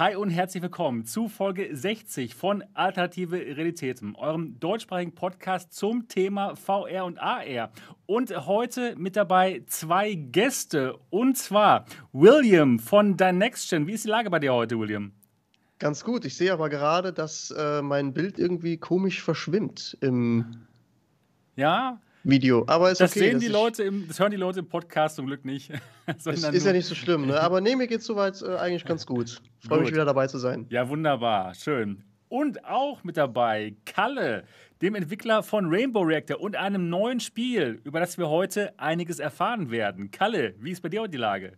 Hi und herzlich willkommen zu Folge 60 von Alternative Realitäten, eurem deutschsprachigen Podcast zum Thema VR und AR. Und heute mit dabei zwei Gäste und zwar William von Dynextgen. Wie ist die Lage bei dir heute, William? Ganz gut. Ich sehe aber gerade, dass äh, mein Bild irgendwie komisch verschwimmt im ja, Video. Aber ist das okay. sehen das die Leute im, das hören die Leute im Podcast zum Glück nicht. ist, ist ja nicht so schlimm, ne? Aber nee, mir geht's soweit äh, eigentlich ganz gut. Freue mich wieder dabei zu sein. Ja, wunderbar, schön. Und auch mit dabei Kalle, dem Entwickler von Rainbow Reactor und einem neuen Spiel, über das wir heute einiges erfahren werden. Kalle, wie ist bei dir heute die Lage?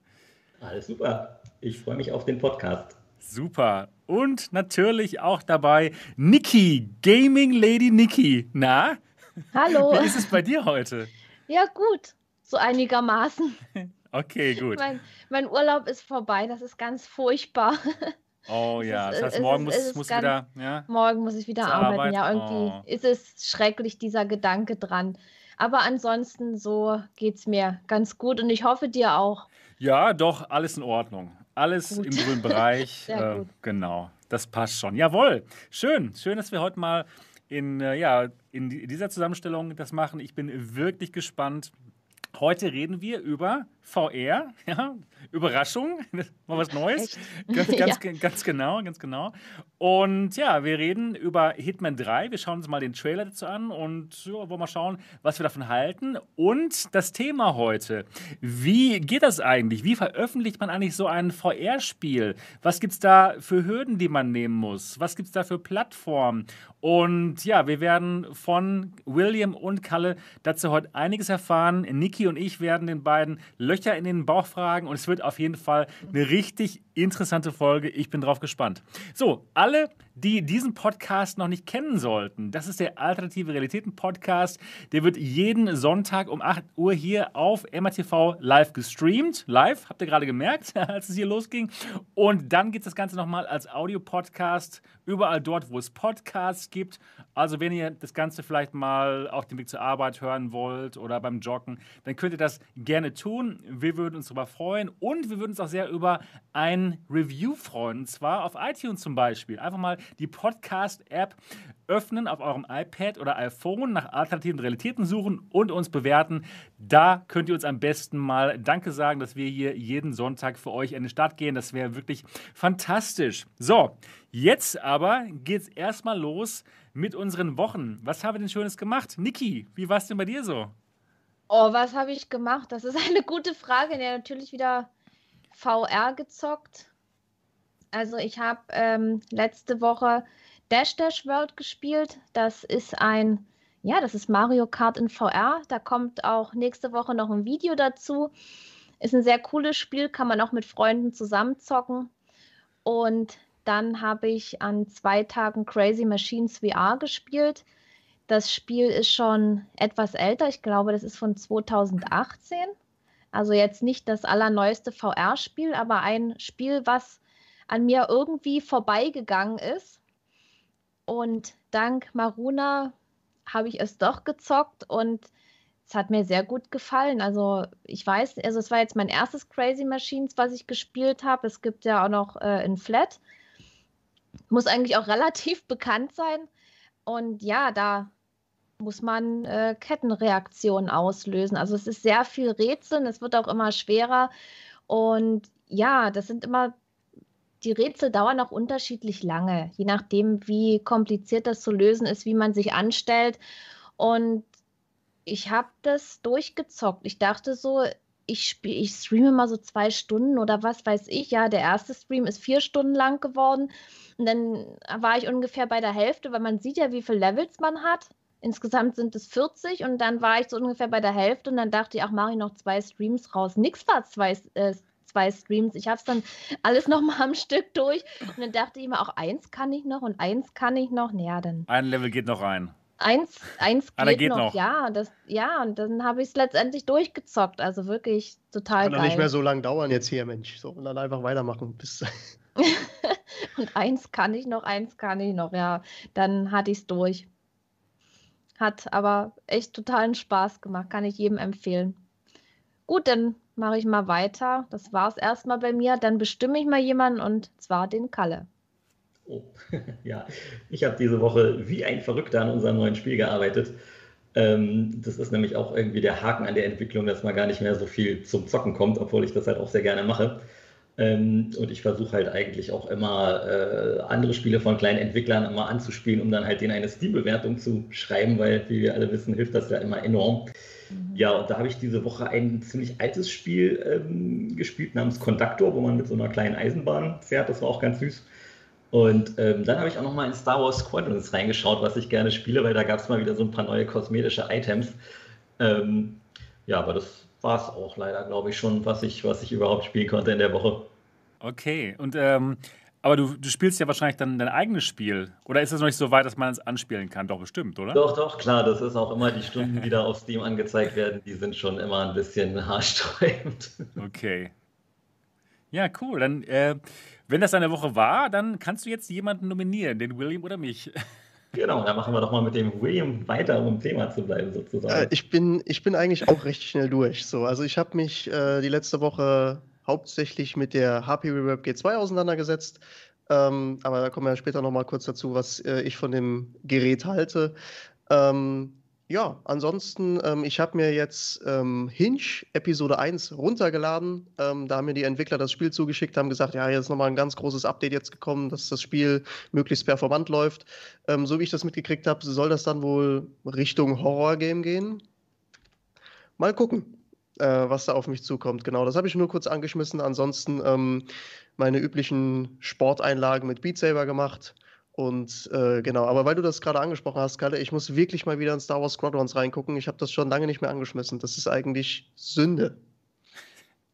Alles super. Ich freue mich auf den Podcast. Super. Und natürlich auch dabei Niki, Gaming Lady Niki. Na? Hallo. Wie ist es bei dir heute? Ja, gut. So einigermaßen. Okay, gut. Mein, mein Urlaub ist vorbei. Das ist ganz furchtbar. Oh ja, ist, das heißt, morgen ist, muss, muss ganz, wieder. Ja, morgen muss ich wieder arbeiten. Arbeit? Ja, irgendwie oh. ist es schrecklich, dieser Gedanke dran. Aber ansonsten so geht es mir ganz gut und ich hoffe dir auch. Ja, doch, alles in Ordnung. Alles gut. im grünen Bereich. Äh. Genau, das passt schon. Jawohl, schön. Schön, dass wir heute mal in, äh, ja, in dieser Zusammenstellung das machen. Ich bin wirklich gespannt. Heute reden wir über VR, ja, Überraschung, mal was Neues. Ganz, ganz, ja. ganz genau, ganz genau. Und ja, wir reden über Hitman 3. Wir schauen uns mal den Trailer dazu an und ja, wollen mal schauen, was wir davon halten. Und das Thema heute: Wie geht das eigentlich? Wie veröffentlicht man eigentlich so ein VR-Spiel? Was gibt es da für Hürden, die man nehmen muss? Was gibt es da für Plattformen? Und ja, wir werden von William und Kalle dazu heute einiges erfahren. Niki und ich werden den beiden Löcher in den Bauch fragen und es wird auf jeden Fall eine richtig interessante Folge. Ich bin drauf gespannt. So, alle, die diesen Podcast noch nicht kennen sollten, das ist der Alternative Realitäten Podcast. Der wird jeden Sonntag um 8 Uhr hier auf MRTV live gestreamt. Live, habt ihr gerade gemerkt, als es hier losging. Und dann gibt es das Ganze nochmal als Audio-Podcast überall dort, wo es Podcasts gibt. Also, wenn ihr das Ganze vielleicht mal auf dem Weg zur Arbeit hören wollt oder beim Joggen, dann könnt ihr das gerne tun. Wir würden uns darüber freuen und wir würden uns auch sehr über ein Review freuen. Und zwar auf iTunes zum Beispiel. Einfach mal die Podcast-App öffnen auf eurem iPad oder iPhone, nach alternativen Realitäten suchen und uns bewerten. Da könnt ihr uns am besten mal Danke sagen, dass wir hier jeden Sonntag für euch in die Stadt gehen. Das wäre wirklich fantastisch. So, jetzt aber geht es erstmal los mit unseren Wochen. Was haben wir denn Schönes gemacht? Niki, wie war es denn bei dir so? Oh, was habe ich gemacht? Das ist eine gute Frage. Ja, natürlich wieder VR gezockt. Also ich habe ähm, letzte Woche Dash Dash World gespielt. Das ist ein, ja, das ist Mario Kart in VR. Da kommt auch nächste Woche noch ein Video dazu. Ist ein sehr cooles Spiel, kann man auch mit Freunden zusammen zocken. Und dann habe ich an zwei Tagen Crazy Machines VR gespielt. Das Spiel ist schon etwas älter. Ich glaube, das ist von 2018. Also jetzt nicht das allerneueste VR-Spiel, aber ein Spiel, was an mir irgendwie vorbeigegangen ist. Und dank Maruna habe ich es doch gezockt und es hat mir sehr gut gefallen. Also ich weiß, also es war jetzt mein erstes Crazy Machines, was ich gespielt habe. Es gibt ja auch noch äh, in Flat. Muss eigentlich auch relativ bekannt sein. Und ja, da muss man äh, Kettenreaktionen auslösen. Also es ist sehr viel Rätseln, es wird auch immer schwerer. Und ja, das sind immer die Rätsel dauern auch unterschiedlich lange, je nachdem, wie kompliziert das zu lösen ist, wie man sich anstellt. Und ich habe das durchgezockt. Ich dachte so, ich, spiel, ich streame mal so zwei Stunden oder was weiß ich. Ja, der erste Stream ist vier Stunden lang geworden. Und dann war ich ungefähr bei der Hälfte, weil man sieht ja, wie viele Levels man hat. Insgesamt sind es 40 und dann war ich so ungefähr bei der Hälfte und dann dachte ich, ach, mache ich noch zwei Streams raus. Nix war zwei äh, zwei Streams. Ich habe es dann alles nochmal am Stück durch. Und dann dachte ich mir, auch eins kann ich noch und eins kann ich noch. Naja, dann. Ein Level geht noch rein. Eins, eins geht, geht noch, noch, ja. Das, ja, und dann habe ich es letztendlich durchgezockt. Also wirklich total kann geil. Kann nicht mehr so lange dauern jetzt hier, Mensch. So, und dann einfach weitermachen. Bis und eins kann ich noch, eins kann ich noch, ja. Dann hatte ich es durch. Hat aber echt totalen Spaß gemacht, kann ich jedem empfehlen. Gut, dann mache ich mal weiter. Das war es erstmal bei mir. Dann bestimme ich mal jemanden und zwar den Kalle. Oh, ja, ich habe diese Woche wie ein Verrückter an unserem neuen Spiel gearbeitet. Ähm, das ist nämlich auch irgendwie der Haken an der Entwicklung, dass man gar nicht mehr so viel zum Zocken kommt, obwohl ich das halt auch sehr gerne mache. Ähm, und ich versuche halt eigentlich auch immer äh, andere Spiele von kleinen Entwicklern immer anzuspielen, um dann halt denen eine Steam-Bewertung zu schreiben, weil, wie wir alle wissen, hilft das ja immer enorm. Mhm. Ja, und da habe ich diese Woche ein ziemlich altes Spiel ähm, gespielt namens Conductor, wo man mit so einer kleinen Eisenbahn fährt. Das war auch ganz süß. Und ähm, dann habe ich auch noch mal in Star Wars Squadrons reingeschaut, was ich gerne spiele, weil da gab es mal wieder so ein paar neue kosmetische Items. Ähm, ja, aber das war es auch leider, glaube ich, schon, was ich, was ich überhaupt spielen konnte in der Woche. Okay, und ähm, aber du, du spielst ja wahrscheinlich dann dein eigenes Spiel. Oder ist es noch nicht so weit, dass man es anspielen kann? Doch, bestimmt, oder? Doch, doch, klar. Das ist auch immer die Stunden, die da auf Steam angezeigt werden, die sind schon immer ein bisschen haarsträubend. Okay. Ja, cool. Dann äh, wenn das eine Woche war, dann kannst du jetzt jemanden nominieren, den William oder mich. Genau, dann machen wir doch mal mit dem William weiter, um Thema zu bleiben, sozusagen. Äh, ich, bin, ich bin eigentlich auch recht schnell durch. So. Also ich habe mich äh, die letzte Woche hauptsächlich mit der HP Reverb G2 auseinandergesetzt. Ähm, aber da kommen wir später noch mal kurz dazu, was äh, ich von dem Gerät halte. Ähm, ja, ansonsten, ähm, ich habe mir jetzt ähm, Hinge Episode 1 runtergeladen. Ähm, da haben mir die Entwickler das Spiel zugeschickt, haben gesagt, ja, ist nochmal ein ganz großes Update jetzt gekommen, dass das Spiel möglichst performant läuft. Ähm, so wie ich das mitgekriegt habe, soll das dann wohl Richtung Horror-Game gehen. Mal gucken, äh, was da auf mich zukommt. Genau, das habe ich nur kurz angeschmissen. Ansonsten ähm, meine üblichen Sporteinlagen mit Beat Saber gemacht. Und äh, genau, aber weil du das gerade angesprochen hast, Kalle, ich muss wirklich mal wieder in Star Wars Squadrons reingucken. Ich habe das schon lange nicht mehr angeschmissen. Das ist eigentlich Sünde.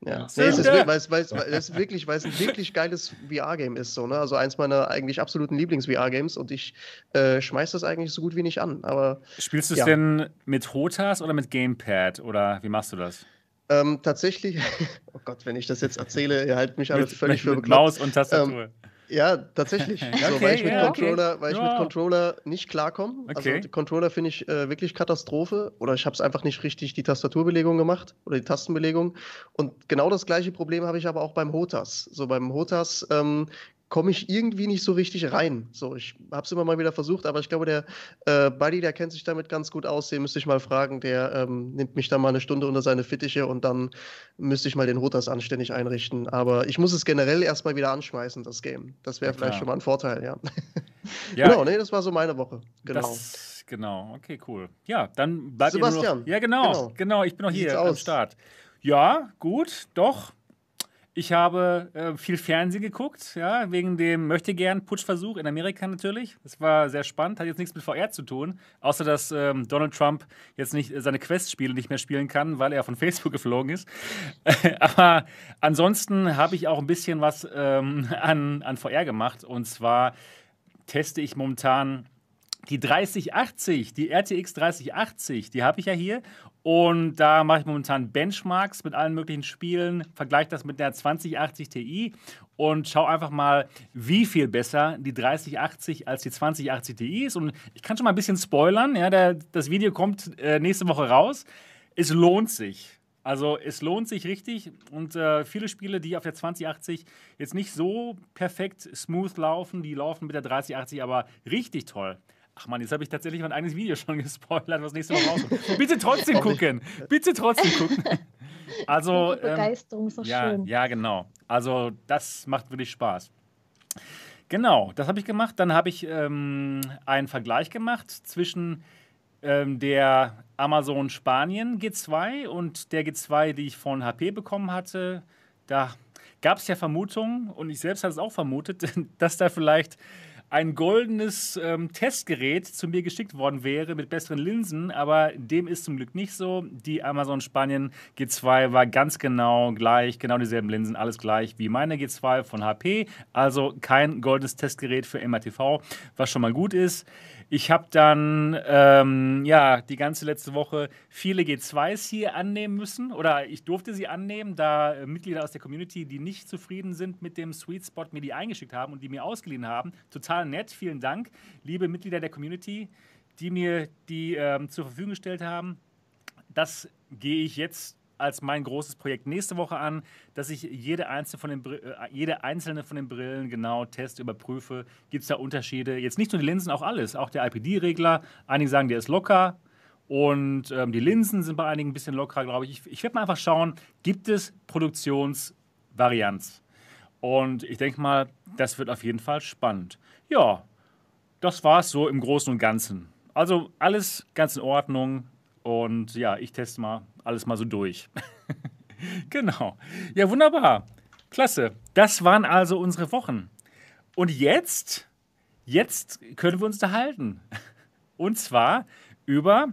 Ja, nee, es ist, weil, es, weil, es wirklich, weil es ein wirklich geiles VR-Game ist, so, ne? Also eins meiner eigentlich absoluten Lieblings-VR-Games und ich äh, schmeiß das eigentlich so gut wie nicht an. Aber spielst du es ja. denn mit Hotas oder mit Gamepad oder wie machst du das? Ähm, tatsächlich, oh Gott, wenn ich das jetzt erzähle, ihr haltet mich alle völlig mit, für bekloppt. Maus und Tastatur. Ähm, ja, tatsächlich. okay, so, weil ich mit, ja, Controller, okay. weil ich ja. mit Controller nicht klarkomme. Also okay. Also Controller finde ich äh, wirklich Katastrophe. Oder ich habe es einfach nicht richtig die Tastaturbelegung gemacht oder die Tastenbelegung. Und genau das gleiche Problem habe ich aber auch beim Hotas. So beim Hotas ähm, komme ich irgendwie nicht so richtig rein. So, ich habe es immer mal wieder versucht, aber ich glaube, der äh, Buddy, der kennt sich damit ganz gut aus. Den müsste ich mal fragen. Der ähm, nimmt mich dann mal eine Stunde unter seine Fittiche und dann müsste ich mal den Rotas anständig einrichten. Aber ich muss es generell erstmal wieder anschmeißen, das Game. Das wäre ja, vielleicht schon mal ein Vorteil, ja. ja. genau, nee, das war so meine Woche. Genau. Das, genau, okay, cool. Ja, dann bleibt Sebastian. Noch, ja, genau, genau, genau, ich bin noch hier am Start. Ja, gut, doch. Ich habe äh, viel Fernsehen geguckt, ja, wegen dem Möchtegern-Putschversuch in Amerika natürlich. Das war sehr spannend, hat jetzt nichts mit VR zu tun, außer dass ähm, Donald Trump jetzt nicht äh, seine Quest-Spiele nicht mehr spielen kann, weil er von Facebook geflogen ist. Aber ansonsten habe ich auch ein bisschen was ähm, an, an VR gemacht. Und zwar teste ich momentan die 3080, die RTX 3080, die habe ich ja hier. Und da mache ich momentan Benchmarks mit allen möglichen Spielen, vergleiche das mit der 2080 Ti und schaue einfach mal, wie viel besser die 3080 als die 2080 Ti ist. Und ich kann schon mal ein bisschen spoilern. Ja, der, das Video kommt äh, nächste Woche raus. Es lohnt sich. Also es lohnt sich richtig und äh, viele Spiele, die auf der 2080 jetzt nicht so perfekt smooth laufen, die laufen mit der 3080 aber richtig toll. Ach man, jetzt habe ich tatsächlich mein eigenes Video schon gespoilert, was nächste Woche rauskommt. Bitte trotzdem gucken. Bitte trotzdem gucken. Also, Die ähm, Begeisterung ähm, ist so ja, schön. Ja, genau. Also, das macht wirklich Spaß. Genau, das habe ich gemacht. Dann habe ich ähm, einen Vergleich gemacht zwischen ähm, der Amazon Spanien G2 und der G2, die ich von HP bekommen hatte. Da gab es ja Vermutungen und ich selbst habe es auch vermutet, dass da vielleicht ein goldenes ähm, Testgerät zu mir geschickt worden wäre mit besseren Linsen, aber dem ist zum Glück nicht so. Die Amazon Spanien G2 war ganz genau gleich, genau dieselben Linsen, alles gleich wie meine G2 von HP. Also kein goldenes Testgerät für MATV, was schon mal gut ist. Ich habe dann ähm, ja die ganze letzte Woche viele G2s hier annehmen müssen oder ich durfte sie annehmen, da äh, Mitglieder aus der Community, die nicht zufrieden sind mit dem Sweet Spot, mir die eingeschickt haben und die mir ausgeliehen haben. Total nett, vielen Dank, liebe Mitglieder der Community, die mir die ähm, zur Verfügung gestellt haben. Das gehe ich jetzt als mein großes Projekt nächste Woche an, dass ich jede einzelne von den, äh, jede einzelne von den Brillen genau teste, überprüfe. Gibt es da Unterschiede? Jetzt nicht nur die Linsen, auch alles. Auch der IPD-Regler. Einige sagen, der ist locker. Und ähm, die Linsen sind bei einigen ein bisschen lockerer, glaube ich. Ich, ich werde mal einfach schauen, gibt es Produktionsvarianz? Und ich denke mal, das wird auf jeden Fall spannend. Ja, das war es so im Großen und Ganzen. Also alles ganz in Ordnung. Und ja, ich teste mal alles mal so durch. genau. Ja, wunderbar. Klasse. Das waren also unsere Wochen. Und jetzt, jetzt können wir uns unterhalten. Und zwar über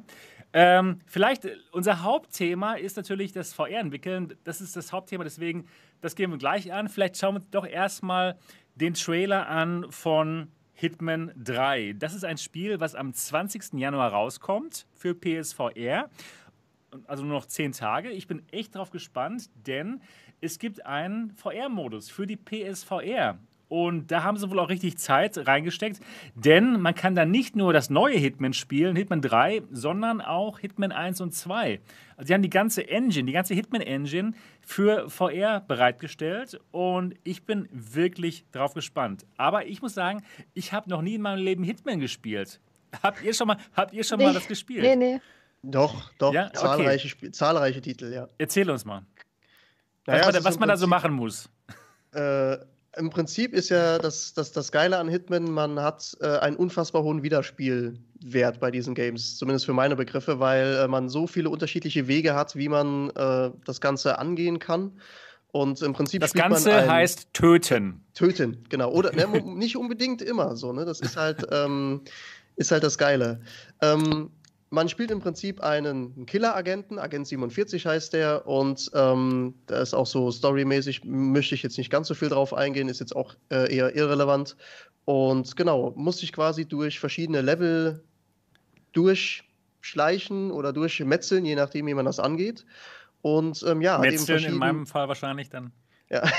ähm, vielleicht unser Hauptthema ist natürlich das VR-Entwickeln. Das ist das Hauptthema, deswegen, das gehen wir gleich an. Vielleicht schauen wir doch erstmal den Trailer an von Hitman 3. Das ist ein Spiel, was am 20. Januar rauskommt für PSVR. Also nur noch 10 Tage. Ich bin echt drauf gespannt, denn es gibt einen VR-Modus für die PSVR. Und da haben sie wohl auch richtig Zeit reingesteckt, denn man kann da nicht nur das neue Hitman spielen, Hitman 3, sondern auch Hitman 1 und 2. Also sie haben die ganze Engine, die ganze Hitman-Engine für VR bereitgestellt und ich bin wirklich drauf gespannt. Aber ich muss sagen, ich habe noch nie in meinem Leben Hitman gespielt. Habt ihr schon mal, habt ihr schon nee, mal das gespielt? Nee, nee. Doch, doch, ja? zahlreiche, okay. zahlreiche Titel, ja. Erzähl uns mal. Naja, was, man, was man da so machen muss. Äh, im Prinzip ist ja das, das, das Geile an Hitman, man hat äh, einen unfassbar hohen Wiederspielwert bei diesen Games, zumindest für meine Begriffe, weil äh, man so viele unterschiedliche Wege hat, wie man äh, das Ganze angehen kann. Und im Prinzip das Ganze heißt töten. Töten, genau. Oder ne, nicht unbedingt immer so. Ne? Das ist halt, ähm, ist halt das Geile. Ähm, man spielt im Prinzip einen Killer-Agenten, Agent 47 heißt der, und ähm, da ist auch so storymäßig, möchte ich jetzt nicht ganz so viel drauf eingehen, ist jetzt auch äh, eher irrelevant. Und genau, muss ich quasi durch verschiedene Level durchschleichen oder durchmetzeln, je nachdem, wie man das angeht. Und ähm, ja, Metzeln in meinem Fall wahrscheinlich dann. Ja.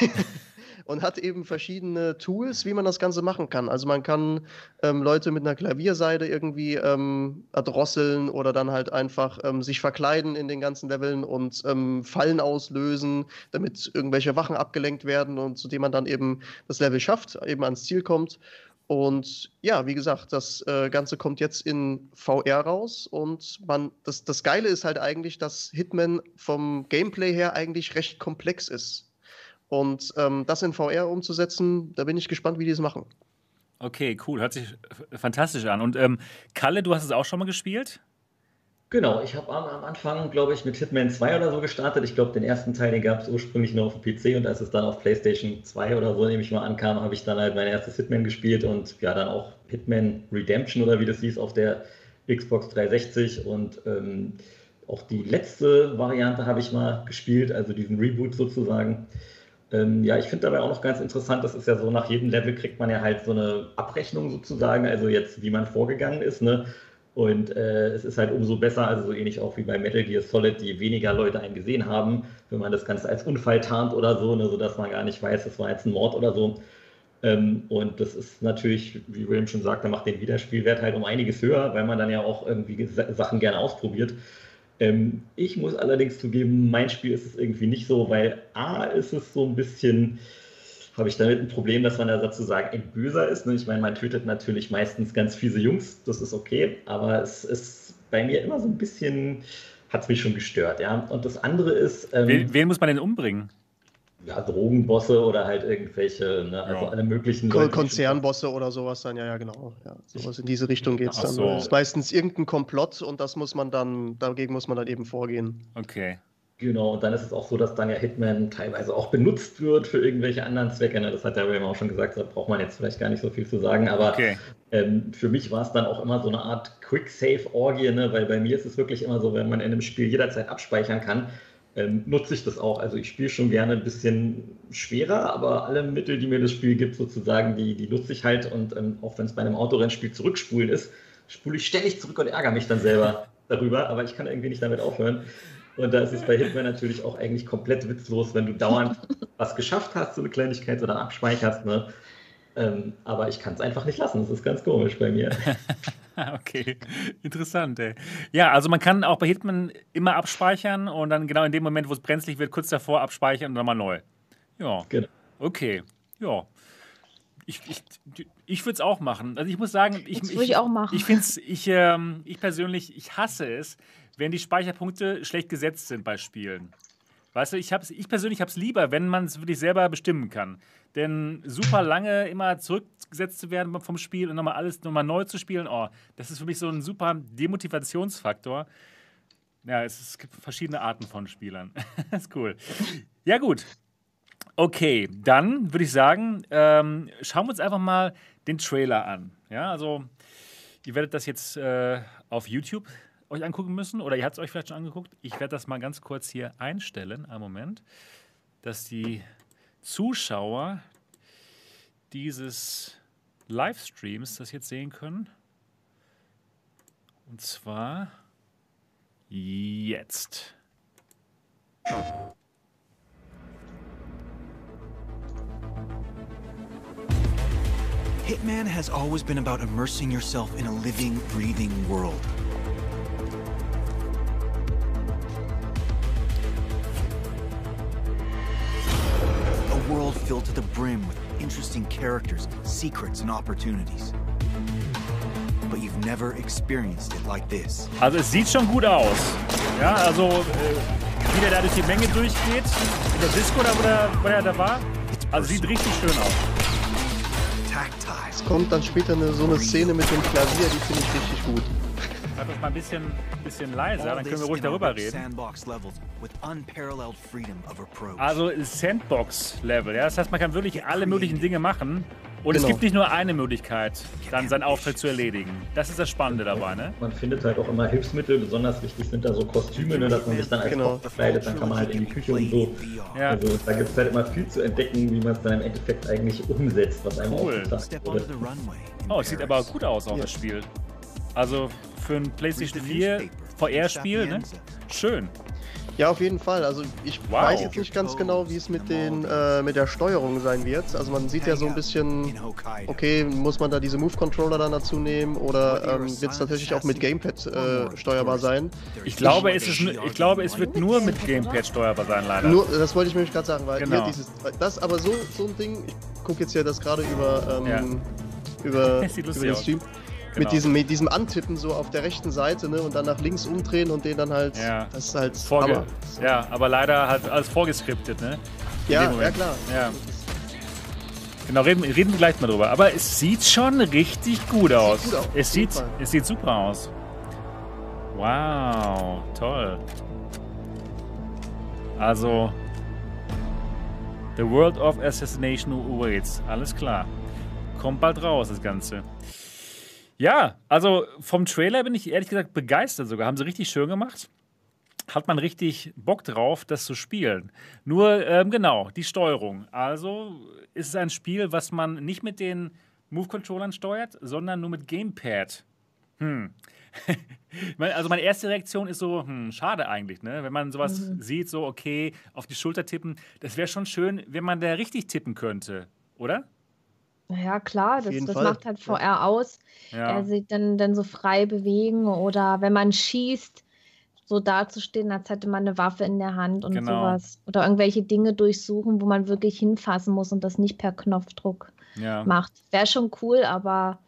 und hat eben verschiedene Tools, wie man das Ganze machen kann. Also man kann ähm, Leute mit einer Klavierseite irgendwie ähm, erdrosseln oder dann halt einfach ähm, sich verkleiden in den ganzen Leveln und ähm, Fallen auslösen, damit irgendwelche Wachen abgelenkt werden und zu dem man dann eben das Level schafft, eben ans Ziel kommt. Und ja, wie gesagt, das äh, Ganze kommt jetzt in VR raus und man, das, das Geile ist halt eigentlich, dass Hitman vom Gameplay her eigentlich recht komplex ist. Und ähm, das in VR umzusetzen, da bin ich gespannt, wie die es machen. Okay, cool. Hört sich fantastisch an. Und ähm, Kalle, du hast es auch schon mal gespielt? Genau, ich habe am, am, Anfang, glaube ich, mit Hitman 2 oder so gestartet. Ich glaube, den ersten Teil, den gab es ursprünglich nur auf dem PC und als es dann auf PlayStation 2 oder so, nehme ich mal ankam, habe ich dann halt mein erstes Hitman gespielt und ja, dann auch Hitman Redemption oder wie das hieß auf der Xbox 360 und ähm, auch die letzte Variante habe ich mal gespielt, also diesen Reboot sozusagen. Ähm, ja, ich finde dabei auch noch ganz interessant, das ist ja so, nach jedem Level kriegt man ja halt so eine Abrechnung sozusagen, also jetzt, wie man vorgegangen ist, ne? Und äh, es ist halt umso besser, also so ähnlich auch wie bei Metal Gear Solid, die weniger Leute einen gesehen haben, wenn man das Ganze als Unfall tarnt oder so, ne, sodass man gar nicht weiß, es war jetzt ein Mord oder so. Ähm, und das ist natürlich, wie William schon sagte, macht den Wiederspielwert halt um einiges höher, weil man dann ja auch irgendwie Sachen gerne ausprobiert. Ähm, ich muss allerdings zugeben, mein Spiel ist es irgendwie nicht so, weil A ist es so ein bisschen, habe ich damit ein Problem, dass man da sozusagen ein Böser ist. Ne? Ich meine, man tötet natürlich meistens ganz fiese Jungs, das ist okay, aber es ist bei mir immer so ein bisschen, hat es mich schon gestört. Ja? Und das andere ist. Ähm, wen, wen muss man denn umbringen? Ja, Drogenbosse oder halt irgendwelche, ne, also alle möglichen Kon Konzernbosse oder sowas dann, ja, ja, genau. Ja, sowas in diese Richtung geht es dann. So. Das ist meistens irgendein Komplott und das muss man dann, dagegen muss man dann eben vorgehen. Okay. Genau, und dann ist es auch so, dass dann ja Hitman teilweise auch benutzt wird für irgendwelche anderen Zwecke. Ne? Das hat der William auch schon gesagt, da braucht man jetzt vielleicht gar nicht so viel zu sagen. Aber okay. ähm, für mich war es dann auch immer so eine Art Quick-Save-Orgie, ne? weil bei mir ist es wirklich immer so, wenn man in einem Spiel jederzeit abspeichern kann, ähm, nutze ich das auch. Also ich spiele schon gerne ein bisschen schwerer, aber alle Mittel, die mir das Spiel gibt, sozusagen, die, die nutze ich halt. Und ähm, auch wenn es bei einem Autorennspiel zurückspulen ist, spule ich ständig zurück und ärgere mich dann selber darüber, aber ich kann irgendwie nicht damit aufhören. Und da ist es bei Hitman natürlich auch eigentlich komplett witzlos, wenn du dauernd was geschafft hast, so eine Kleinigkeit oder abspeicherst. Ne? Ähm, aber ich kann es einfach nicht lassen. Das ist ganz komisch bei mir. okay, interessant. Ey. Ja, also man kann auch bei Hitman immer abspeichern und dann genau in dem Moment, wo es brenzlig wird, kurz davor abspeichern und dann mal neu. Ja. Genau. Okay. Ja. Ich, ich, ich würde es auch machen. Also ich muss sagen, ich, ich, ich auch machen. Ich finde ich, ähm, ich persönlich, ich hasse es, wenn die Speicherpunkte schlecht gesetzt sind bei Spielen. Weißt du, ich, hab's, ich persönlich habe es lieber, wenn man es wirklich selber bestimmen kann. Denn super lange immer zurückgesetzt zu werden vom Spiel und nochmal alles nochmal neu zu spielen, oh, das ist für mich so ein super Demotivationsfaktor. Ja, es, gibt verschiedene Arten von Spielern. das ist cool. Ja, gut. Okay, dann würde ich sagen, ähm, schauen wir uns einfach mal den Trailer an. Ja, also ihr werdet das jetzt äh, auf YouTube euch angucken müssen oder ihr habt es euch vielleicht schon angeguckt. Ich werde das mal ganz kurz hier einstellen, einen Moment, dass die Zuschauer dieses Livestreams das jetzt sehen können. Und zwar jetzt. Hitman has always been about immersing yourself in a living, breathing world. Filled to the brim with interesting characters, secrets and opportunities. But you've never experienced it like this. Also es sieht schon gut aus. Ja, also äh, wie der da durch die Menge durchgeht, in der Disco da, wo der, wo der da war. Also sieht richtig schön aus. Es kommt dann später eine, so eine Szene mit dem Klavier, die finde ich richtig gut. Schreib das mal ein bisschen, bisschen leiser, dann können wir ruhig darüber reden. Also Sandbox-Level, ja? das heißt, man kann wirklich alle möglichen Dinge machen. Und genau. es gibt nicht nur eine Möglichkeit, dann seinen Auftritt zu erledigen. Das ist das Spannende dabei, ne? Man findet halt auch immer Hilfsmittel, besonders wichtig sind da so Kostüme, ne, dass man sich dann als genau. verkleidet, dann kann man halt in die Küche und so. Ja. Also da gibt es halt immer viel zu entdecken, wie man es dann im Endeffekt eigentlich umsetzt, was einem cool. wurde. Oh, es sieht aber gut aus, auch ja. das Spiel. Also für ein PlayStation 4 VR-Spiel, ne? Schön. Ja, auf jeden Fall. Also ich wow. weiß jetzt nicht ganz genau, wie es mit, den, äh, mit der Steuerung sein wird. Also man sieht ja so ein bisschen, okay, muss man da diese Move-Controller dann dazu nehmen oder ähm, wird es tatsächlich auch mit Gamepad äh, steuerbar sein? Ich glaube, es ist, ich glaube, es wird nur mit Gamepad steuerbar sein, leider. Nur, das wollte ich mir gerade sagen, weil genau. dieses, das aber so, so ein Ding, ich gucke jetzt ja das gerade über, ähm, ja. über, über den Stream. Aus. Genau. Mit, diesem, mit diesem Antippen so auf der rechten Seite ne, und dann nach links umdrehen und den dann halt. Ja. Das ist halt. Vorge Hammer. Ja, aber leider halt alles vorgeskriptet, ne? In ja, ja, klar. Ja. Genau, reden, reden wir gleich mal drüber. Aber es sieht schon richtig gut aus. Sieht gut aus. Es, sieht, es sieht super aus. Wow, toll. Also, The World of Assassination awaits. Alles klar. Kommt bald raus, das Ganze. Ja, also vom Trailer bin ich ehrlich gesagt begeistert sogar. Haben sie richtig schön gemacht. Hat man richtig Bock drauf, das zu spielen. Nur, ähm, genau, die Steuerung. Also ist es ein Spiel, was man nicht mit den Move-Controllern steuert, sondern nur mit Gamepad. Hm. also meine erste Reaktion ist so, hm, schade eigentlich, ne? Wenn man sowas mhm. sieht, so, okay, auf die Schulter tippen, das wäre schon schön, wenn man da richtig tippen könnte, oder? Ja, klar, das, das macht halt VR ja. aus. Ja. Er sich dann, dann so frei bewegen oder wenn man schießt, so dazustehen, als hätte man eine Waffe in der Hand und genau. sowas. Oder irgendwelche Dinge durchsuchen, wo man wirklich hinfassen muss und das nicht per Knopfdruck ja. macht. Wäre schon cool, aber.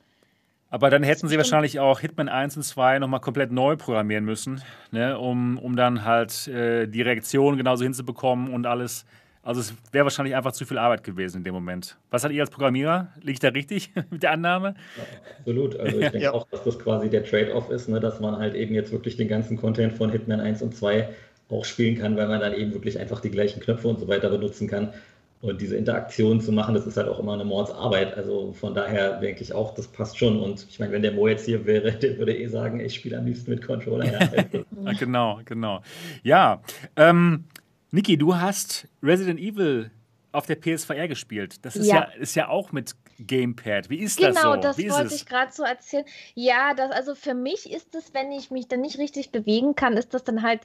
Aber dann hätten sie wahrscheinlich auch Hitman 1 und 2 nochmal komplett neu programmieren müssen, ne, um, um dann halt äh, die Reaktion genauso hinzubekommen und alles also es wäre wahrscheinlich einfach zu viel Arbeit gewesen in dem Moment. Was hat ihr als Programmierer? Liegt da richtig mit der Annahme? Ja, absolut. Also ich denke ja. auch, dass das quasi der Trade-off ist, ne, dass man halt eben jetzt wirklich den ganzen Content von Hitman 1 und 2 auch spielen kann, weil man dann eben wirklich einfach die gleichen Knöpfe und so weiter benutzen kann. Und diese Interaktion zu machen, das ist halt auch immer eine Mordsarbeit. Also von daher denke ich auch, das passt schon. Und ich meine, wenn der Mo jetzt hier wäre, der würde eh sagen, ich spiele am liebsten mit Controller. Ja, genau, genau. Ja, ähm, Niki, du hast Resident Evil auf der PSVR gespielt. Das ist ja, ja ist ja auch mit Gamepad. Wie ist genau, das so? Genau, das wollte ich gerade so erzählen. Ja, das, also für mich ist es, wenn ich mich dann nicht richtig bewegen kann, ist das dann halt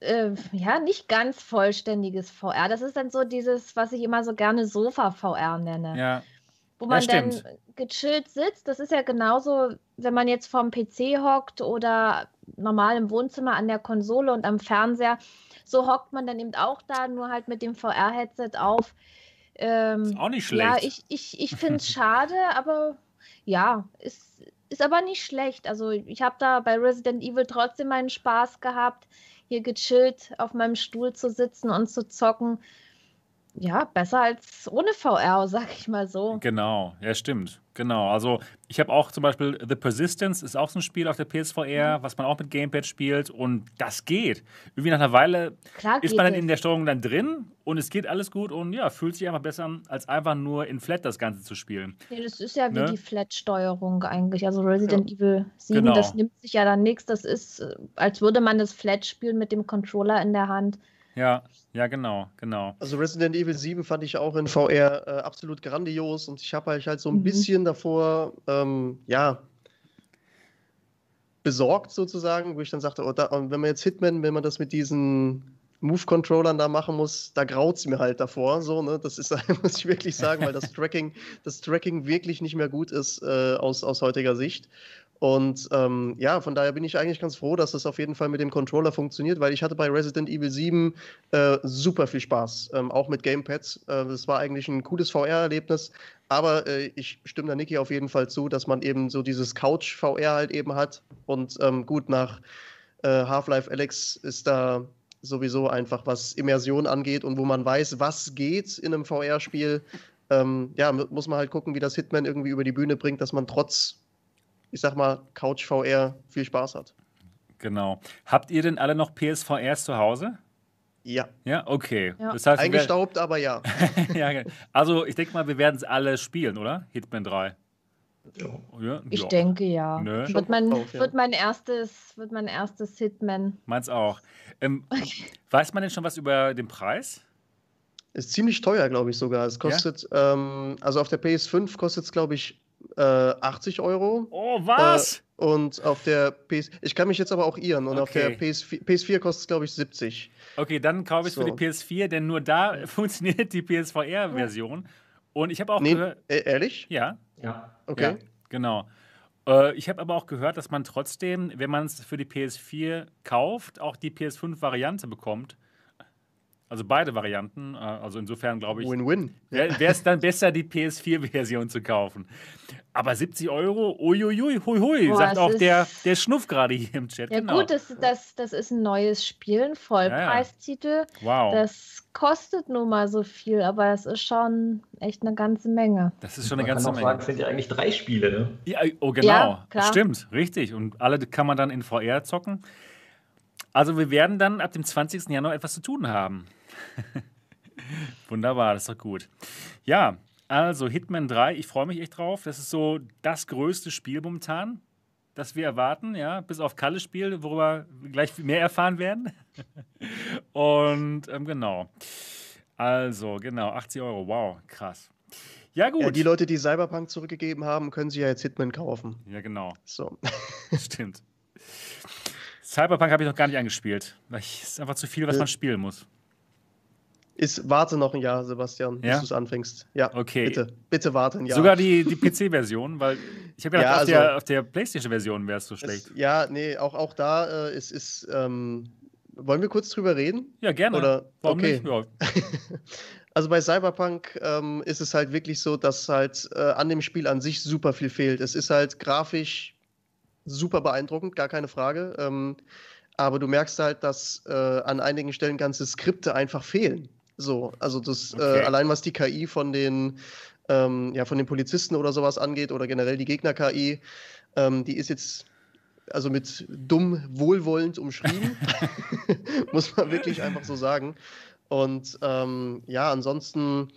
äh, ja nicht ganz vollständiges VR. Das ist dann so dieses, was ich immer so gerne Sofa-VR nenne. Ja. wo man ja, dann gechillt sitzt. Das ist ja genauso, wenn man jetzt vorm PC hockt oder normal im Wohnzimmer an der Konsole und am Fernseher. So hockt man dann eben auch da, nur halt mit dem VR-Headset auf. Ähm, ist auch nicht schlecht. Ja, ich, ich, ich finde es schade, aber ja, ist, ist aber nicht schlecht. Also ich habe da bei Resident Evil trotzdem meinen Spaß gehabt, hier gechillt auf meinem Stuhl zu sitzen und zu zocken ja, besser als ohne VR, sag ich mal so. Genau, ja, stimmt. Genau. Also, ich habe auch zum Beispiel The Persistence, ist auch so ein Spiel auf der PSVR, mhm. was man auch mit Gamepad spielt und das geht. Irgendwie nach einer Weile Klar ist man dann es. in der Steuerung dann drin und es geht alles gut und ja, fühlt sich einfach besser an, als einfach nur in Flat das Ganze zu spielen. Ja, das ist ja wie ne? die Flat-Steuerung eigentlich. Also, Resident ja. Evil 7, genau. das nimmt sich ja dann nichts. Das ist, äh, als würde man das Flat spielen mit dem Controller in der Hand. Ja, ja, genau, genau. Also Resident Evil 7 fand ich auch in VR äh, absolut grandios und ich habe halt, halt so ein mhm. bisschen davor, ähm, ja, besorgt sozusagen, wo ich dann sagte, oh, da, wenn man jetzt Hitman, wenn man das mit diesen Move-Controllern da machen muss, da graut es mir halt davor. So, ne? Das ist, muss ich wirklich sagen, weil das Tracking, das Tracking wirklich nicht mehr gut ist äh, aus, aus heutiger Sicht. Und ähm, ja, von daher bin ich eigentlich ganz froh, dass das auf jeden Fall mit dem Controller funktioniert, weil ich hatte bei Resident Evil 7 äh, super viel Spaß, ähm, auch mit Gamepads. Äh, war eigentlich ein cooles VR-Erlebnis, aber äh, ich stimme da Niki auf jeden Fall zu, dass man eben so dieses Couch-VR halt eben hat. Und ähm, gut, nach äh, Half-Life Alex ist da sowieso einfach, was Immersion angeht und wo man weiß, was geht in einem VR-Spiel. Ähm, ja, muss man halt gucken, wie das Hitman irgendwie über die Bühne bringt, dass man trotz ich sag mal, Couch VR viel Spaß hat. Genau. Habt ihr denn alle noch PSVRs zu Hause? Ja. Ja, okay. Ja. Das heißt, Eingestaubt, aber ja. ja. Also, ich denke mal, wir werden es alle spielen, oder? Hitman 3. Ja. Ich ja. denke ja. Nö. Wird, mein, auch, wird, mein erstes, wird mein erstes Hitman. Meins auch. Ähm, weiß man denn schon was über den Preis? Ist ziemlich teuer, glaube ich sogar. Es kostet, ähm, also auf der PS5 kostet es, glaube ich, äh, 80 Euro. Oh, was? Äh, und auf der PS, ich kann mich jetzt aber auch irren, und okay. auf der PS4, PS4 kostet es, glaube ich, 70. Okay, dann kaufe ich so. für die PS4, denn nur da funktioniert die PSVR-Version. Und ich habe auch nee, gehört. E ehrlich? Ja. Ja. Okay. Ja, genau. Äh, ich habe aber auch gehört, dass man trotzdem, wenn man es für die PS4 kauft, auch die PS5-Variante bekommt. Also beide Varianten. Äh, also insofern glaube ich, Win-win. wäre es dann besser, die PS4-Version zu kaufen. Aber 70 Euro, uiuiui, hui, hui, Boah, sagt auch der, der Schnuff gerade hier im Chat. Ja genau. gut, das, das, das ist ein neues Spiel, ein Vollpreistitel. Ja, ja. Wow. Das kostet nun mal so viel, aber das ist schon echt eine ganze Menge. Das ist schon eine man ganze Menge. Das sind ja eigentlich drei Spiele, ne? Ja, oh genau, ja, stimmt, richtig. Und alle kann man dann in VR zocken. Also wir werden dann ab dem 20. Januar etwas zu tun haben. Wunderbar, das ist doch gut. Ja, also Hitman 3, ich freue mich echt drauf. Das ist so das größte Spiel momentan, das wir erwarten, ja, bis auf Kalles Spiel, worüber wir gleich mehr erfahren werden. Und ähm, genau. Also, genau, 80 Euro, wow, krass. Ja, gut. Ja, die Leute, die Cyberpunk zurückgegeben haben, können sich ja jetzt Hitman kaufen. Ja, genau. So. Stimmt. Cyberpunk habe ich noch gar nicht angespielt. Es ist einfach zu viel, was äh, man spielen muss. Ist, warte noch ein Jahr, Sebastian, ja? bis du es anfängst. Ja, okay. Bitte, bitte warte ein Jahr. Sogar die, die PC-Version, weil ich habe gedacht, ja, auf, also, der, auf der PlayStation-Version wäre es so schlecht. Es, ja, nee, auch, auch da äh, ist, ist ähm, wollen wir kurz drüber reden? Ja, gerne. Oder, Warum okay. nicht? Ja. also bei Cyberpunk ähm, ist es halt wirklich so, dass halt äh, an dem Spiel an sich super viel fehlt. Es ist halt grafisch super beeindruckend, gar keine Frage. Ähm, aber du merkst halt, dass äh, an einigen Stellen ganze Skripte einfach fehlen. So, also das äh, okay. äh, allein was die KI von den ähm, ja von den Polizisten oder sowas angeht oder generell die Gegner-KI, ähm, die ist jetzt also mit dumm wohlwollend umschrieben, muss man wirklich einfach so sagen. Und ähm, ja, ansonsten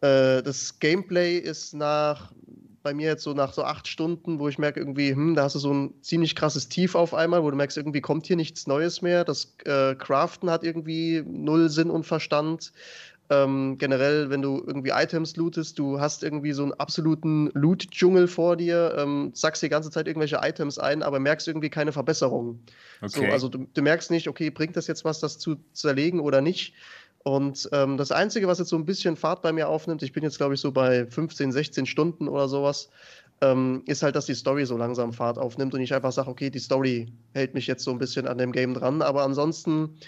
äh, das Gameplay ist nach bei mir jetzt so nach so acht Stunden, wo ich merke irgendwie, hm, da hast du so ein ziemlich krasses Tief auf einmal, wo du merkst, irgendwie kommt hier nichts Neues mehr. Das äh, Craften hat irgendwie null Sinn und Verstand. Ähm, generell, wenn du irgendwie Items lootest, du hast irgendwie so einen absoluten Loot-Dschungel vor dir, ähm, sagst die ganze Zeit irgendwelche Items ein, aber merkst irgendwie keine Verbesserungen. Okay. So, also du, du merkst nicht, okay, bringt das jetzt was, das zu zerlegen oder nicht? Und ähm, das Einzige, was jetzt so ein bisschen Fahrt bei mir aufnimmt, ich bin jetzt, glaube ich, so bei 15, 16 Stunden oder sowas, ähm, ist halt, dass die Story so langsam Fahrt aufnimmt und ich einfach sage, okay, die Story hält mich jetzt so ein bisschen an dem Game dran. Aber ansonsten,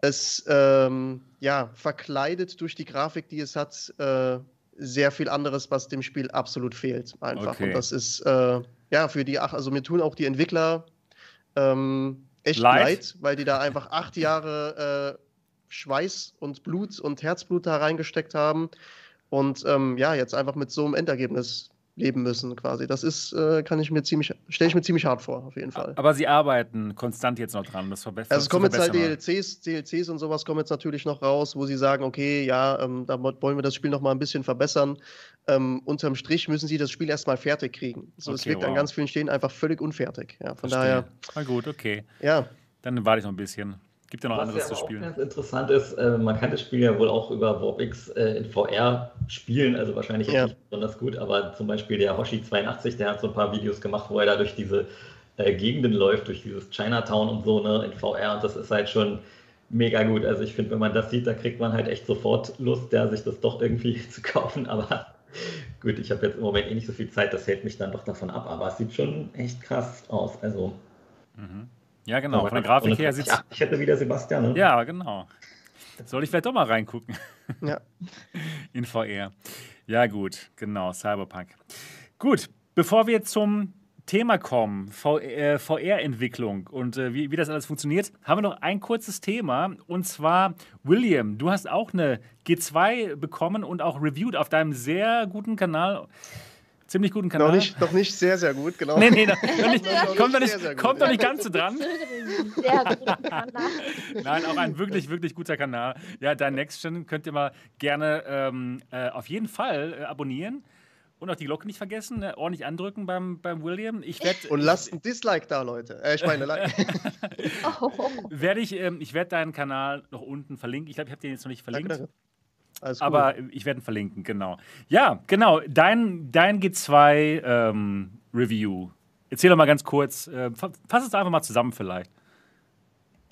es ähm, ja, verkleidet durch die Grafik, die es hat, äh, sehr viel anderes, was dem Spiel absolut fehlt. Einfach. Okay. Und das ist äh, ja für die, also mir tun auch die Entwickler ähm, echt leid. leid. weil die da einfach acht Jahre äh, Schweiß und Blut und Herzblut da reingesteckt haben und ähm, ja, jetzt einfach mit so einem Endergebnis leben müssen, quasi. Das ist, äh, kann ich mir ziemlich, stelle ich mir ziemlich hart vor, auf jeden Fall. Aber sie arbeiten konstant jetzt noch dran, das verbessert. Also es kommen jetzt halt DLCs, DLCs und sowas kommen jetzt natürlich noch raus, wo sie sagen, okay, ja, ähm, da wollen wir das Spiel noch mal ein bisschen verbessern. Ähm, unterm Strich müssen sie das Spiel erstmal fertig kriegen. So, okay, es wirkt wow. an ganz vielen Stellen einfach völlig unfertig. Ja, von Verstehe. daher. Na gut, okay. Ja. Dann warte ich noch ein bisschen. Gibt ja noch Was anderes ja zu spielen. Was ganz interessant ist, äh, man kann das Spiel ja wohl auch über WarpX äh, in VR spielen, also wahrscheinlich ja. nicht besonders gut, aber zum Beispiel der Hoshi82, der hat so ein paar Videos gemacht, wo er da durch diese äh, Gegenden läuft, durch dieses Chinatown und so, ne, in VR und das ist halt schon mega gut. Also ich finde, wenn man das sieht, da kriegt man halt echt sofort Lust, ja, sich das doch irgendwie zu kaufen, aber gut, ich habe jetzt im Moment eh nicht so viel Zeit, das hält mich dann doch davon ab, aber es sieht schon echt krass aus, also mhm. Ja, genau. Von der Grafik her sieht ich hätte wieder Sebastian. Ne? Ja, genau. Soll ich vielleicht doch mal reingucken? Ja. In VR. Ja, gut, genau, Cyberpunk. Gut, bevor wir zum Thema kommen, VR-Entwicklung äh, und äh, wie, wie das alles funktioniert, haben wir noch ein kurzes Thema und zwar William, du hast auch eine G2 bekommen und auch reviewed auf deinem sehr guten Kanal ziemlich guten Kanal. Noch nicht, noch nicht sehr, sehr gut, genau. Nee, nee, noch nicht, kommt doch nicht, kommt doch nicht ganz so dran. Sehr guten Kanal. Nein, auch ein wirklich, wirklich guter Kanal. Ja, dein Nextgen könnt ihr mal gerne ähm, äh, auf jeden Fall äh, abonnieren. Und auch die Glocke nicht vergessen, ne? ordentlich andrücken beim, beim William. Ich werd, Und lasst ein Dislike da, Leute. Äh, ich meine, like. oh. werde ich, ähm, ich werde deinen Kanal noch unten verlinken. Ich glaube, ich habe den jetzt noch nicht verlinkt. Danke, danke. Alles Aber cool. ich werde ihn verlinken, genau. Ja, genau. Dein, dein G2-Review. Ähm, Erzähl doch mal ganz kurz. Äh, fass es einfach mal zusammen, vielleicht.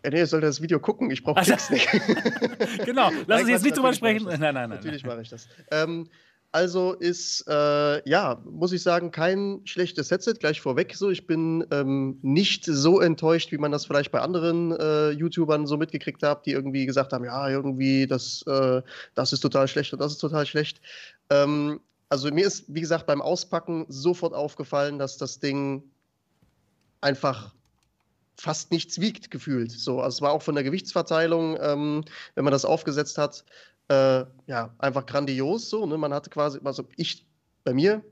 Ja, nee, ihr sollt das Video gucken. Ich brauche nichts nicht. genau. Lass uns jetzt nicht drüber sprechen. Nein, nein, nein. Natürlich mache ich das. Ähm, also ist, äh, ja, muss ich sagen, kein schlechtes Headset, gleich vorweg so. Ich bin ähm, nicht so enttäuscht, wie man das vielleicht bei anderen äh, YouTubern so mitgekriegt hat, die irgendwie gesagt haben, ja, irgendwie, das, äh, das ist total schlecht und das ist total schlecht. Ähm, also mir ist, wie gesagt, beim Auspacken sofort aufgefallen, dass das Ding einfach fast nichts wiegt, gefühlt. So, also es war auch von der Gewichtsverteilung, ähm, wenn man das aufgesetzt hat, äh, ja, einfach grandios so. Ne? Man hatte quasi, also ich bei mir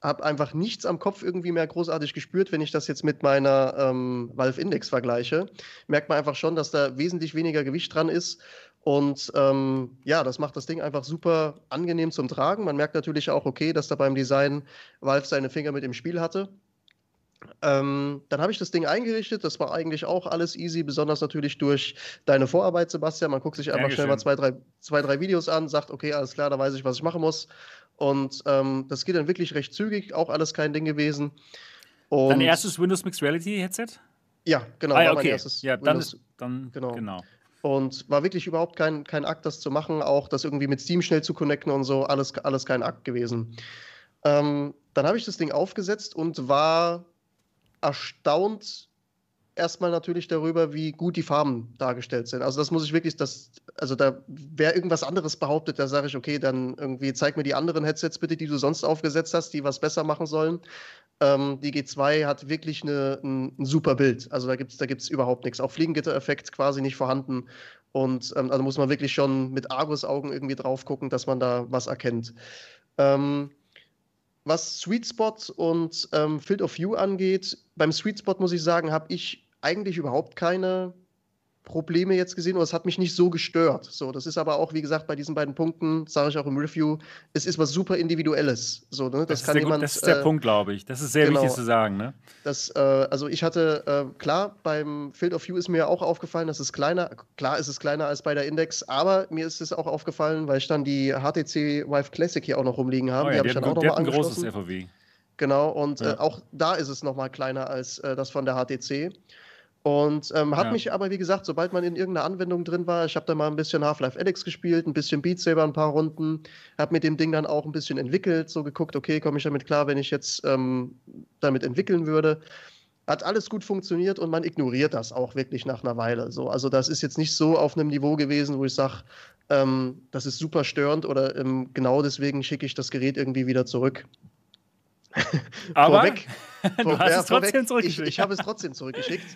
habe einfach nichts am Kopf irgendwie mehr großartig gespürt, wenn ich das jetzt mit meiner ähm, Valve Index vergleiche. Merkt man einfach schon, dass da wesentlich weniger Gewicht dran ist. Und ähm, ja, das macht das Ding einfach super angenehm zum Tragen. Man merkt natürlich auch, okay, dass da beim Design Valve seine Finger mit im Spiel hatte. Ähm, dann habe ich das Ding eingerichtet. Das war eigentlich auch alles easy, besonders natürlich durch deine Vorarbeit, Sebastian. Man guckt sich einfach schnell mal zwei drei, zwei, drei Videos an, sagt, okay, alles klar, da weiß ich, was ich machen muss. Und ähm, das geht dann wirklich recht zügig, auch alles kein Ding gewesen. Und Dein erstes Windows Mixed Reality Headset? Ja, genau. Ah, ja, okay. ja, dann Windows, ist, dann, genau. genau. Und war wirklich überhaupt kein, kein Akt, das zu machen, auch das irgendwie mit Steam schnell zu connecten und so, alles, alles kein Akt gewesen. Ähm, dann habe ich das Ding aufgesetzt und war erstaunt erstmal natürlich darüber, wie gut die Farben dargestellt sind. Also das muss ich wirklich, das, also da, wer irgendwas anderes behauptet, da sage ich, okay, dann irgendwie zeig mir die anderen Headsets bitte, die du sonst aufgesetzt hast, die was besser machen sollen. Ähm, die G2 hat wirklich eine, ein, ein, super Bild. Also da gibt es da gibt's überhaupt nichts. Auch Fliegengitter-Effekt quasi nicht vorhanden. Und ähm, also muss man wirklich schon mit Argus-Augen irgendwie drauf gucken, dass man da was erkennt. Ähm, was Sweet Spot und ähm, Field of View angeht, beim Sweet Spot muss ich sagen, habe ich eigentlich überhaupt keine Probleme jetzt gesehen oder es hat mich nicht so gestört. So, das ist aber auch, wie gesagt, bei diesen beiden Punkten, sage ich auch im Review, es ist was super Individuelles. So, ne? das, das, kann jemand, das ist der äh, Punkt, glaube ich. Das ist sehr genau, wichtig zu sagen. Ne? Das, äh, also ich hatte, äh, klar, beim Field of View ist mir auch aufgefallen, dass es kleiner, klar ist es kleiner als bei der Index, aber mir ist es auch aufgefallen, weil ich dann die HTC Vive Classic hier auch noch rumliegen habe. Oh ja, die habe ich dann auch nochmal angeschlossen. ein großes FOV. Genau, und äh, ja. auch da ist es nochmal kleiner als äh, das von der HTC. Und ähm, hat ja. mich aber, wie gesagt, sobald man in irgendeiner Anwendung drin war, ich habe da mal ein bisschen Half-Life Alyx gespielt, ein bisschen Beat Saber, ein paar Runden, habe mit dem Ding dann auch ein bisschen entwickelt, so geguckt, okay, komme ich damit klar, wenn ich jetzt ähm, damit entwickeln würde. Hat alles gut funktioniert und man ignoriert das auch wirklich nach einer Weile. So, also das ist jetzt nicht so auf einem Niveau gewesen, wo ich sage, ähm, das ist super störend oder ähm, genau deswegen schicke ich das Gerät irgendwie wieder zurück. Aber vorweg, du vor, hast ja, es trotzdem zurückgeschickt. Ich, ich habe es trotzdem zurückgeschickt.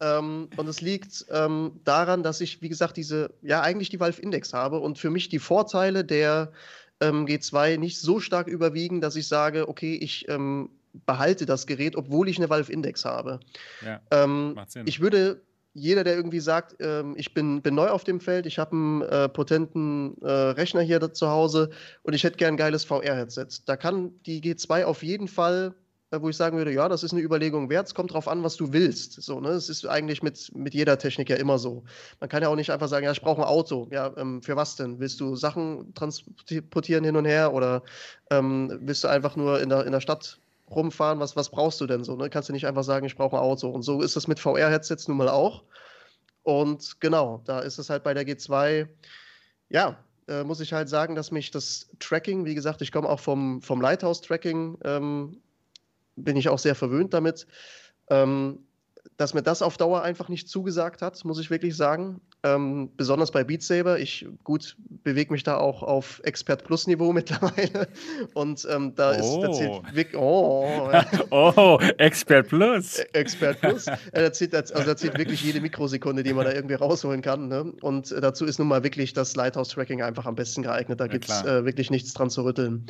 ähm, und es liegt ähm, daran, dass ich, wie gesagt, diese, ja, eigentlich die Valve Index habe und für mich die Vorteile der ähm, G2 nicht so stark überwiegen, dass ich sage, okay, ich ähm, behalte das Gerät, obwohl ich eine Valve Index habe. Ja, ähm, macht Sinn. Ich würde jeder, der irgendwie sagt, ähm, ich bin, bin neu auf dem Feld, ich habe einen äh, potenten äh, Rechner hier zu Hause und ich hätte gern ein geiles VR-Headset. Da kann die G2 auf jeden Fall, äh, wo ich sagen würde, ja, das ist eine Überlegung wert, es kommt drauf an, was du willst. So, ne? Es ist eigentlich mit, mit jeder Technik ja immer so. Man kann ja auch nicht einfach sagen, ja, ich brauche ein Auto. Ja, ähm, für was denn? Willst du Sachen transportieren hin und her oder ähm, willst du einfach nur in der, in der Stadt rumfahren, was, was brauchst du denn so? Ne? Kannst du nicht einfach sagen, ich brauche ein Auto. Und so ist es mit VR-Headsets nun mal auch. Und genau, da ist es halt bei der G2, ja, äh, muss ich halt sagen, dass mich das Tracking, wie gesagt, ich komme auch vom, vom Lighthouse-Tracking, ähm, bin ich auch sehr verwöhnt damit. Ähm, dass mir das auf Dauer einfach nicht zugesagt hat, muss ich wirklich sagen. Ähm, besonders bei Beat Saber. Ich gut bewege mich da auch auf Expert Plus Niveau mittlerweile. Und ähm, da oh. ist erzählt oh, oh, Expert Plus. E-, Expert Plus. Er zählt, also da zählt wirklich jede Mikrosekunde, die man da irgendwie rausholen kann. Ne? Und dazu ist nun mal wirklich das Lighthouse Tracking einfach am besten geeignet. Da ja, gibt es äh, wirklich nichts dran zu rütteln.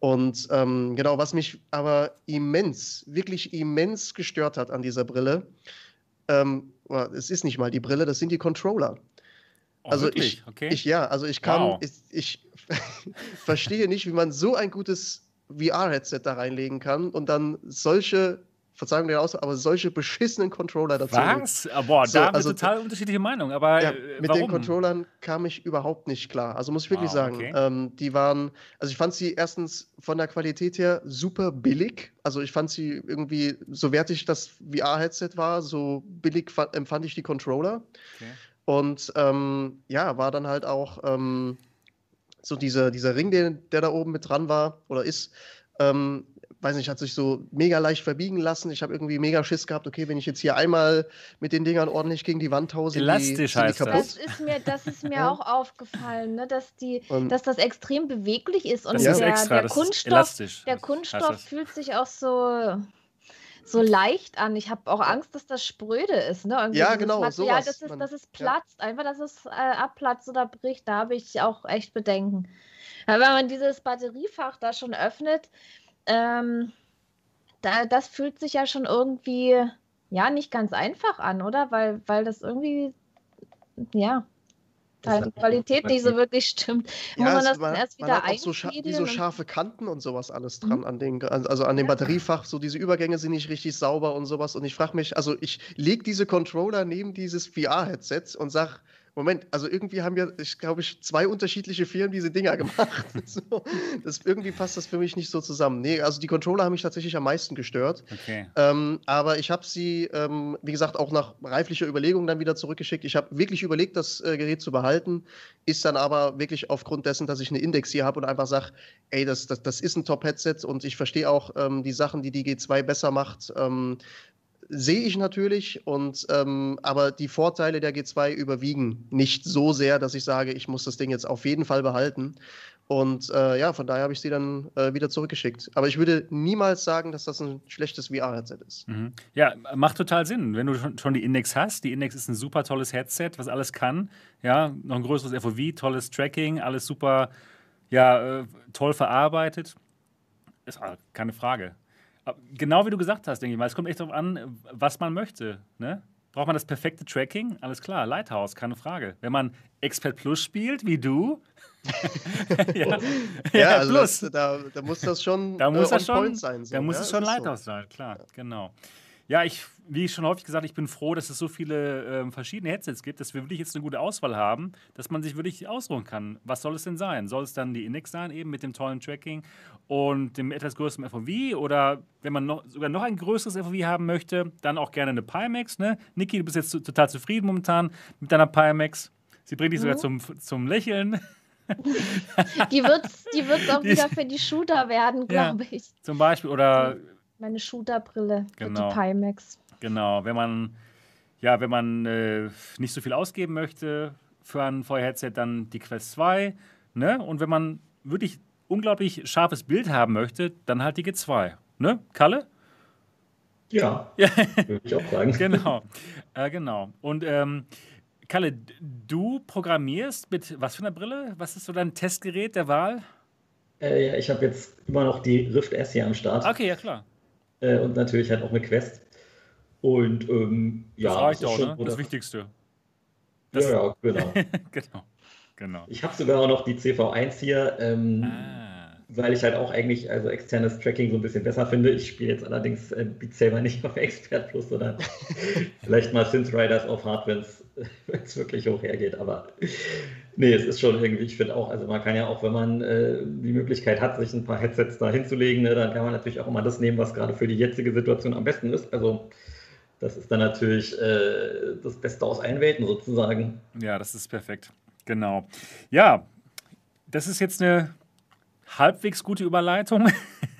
Und ähm, genau, was mich aber immens, wirklich immens gestört hat an dieser Brille, ähm, es ist nicht mal die Brille, das sind die Controller. Oh, also wirklich? ich, okay. ich, ja, also ich kann, wow. ich, ich verstehe nicht, wie man so ein gutes VR-Headset da reinlegen kann und dann solche Verzeihung der Ausdruck, aber solche beschissenen Controller dazu. Was? Ah, boah, so, da haben also, wir total unterschiedliche Meinungen. Aber ja, äh, mit warum? den Controllern kam ich überhaupt nicht klar. Also muss ich wirklich ah, sagen, okay. ähm, die waren, also ich fand sie erstens von der Qualität her super billig. Also ich fand sie irgendwie, so wertig das VR-Headset war, so billig empfand ich die Controller. Okay. Und ähm, ja, war dann halt auch ähm, so dieser, dieser Ring, der, der da oben mit dran war oder ist, ähm, weiß nicht, hat sich so mega leicht verbiegen lassen. Ich habe irgendwie mega Schiss gehabt, okay, wenn ich jetzt hier einmal mit den Dingern ordentlich gegen die Wand hause, Elastisch die, heißt die das. Das ist mir, das ist mir ja. auch aufgefallen, ne, dass, die, dass das extrem beweglich ist und der, extra, der Kunststoff, der Kunststoff fühlt sich auch so so leicht an. Ich habe auch Angst, dass das spröde ist. Ne? Irgendwie ja, genau. Material, sowas. dass, es, dass es platzt, ja. einfach, dass es äh, abplatzt oder bricht. Da habe ich auch echt Bedenken. Aber wenn man dieses Batteriefach da schon öffnet, ähm, da, das fühlt sich ja schon irgendwie, ja, nicht ganz einfach an, oder? Weil, weil das irgendwie, ja, halt die Qualität nicht so wirklich stimmt. Ja, Muss man das man, erst wieder man hat auch so, wie so scharfe Kanten und sowas alles dran mhm. an den, also an dem ja. Batteriefach, so diese Übergänge sind nicht richtig sauber und sowas. Und ich frage mich, also ich lege diese Controller neben dieses VR-Headset und sage, Moment, also irgendwie haben ja, ich glaube ich, zwei unterschiedliche Firmen diese Dinger gemacht. so, das, irgendwie passt das für mich nicht so zusammen. Nee, also die Controller haben mich tatsächlich am meisten gestört. Okay. Ähm, aber ich habe sie, ähm, wie gesagt, auch nach reiflicher Überlegung dann wieder zurückgeschickt. Ich habe wirklich überlegt, das äh, Gerät zu behalten, ist dann aber wirklich aufgrund dessen, dass ich eine Index hier habe und einfach sage, ey, das, das, das ist ein Top-Headset und ich verstehe auch ähm, die Sachen, die die G2 besser macht. Sehe ich natürlich, und, ähm, aber die Vorteile der G2 überwiegen nicht so sehr, dass ich sage, ich muss das Ding jetzt auf jeden Fall behalten. Und äh, ja, von daher habe ich sie dann äh, wieder zurückgeschickt. Aber ich würde niemals sagen, dass das ein schlechtes VR-Headset ist. Mhm. Ja, macht total Sinn. Wenn du schon die Index hast, die Index ist ein super tolles Headset, was alles kann. Ja, noch ein größeres FOV, tolles Tracking, alles super, ja, äh, toll verarbeitet. Ist keine Frage. Genau wie du gesagt hast, denke ich mal. Es kommt echt darauf an, was man möchte. Ne? Braucht man das perfekte Tracking? Alles klar, Lighthouse, keine Frage. Wenn man Expert Plus spielt, wie du. ja, ja, also Plus. Das, da, da, muss das schon da muss äh, das schon, sein. So. Da muss ja, es schon Lighthouse so. sein, klar, genau. Ja, ich, wie schon häufig gesagt, ich bin froh, dass es so viele ähm, verschiedene Headsets gibt, dass wir wirklich jetzt eine gute Auswahl haben, dass man sich wirklich ausruhen kann. Was soll es denn sein? Soll es dann die Index sein, eben mit dem tollen Tracking und dem etwas größeren FOV? Oder wenn man noch, sogar noch ein größeres FOV haben möchte, dann auch gerne eine Pimax. Ne? Niki, du bist jetzt total zufrieden momentan mit deiner Pimax. Sie bringt dich mhm. sogar zum, zum Lächeln. Die wird es die wird's auch die, wieder für die Shooter werden, glaube ja, ich. Zum Beispiel, oder meine Shooterbrille genau. die Pimax. Genau, wenn man ja, wenn man äh, nicht so viel ausgeben möchte für ein VR-Headset, dann die Quest 2. Ne? Und wenn man wirklich unglaublich scharfes Bild haben möchte, dann halt die G2. Ne, Kalle? Ja, ja. würde ich auch sagen. genau, äh, genau. Und ähm, Kalle, du programmierst mit was für einer Brille? Was ist so dein Testgerät der Wahl? Äh, ja, ich habe jetzt immer noch die Rift S hier am Start. Okay, ja klar. Äh, und natürlich halt auch eine Quest. Und ähm, ja, das reicht auch, ne? Das Wichtigste. Das ja, ja, genau. genau. genau. Ich habe sogar auch noch die CV1 hier, ähm, ah. weil ich halt auch eigentlich also externes Tracking so ein bisschen besser finde. Ich spiele jetzt allerdings äh, Beat Saber nicht auf Expert Plus, sondern vielleicht mal Synth Riders auf Hard, wenn es wirklich hoch hergeht. Aber Nee, es ist schon irgendwie, ich finde auch, also man kann ja auch, wenn man äh, die Möglichkeit hat, sich ein paar Headsets da hinzulegen, ne, dann kann man natürlich auch immer das nehmen, was gerade für die jetzige Situation am besten ist. Also das ist dann natürlich äh, das Beste aus allen Welten sozusagen. Ja, das ist perfekt. Genau. Ja, das ist jetzt eine halbwegs gute Überleitung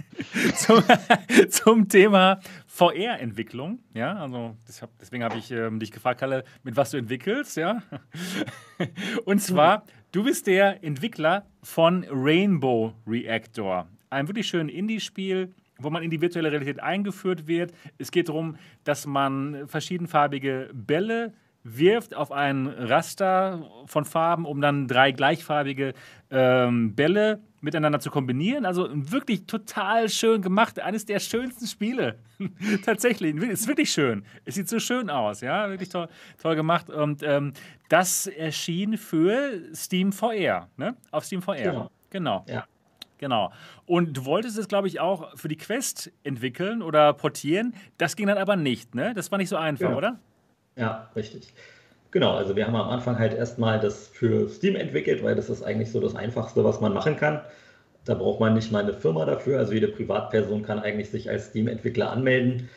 zum, zum, Thema VR-Entwicklung. Ja, also hab, deswegen habe ich ähm, dich gefragt, Kalle, mit was du entwickelst. Ja, und zwar, du bist der Entwickler von Rainbow Reactor, einem wirklich schönen Indie-Spiel wo man in die virtuelle Realität eingeführt wird. Es geht darum, dass man verschiedenfarbige Bälle wirft auf ein Raster von Farben, um dann drei gleichfarbige ähm, Bälle miteinander zu kombinieren. Also wirklich total schön gemacht. Eines der schönsten Spiele. Tatsächlich. Es ist wirklich schön. Es sieht so schön aus. Ja, wirklich toll, toll gemacht. Und ähm, das erschien für Steam VR. Ne? Auf Steam VR. Genau. genau. Ja. Genau. Und du wolltest es, glaube ich, auch für die Quest entwickeln oder portieren. Das ging dann aber nicht, ne? Das war nicht so einfach, ja. oder? Ja, richtig. Genau, also wir haben am Anfang halt erstmal das für Steam entwickelt, weil das ist eigentlich so das Einfachste, was man machen kann. Da braucht man nicht mal eine Firma dafür, also jede Privatperson kann eigentlich sich als Steam-Entwickler anmelden.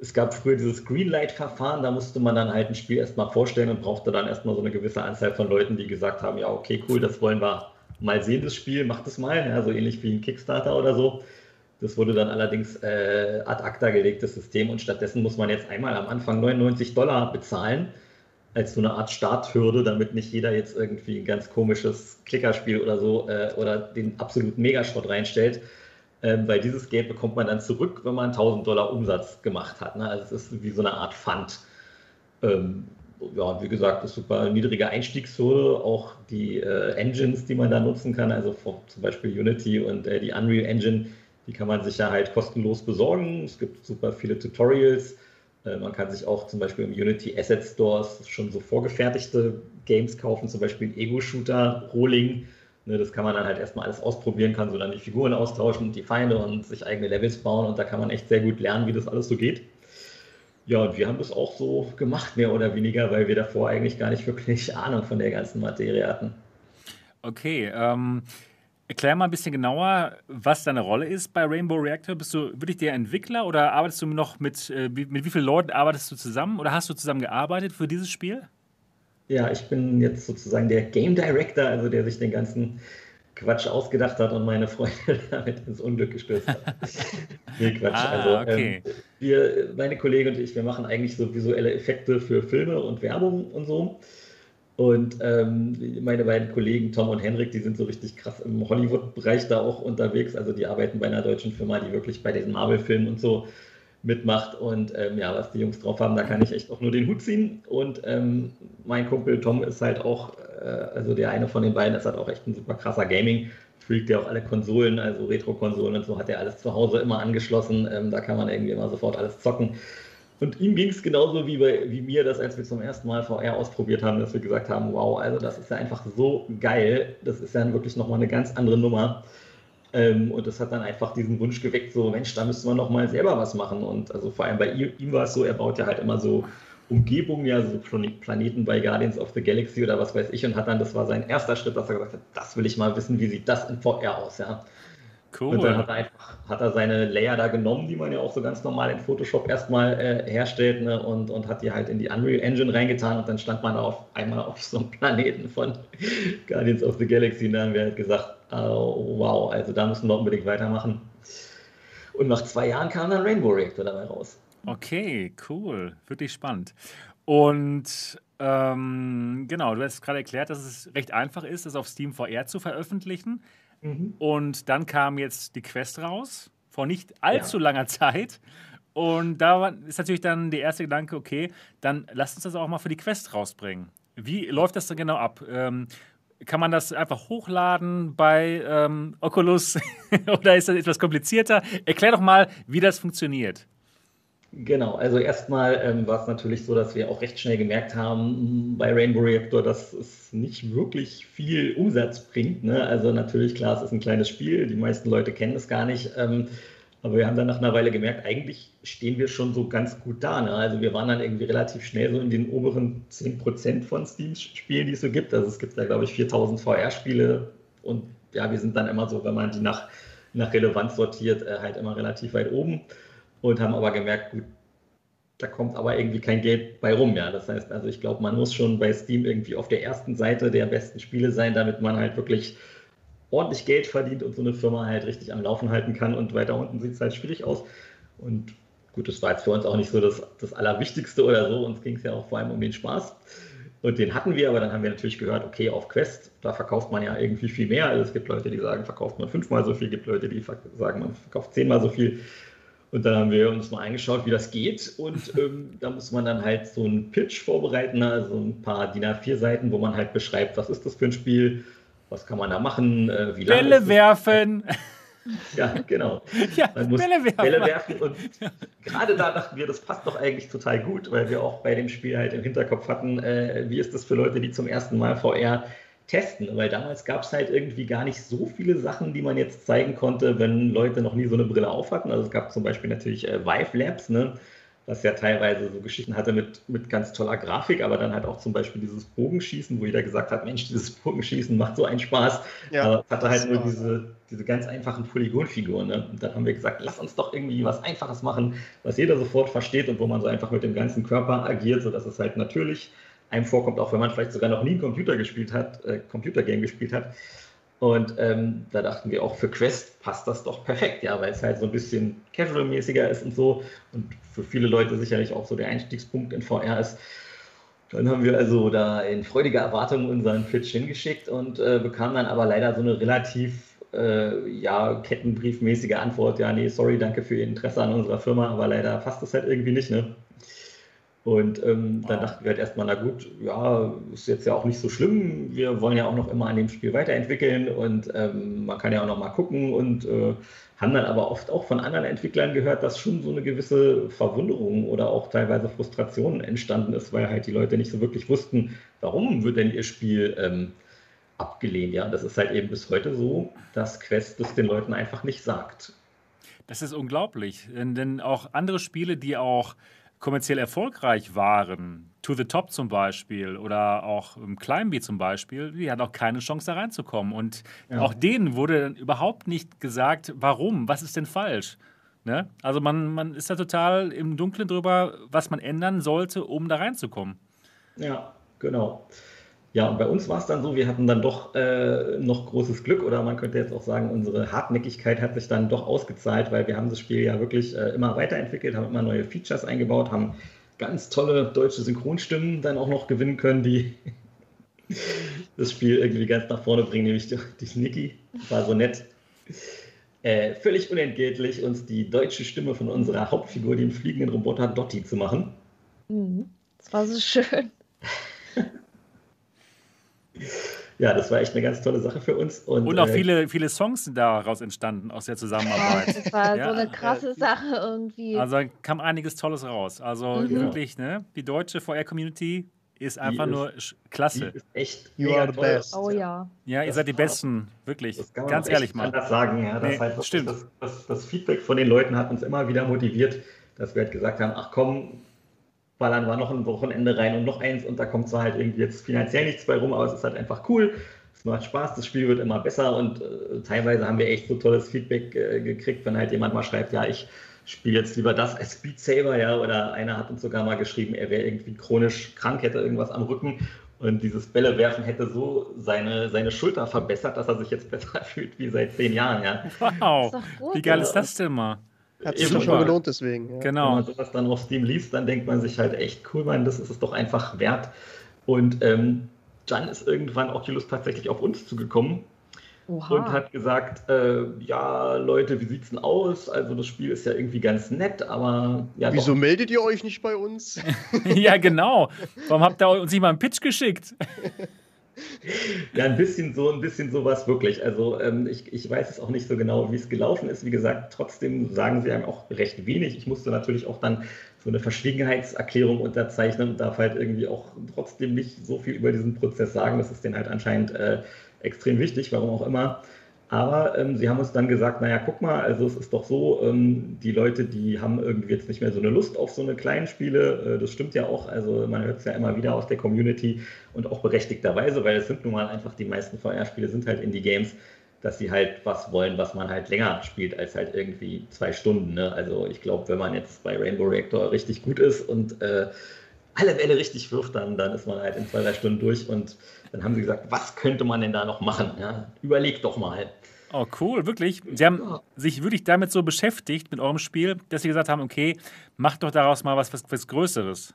Es gab früher dieses Greenlight-Verfahren, da musste man dann halt ein Spiel erstmal vorstellen und brauchte dann erstmal so eine gewisse Anzahl von Leuten, die gesagt haben, ja, okay, cool, das wollen wir mal sehen, das Spiel, macht es mal, ja, so ähnlich wie ein Kickstarter oder so. Das wurde dann allerdings äh, ad acta gelegt, das System, und stattdessen muss man jetzt einmal am Anfang 99 Dollar bezahlen, als so eine Art Starthürde, damit nicht jeder jetzt irgendwie ein ganz komisches Klickerspiel oder so äh, oder den absoluten Megaschrott reinstellt. Ähm, weil dieses Geld bekommt man dann zurück, wenn man 1000 Dollar Umsatz gemacht hat. Ne? Also es ist wie so eine Art Fund. Ähm, ja, wie gesagt, ist super niedrige Einstiegshürde. Auch die äh, Engines, die man da nutzen kann, also zum Beispiel Unity und äh, die Unreal Engine, die kann man sich ja halt kostenlos besorgen. Es gibt super viele Tutorials. Äh, man kann sich auch zum Beispiel im Unity Asset Stores schon so vorgefertigte Games kaufen, zum Beispiel Ego-Shooter, Rolling. Ne, das kann man dann halt erstmal alles ausprobieren, kann so dann die Figuren austauschen die Feinde und sich eigene Levels bauen und da kann man echt sehr gut lernen, wie das alles so geht. Ja, und wir haben das auch so gemacht, mehr oder weniger, weil wir davor eigentlich gar nicht wirklich Ahnung von der ganzen Materie hatten. Okay, ähm, Erklär mal ein bisschen genauer, was deine Rolle ist bei Rainbow Reactor. Bist du wirklich der Entwickler oder arbeitest du noch mit, äh, mit wie vielen Leuten arbeitest du zusammen oder hast du zusammen gearbeitet für dieses Spiel? Ja, ich bin jetzt sozusagen der Game Director, also der sich den ganzen Quatsch ausgedacht hat und meine Freunde damit ins Unglück gestürzt hat. nee, Quatsch. Ah, also, okay. ähm, wir, meine Kollegen und ich, wir machen eigentlich so visuelle Effekte für Filme und Werbung und so. Und ähm, meine beiden Kollegen Tom und Henrik, die sind so richtig krass im Hollywood-Bereich da auch unterwegs. Also die arbeiten bei einer deutschen Firma, die wirklich bei diesen Marvel-Filmen und so mitmacht. Und ähm, ja, was die Jungs drauf haben, da kann ich echt auch nur den Hut ziehen. Und ähm, mein Kumpel Tom ist halt auch, äh, also der eine von den beiden ist halt auch echt ein super krasser Gaming-Freak, der auch alle Konsolen, also Retro-Konsolen und so, hat er alles zu Hause immer angeschlossen. Ähm, da kann man irgendwie immer sofort alles zocken. Und ihm ging es genauso wie, bei, wie mir, das als wir zum ersten Mal VR ausprobiert haben, dass wir gesagt haben, wow, also das ist ja einfach so geil. Das ist ja wirklich nochmal eine ganz andere Nummer. Ähm, und das hat dann einfach diesen Wunsch geweckt, so Mensch, da müsste man noch mal selber was machen. Und also vor allem bei ihm, ihm war es so, er baut ja halt immer so Umgebungen, ja, so Planeten bei Guardians of the Galaxy oder was weiß ich und hat dann, das war sein erster Schritt, dass er gesagt hat, das will ich mal wissen, wie sieht das in VR aus, ja. Cool. Und dann hat er einfach hat er seine Layer da genommen, die man ja auch so ganz normal in Photoshop erstmal äh, herstellt, ne, und, und hat die halt in die Unreal Engine reingetan und dann stand man da auf einmal auf so einem Planeten von Guardians of the Galaxy und dann haben wir halt gesagt, oh, wow, also da müssen wir unbedingt weitermachen. Und nach zwei Jahren kam dann Rainbow Reactor dabei raus. Okay, cool. Wirklich spannend. Und ähm, genau, du hast gerade erklärt, dass es recht einfach ist, das auf Steam VR zu veröffentlichen. Mhm. Und dann kam jetzt die Quest raus, vor nicht allzu ja. langer Zeit. Und da ist natürlich dann der erste Gedanke, okay, dann lass uns das auch mal für die Quest rausbringen. Wie läuft das dann genau ab? Ähm, kann man das einfach hochladen bei ähm, Oculus oder ist das etwas komplizierter? Erklär doch mal, wie das funktioniert. Genau, also erstmal ähm, war es natürlich so, dass wir auch recht schnell gemerkt haben bei Rainbow Reactor, dass es nicht wirklich viel Umsatz bringt. Ne? Also natürlich, klar, es ist ein kleines Spiel, die meisten Leute kennen es gar nicht. Ähm, aber wir haben dann nach einer Weile gemerkt, eigentlich stehen wir schon so ganz gut da. Ne? Also wir waren dann irgendwie relativ schnell so in den oberen 10% von Steam-Spielen, die es so gibt. Also es gibt da, glaube ich, 4000 VR-Spiele und ja, wir sind dann immer so, wenn man die nach, nach Relevanz sortiert, äh, halt immer relativ weit oben und haben aber gemerkt, gut, da kommt aber irgendwie kein Geld bei rum, ja. Das heißt, also ich glaube, man muss schon bei Steam irgendwie auf der ersten Seite der besten Spiele sein, damit man halt wirklich ordentlich Geld verdient und so eine Firma halt richtig am Laufen halten kann. Und weiter unten sieht es halt schwierig aus. Und gut, das war jetzt für uns auch nicht so das, das Allerwichtigste oder so. Uns ging es ja auch vor allem um den Spaß. Und den hatten wir, aber dann haben wir natürlich gehört, okay, auf Quest, da verkauft man ja irgendwie viel mehr. Also es gibt Leute, die sagen, verkauft man fünfmal so viel, gibt Leute, die sagen, man verkauft zehnmal so viel. Und dann haben wir uns mal eingeschaut, wie das geht. Und ähm, da muss man dann halt so einen Pitch vorbereiten, also ein paar DIN A4-Seiten, wo man halt beschreibt, was ist das für ein Spiel, was kann man da machen, äh, wie lange. Bälle werfen. Ja, genau. Ja, man muss Bälle werfen. Bälle werfen. Und gerade da dachten wir, das passt doch eigentlich total gut, weil wir auch bei dem Spiel halt im Hinterkopf hatten, äh, wie ist das für Leute, die zum ersten Mal VR testen, weil damals gab es halt irgendwie gar nicht so viele Sachen, die man jetzt zeigen konnte, wenn Leute noch nie so eine Brille auf hatten. Also es gab zum Beispiel natürlich äh, Vive Labs, ne? was ja teilweise so Geschichten hatte mit, mit ganz toller Grafik, aber dann halt auch zum Beispiel dieses Bogenschießen, wo jeder gesagt hat, Mensch, dieses Bogenschießen macht so einen Spaß. Ja, aber es hatte halt nur diese, diese ganz einfachen Polygonfiguren. Ne? Und dann haben wir gesagt, lass uns doch irgendwie was Einfaches machen, was jeder sofort versteht und wo man so einfach mit dem ganzen Körper agiert, sodass es halt natürlich einem vorkommt, auch wenn man vielleicht sogar noch nie ein Computer gespielt hat, äh, Computergame gespielt hat. Und ähm, da dachten wir auch, für Quest passt das doch perfekt, ja, weil es halt so ein bisschen casual-mäßiger ist und so und für viele Leute sicherlich auch so der Einstiegspunkt in VR ist. Dann haben wir also da in freudiger Erwartung unseren Pitch hingeschickt und äh, bekamen dann aber leider so eine relativ äh, ja, kettenbriefmäßige Antwort, ja, nee, sorry, danke für Ihr Interesse an unserer Firma, aber leider passt das halt irgendwie nicht, ne? Und ähm, dann dachten wir halt erstmal, na gut, ja, ist jetzt ja auch nicht so schlimm. Wir wollen ja auch noch immer an dem Spiel weiterentwickeln und ähm, man kann ja auch noch mal gucken und äh, haben dann aber oft auch von anderen Entwicklern gehört, dass schon so eine gewisse Verwunderung oder auch teilweise Frustration entstanden ist, weil halt die Leute nicht so wirklich wussten, warum wird denn ihr Spiel ähm, abgelehnt. Ja, das ist halt eben bis heute so, dass Quest das den Leuten einfach nicht sagt. Das ist unglaublich, denn, denn auch andere Spiele, die auch kommerziell erfolgreich waren, To the Top zum Beispiel oder auch Climbee zum Beispiel, die hatten auch keine Chance da reinzukommen. Und ja. auch denen wurde überhaupt nicht gesagt, warum, was ist denn falsch. Ne? Also man, man ist da total im Dunkeln drüber, was man ändern sollte, um da reinzukommen. Ja, genau. Ja, und bei uns war es dann so, wir hatten dann doch äh, noch großes Glück oder man könnte jetzt auch sagen, unsere Hartnäckigkeit hat sich dann doch ausgezahlt, weil wir haben das Spiel ja wirklich äh, immer weiterentwickelt, haben immer neue Features eingebaut, haben ganz tolle deutsche Synchronstimmen dann auch noch gewinnen können, die das Spiel irgendwie ganz nach vorne bringen, nämlich die, die Niki, war so nett. Äh, völlig unentgeltlich uns die deutsche Stimme von unserer Hauptfigur, dem fliegenden Roboter Dotti, zu machen. Mhm. Das war so schön. ja, das war echt eine ganz tolle Sache für uns. Und, und auch äh, viele, viele Songs sind daraus entstanden, aus der Zusammenarbeit. das war ja, so eine krasse Sache irgendwie. Also kam einiges Tolles raus. Also mhm. wirklich, ne? Die deutsche VR-Community ist einfach ist, nur klasse. Die ist echt you are the best. Oh ja. Ja, ihr seid die Besten, wirklich. Das kann man Ganz ehrlich mal. Das sagen, ja. Das, nee, heißt, das, stimmt. Das, das, das, Feedback von den Leuten hat uns immer wieder motiviert, dass wir halt gesagt haben, ach komm, ballern wir noch ein Wochenende rein und noch eins und da kommt zwar halt irgendwie jetzt finanziell nichts bei rum, aber es ist halt einfach cool. Es macht Spaß, das Spiel wird immer besser und äh, teilweise haben wir echt so tolles Feedback äh, gekriegt, wenn halt jemand mal schreibt, ja, ich spiele jetzt lieber das als Speed Saber, ja, oder einer hat uns sogar mal geschrieben, er wäre irgendwie chronisch krank, hätte irgendwas am Rücken und dieses Bällewerfen hätte so seine, seine Schulter verbessert, dass er sich jetzt besser fühlt wie seit zehn Jahren, ja. Wow, wie geil ist das denn mal? Hat sich schon gelohnt deswegen. Ja. Genau. Wenn man sowas dann auf Steam liest, dann denkt man sich halt echt cool, man, das ist es doch einfach wert. Und ähm, dann ist irgendwann Oculus tatsächlich auf uns zugekommen Oha. und hat gesagt, äh, ja, Leute, wie sieht's denn aus? Also das Spiel ist ja irgendwie ganz nett, aber ja. Wieso doch. meldet ihr euch nicht bei uns? ja, genau. Warum habt ihr uns nicht mal einen Pitch geschickt? ja, ein bisschen so, ein bisschen sowas wirklich. Also ähm, ich, ich weiß es auch nicht so genau, wie es gelaufen ist. Wie gesagt, trotzdem sagen sie einem auch recht wenig. Ich musste natürlich auch dann so eine Verschwiegenheitserklärung unterzeichnen und darf halt irgendwie auch trotzdem nicht so viel über diesen Prozess sagen. Das ist denen halt anscheinend äh, extrem wichtig, warum auch immer. Aber ähm, sie haben uns dann gesagt, naja, guck mal, also es ist doch so, ähm, die Leute, die haben irgendwie jetzt nicht mehr so eine Lust auf so eine kleinen Spiele. Äh, das stimmt ja auch, also man hört es ja immer wieder aus der Community und auch berechtigterweise, weil es sind nun mal einfach die meisten VR-Spiele sind halt Indie-Games, dass sie halt was wollen, was man halt länger spielt als halt irgendwie zwei Stunden. Ne? Also ich glaube, wenn man jetzt bei Rainbow Reactor richtig gut ist und äh, alle Bälle richtig wirft, dann, dann ist man halt in zwei, drei Stunden durch und dann haben sie gesagt, was könnte man denn da noch machen? Ja, überleg doch mal. Oh, cool, wirklich. Sie haben ja. sich wirklich damit so beschäftigt, mit eurem Spiel, dass sie gesagt haben, okay, macht doch daraus mal was, was, was Größeres.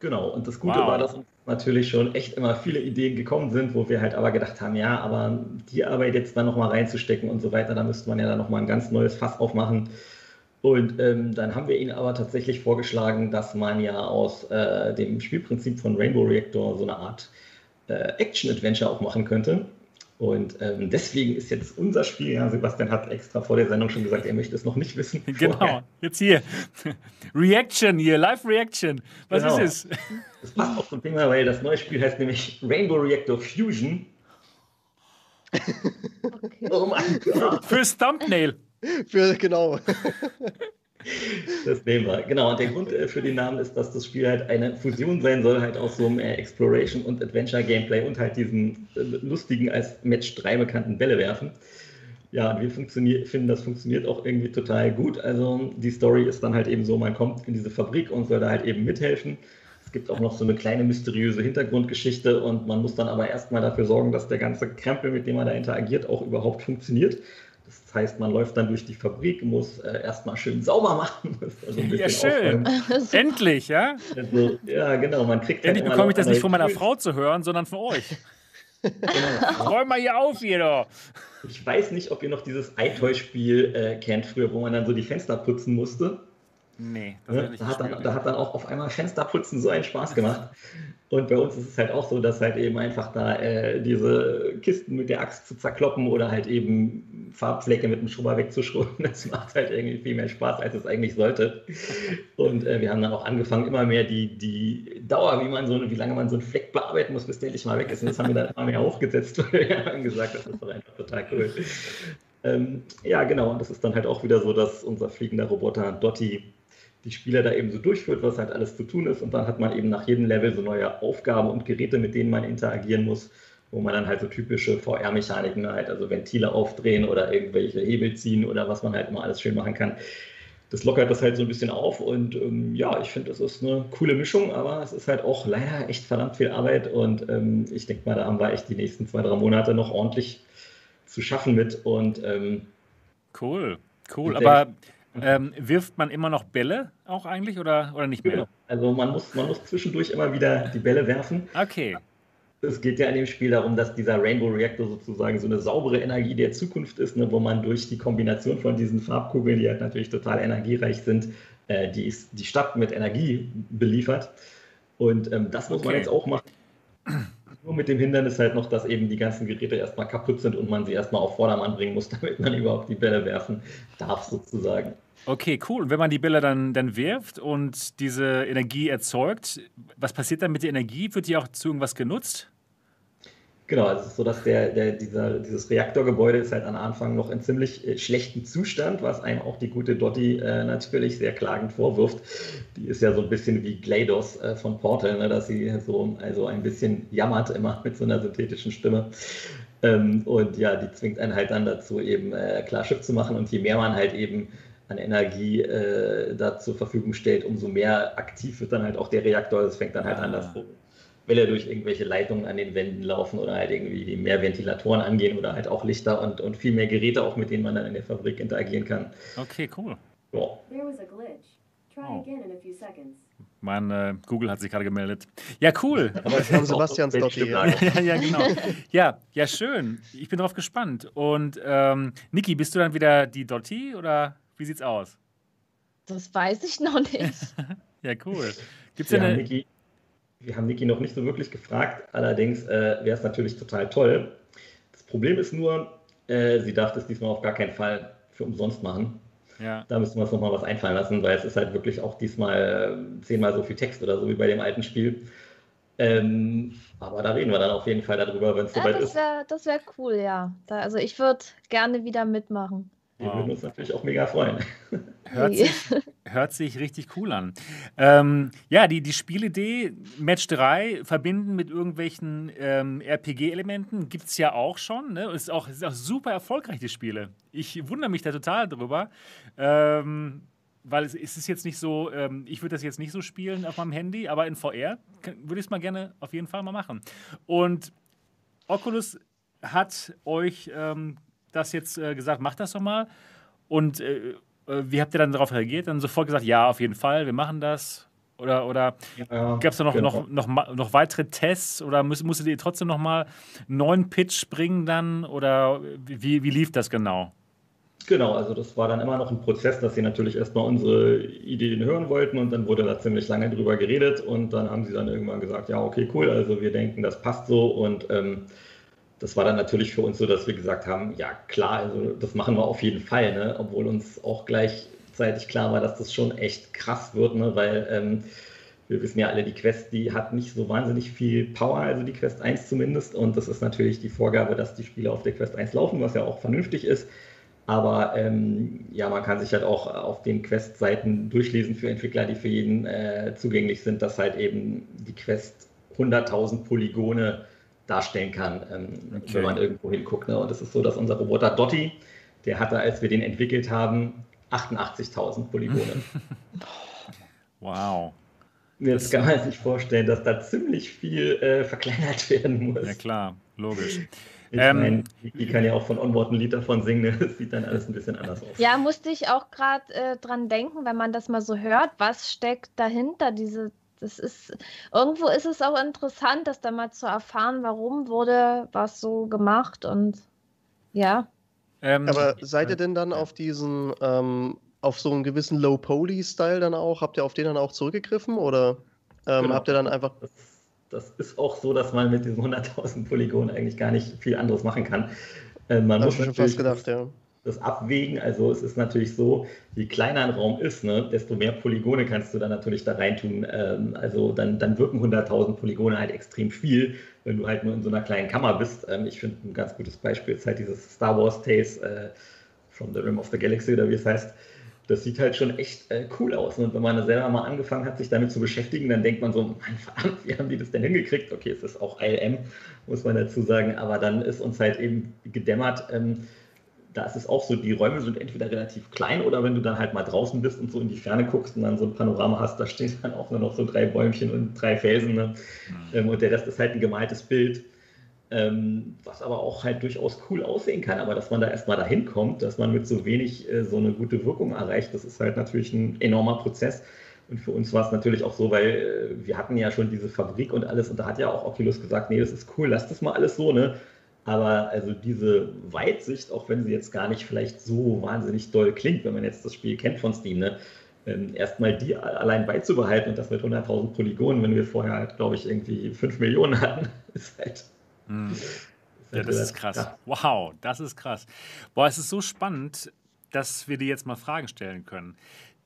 Genau, und das Gute wow. war, dass uns natürlich schon echt immer viele Ideen gekommen sind, wo wir halt aber gedacht haben, ja, aber die Arbeit jetzt dann nochmal reinzustecken und so weiter, da müsste man ja dann nochmal ein ganz neues Fass aufmachen. Und ähm, dann haben wir ihnen aber tatsächlich vorgeschlagen, dass man ja aus äh, dem Spielprinzip von Rainbow Reactor so eine Art äh, Action-Adventure auch machen könnte. Und ähm, deswegen ist jetzt unser Spiel, ja, Sebastian hat extra vor der Sendung schon gesagt, er möchte es noch nicht wissen. Genau, vorher. jetzt hier. Reaction hier, Live-Reaction. Was genau. ist es? Das passt auch zum Thema, weil das neue Spiel heißt nämlich Rainbow Reactor Fusion. Okay. Oh mein Gott. Fürs Thumbnail. Für, genau. Das nehmen wir. Genau, und der Grund äh, für den Namen ist, dass das Spiel halt eine Fusion sein soll, halt aus so einem äh, Exploration- und Adventure-Gameplay und halt diesen äh, lustigen, als Match 3 bekannten Bälle werfen. Ja, und wir finden, das funktioniert auch irgendwie total gut. Also die Story ist dann halt eben so, man kommt in diese Fabrik und soll da halt eben mithelfen. Es gibt auch noch so eine kleine mysteriöse Hintergrundgeschichte und man muss dann aber erstmal dafür sorgen, dass der ganze Krempel, mit dem man da interagiert, auch überhaupt funktioniert. Das heißt, man läuft dann durch die Fabrik, muss äh, erstmal schön sauber machen. Also ja, schön. Endlich, ja? Also, ja, genau. Man kriegt Endlich halt bekomme ich das nicht von meiner Frau zu hören, sondern von euch. genau. Räum mal hier auf, jeder. Ich weiß nicht, ob ihr noch dieses iToy-Spiel äh, kennt früher, wo man dann so die Fenster putzen musste. Nee, das ja, da, hat dann, da hat dann auch auf einmal Fensterputzen so einen Spaß gemacht. Und bei uns ist es halt auch so, dass halt eben einfach da äh, diese Kisten mit der Axt zu zerkloppen oder halt eben Farbflecke mit dem Schrubber wegzuschrubben, das macht halt irgendwie viel mehr Spaß, als es eigentlich sollte. Und äh, wir haben dann auch angefangen, immer mehr die, die Dauer, wie man so wie lange man so einen Fleck bearbeiten muss, bis der endlich mal weg ist. Und das haben wir dann immer mehr aufgesetzt, weil wir haben gesagt, das ist doch einfach total cool. Ähm, ja, genau, und das ist dann halt auch wieder so, dass unser fliegender Roboter Dotti die Spieler da eben so durchführt, was halt alles zu tun ist. Und dann hat man eben nach jedem Level so neue Aufgaben und Geräte, mit denen man interagieren muss, wo man dann halt so typische VR-Mechaniken halt, also Ventile aufdrehen oder irgendwelche Hebel ziehen oder was man halt immer alles schön machen kann. Das lockert das halt so ein bisschen auf und ähm, ja, ich finde, das ist eine coole Mischung, aber es ist halt auch leider echt verdammt viel Arbeit und ähm, ich denke mal, da haben wir echt die nächsten zwei, drei Monate noch ordentlich zu schaffen mit und ähm, cool, cool, aber ähm, wirft man immer noch Bälle auch eigentlich oder, oder nicht mehr? Genau. Also man muss, man muss zwischendurch immer wieder die Bälle werfen. Okay. Es geht ja in dem Spiel darum, dass dieser Rainbow Reactor sozusagen so eine saubere Energie der Zukunft ist, ne, wo man durch die Kombination von diesen Farbkugeln, die halt natürlich total energiereich sind, äh, die, ist, die Stadt mit Energie beliefert. Und ähm, das muss okay. man jetzt auch machen. Nur mit dem Hindernis halt noch, dass eben die ganzen Geräte erstmal kaputt sind und man sie erstmal auf Vordermann bringen muss, damit man überhaupt die Bälle werfen darf, sozusagen. Okay, cool. Und wenn man die Bälle dann, dann wirft und diese Energie erzeugt, was passiert dann mit der Energie? Wird die auch zu irgendwas genutzt? Genau, also es ist so, dass der, der, dieser, dieses Reaktorgebäude ist halt am Anfang noch in ziemlich äh, schlechtem Zustand, was einem auch die gute Dotti äh, natürlich sehr klagend vorwirft. Die ist ja so ein bisschen wie GLaDOS äh, von Portal, ne, dass sie so also ein bisschen jammert immer mit so einer synthetischen Stimme. Ähm, und ja, die zwingt einen halt dann dazu, eben äh, klar Schiff zu machen. Und je mehr man halt eben an Energie äh, da zur Verfügung stellt, umso mehr aktiv wird dann halt auch der Reaktor. Das fängt dann halt ah. an, dass Welle durch irgendwelche Leitungen an den Wänden laufen oder halt irgendwie mehr Ventilatoren angehen oder halt auch Lichter und, und viel mehr Geräte auch, mit denen man dann in der Fabrik interagieren kann. Okay, cool. Ja. Oh. Mein äh, Google hat sich gerade gemeldet. Ja, cool. Aber haben Sebastians Dotti. Ja, ja, genau. Ja, ja, schön. Ich bin drauf gespannt. Und ähm, Niki, bist du dann wieder die Dotti oder wie sieht's aus? Das weiß ich noch nicht. ja, cool. Gibt's ja, eine... Niki, wir haben Niki noch nicht so wirklich gefragt, allerdings äh, wäre es natürlich total toll. Das Problem ist nur, äh, sie darf das diesmal auf gar keinen Fall für umsonst machen. Ja. Da müssen wir uns nochmal was einfallen lassen, weil es ist halt wirklich auch diesmal äh, zehnmal so viel Text oder so wie bei dem alten Spiel. Ähm, aber da reden wir dann auf jeden Fall darüber, wenn es ja, soweit ist. das wäre cool, ja. Da, also ich würde gerne wieder mitmachen. Wir würden uns natürlich auch mega freuen. Hört sich, hört sich richtig cool an. Ähm, ja, die, die Spielidee Match 3 verbinden mit irgendwelchen ähm, RPG-Elementen gibt es ja auch schon. Ne? Ist, auch, ist auch super erfolgreich, die Spiele. Ich wundere mich da total drüber. Ähm, weil es, es, ist jetzt nicht so, ähm, ich würde das jetzt nicht so spielen auf meinem Handy, aber in VR würde ich es mal gerne auf jeden Fall mal machen. Und Oculus hat euch ähm, das jetzt äh, gesagt, mach das doch mal. Und äh, äh, wie habt ihr dann darauf reagiert? Dann sofort gesagt, ja, auf jeden Fall, wir machen das? Oder, oder ja, gab es da noch, genau. noch, noch, noch weitere Tests? Oder müsst, musstet ihr trotzdem noch mal einen neuen Pitch bringen dann? Oder wie, wie lief das genau? Genau, also das war dann immer noch ein Prozess, dass sie natürlich erstmal unsere Ideen hören wollten und dann wurde da ziemlich lange drüber geredet und dann haben sie dann irgendwann gesagt, ja, okay, cool, also wir denken, das passt so und ähm, das war dann natürlich für uns so, dass wir gesagt haben, ja klar, also das machen wir auf jeden Fall, ne? obwohl uns auch gleichzeitig klar war, dass das schon echt krass wird, ne? weil ähm, wir wissen ja alle, die Quest, die hat nicht so wahnsinnig viel Power, also die Quest 1 zumindest und das ist natürlich die Vorgabe, dass die Spiele auf der Quest 1 laufen, was ja auch vernünftig ist. Aber ähm, ja, man kann sich halt auch auf den Quest-Seiten durchlesen für Entwickler, die für jeden äh, zugänglich sind, dass halt eben die Quest 100.000 Polygone darstellen kann, ähm, okay. wenn man irgendwo hinguckt. Ne? Und es ist so, dass unser Roboter Dotti, der hatte, als wir den entwickelt haben, 88.000 Polygone. wow. Jetzt kann man sich vorstellen, dass da ziemlich viel äh, verkleinert werden muss. Ja klar, logisch. Ich ähm, meine, die kann ja auch von Onboard ein Lied davon singen, das sieht dann alles ein bisschen anders aus. Ja, musste ich auch gerade äh, dran denken, wenn man das mal so hört, was steckt dahinter, diese das ist, irgendwo ist es auch interessant, das da mal zu erfahren, warum wurde was so gemacht und ja. Ähm, Aber seid ihr denn dann auf diesen, ähm, auf so einen gewissen Low-Poly-Style dann auch, habt ihr auf den dann auch zurückgegriffen oder ähm, genau. habt ihr dann einfach. Das, das, ist auch so, dass man mit diesen 100.000 Polygonen eigentlich gar nicht viel anderes machen kann. Äh, man Hab muss schon fast gedacht, ja das abwägen. Also es ist natürlich so, je kleiner ein Raum ist, ne, desto mehr Polygone kannst du dann natürlich da reintun. Ähm, also dann, dann wirken 100.000 Polygone halt extrem viel, wenn du halt nur in so einer kleinen Kammer bist. Ähm, ich finde ein ganz gutes Beispiel ist halt dieses Star Wars Tales äh, from the Rim of the Galaxy oder wie es heißt. Das sieht halt schon echt äh, cool aus. Und wenn man selber mal angefangen hat, sich damit zu beschäftigen, dann denkt man so, mein verdammt, wie haben die das denn hingekriegt? Okay, es ist auch ILM, muss man dazu sagen, aber dann ist uns halt eben gedämmert, ähm, da ist es auch so, die Räume sind entweder relativ klein oder wenn du dann halt mal draußen bist und so in die Ferne guckst und dann so ein Panorama hast, da stehen dann auch nur noch so drei Bäumchen und drei Felsen. Ne? Mhm. und der Rest ist halt ein gemaltes Bild, ähm, was aber auch halt durchaus cool aussehen kann. Aber dass man da erstmal dahin kommt, dass man mit so wenig äh, so eine gute Wirkung erreicht, das ist halt natürlich ein enormer Prozess. Und für uns war es natürlich auch so, weil äh, wir hatten ja schon diese Fabrik und alles und da hat ja auch Oculus gesagt, nee, das ist cool, lass das mal alles so, ne? Aber also diese Weitsicht, auch wenn sie jetzt gar nicht vielleicht so wahnsinnig doll klingt, wenn man jetzt das Spiel kennt von Steam, ne? ähm, erstmal die allein beizubehalten und das mit 100.000 Polygonen, wenn wir vorher halt, glaube ich, irgendwie 5 Millionen hatten, ist halt. Hm. Ja, das ist krass. krass. Wow, das ist krass. Boah, es ist so spannend, dass wir dir jetzt mal Fragen stellen können.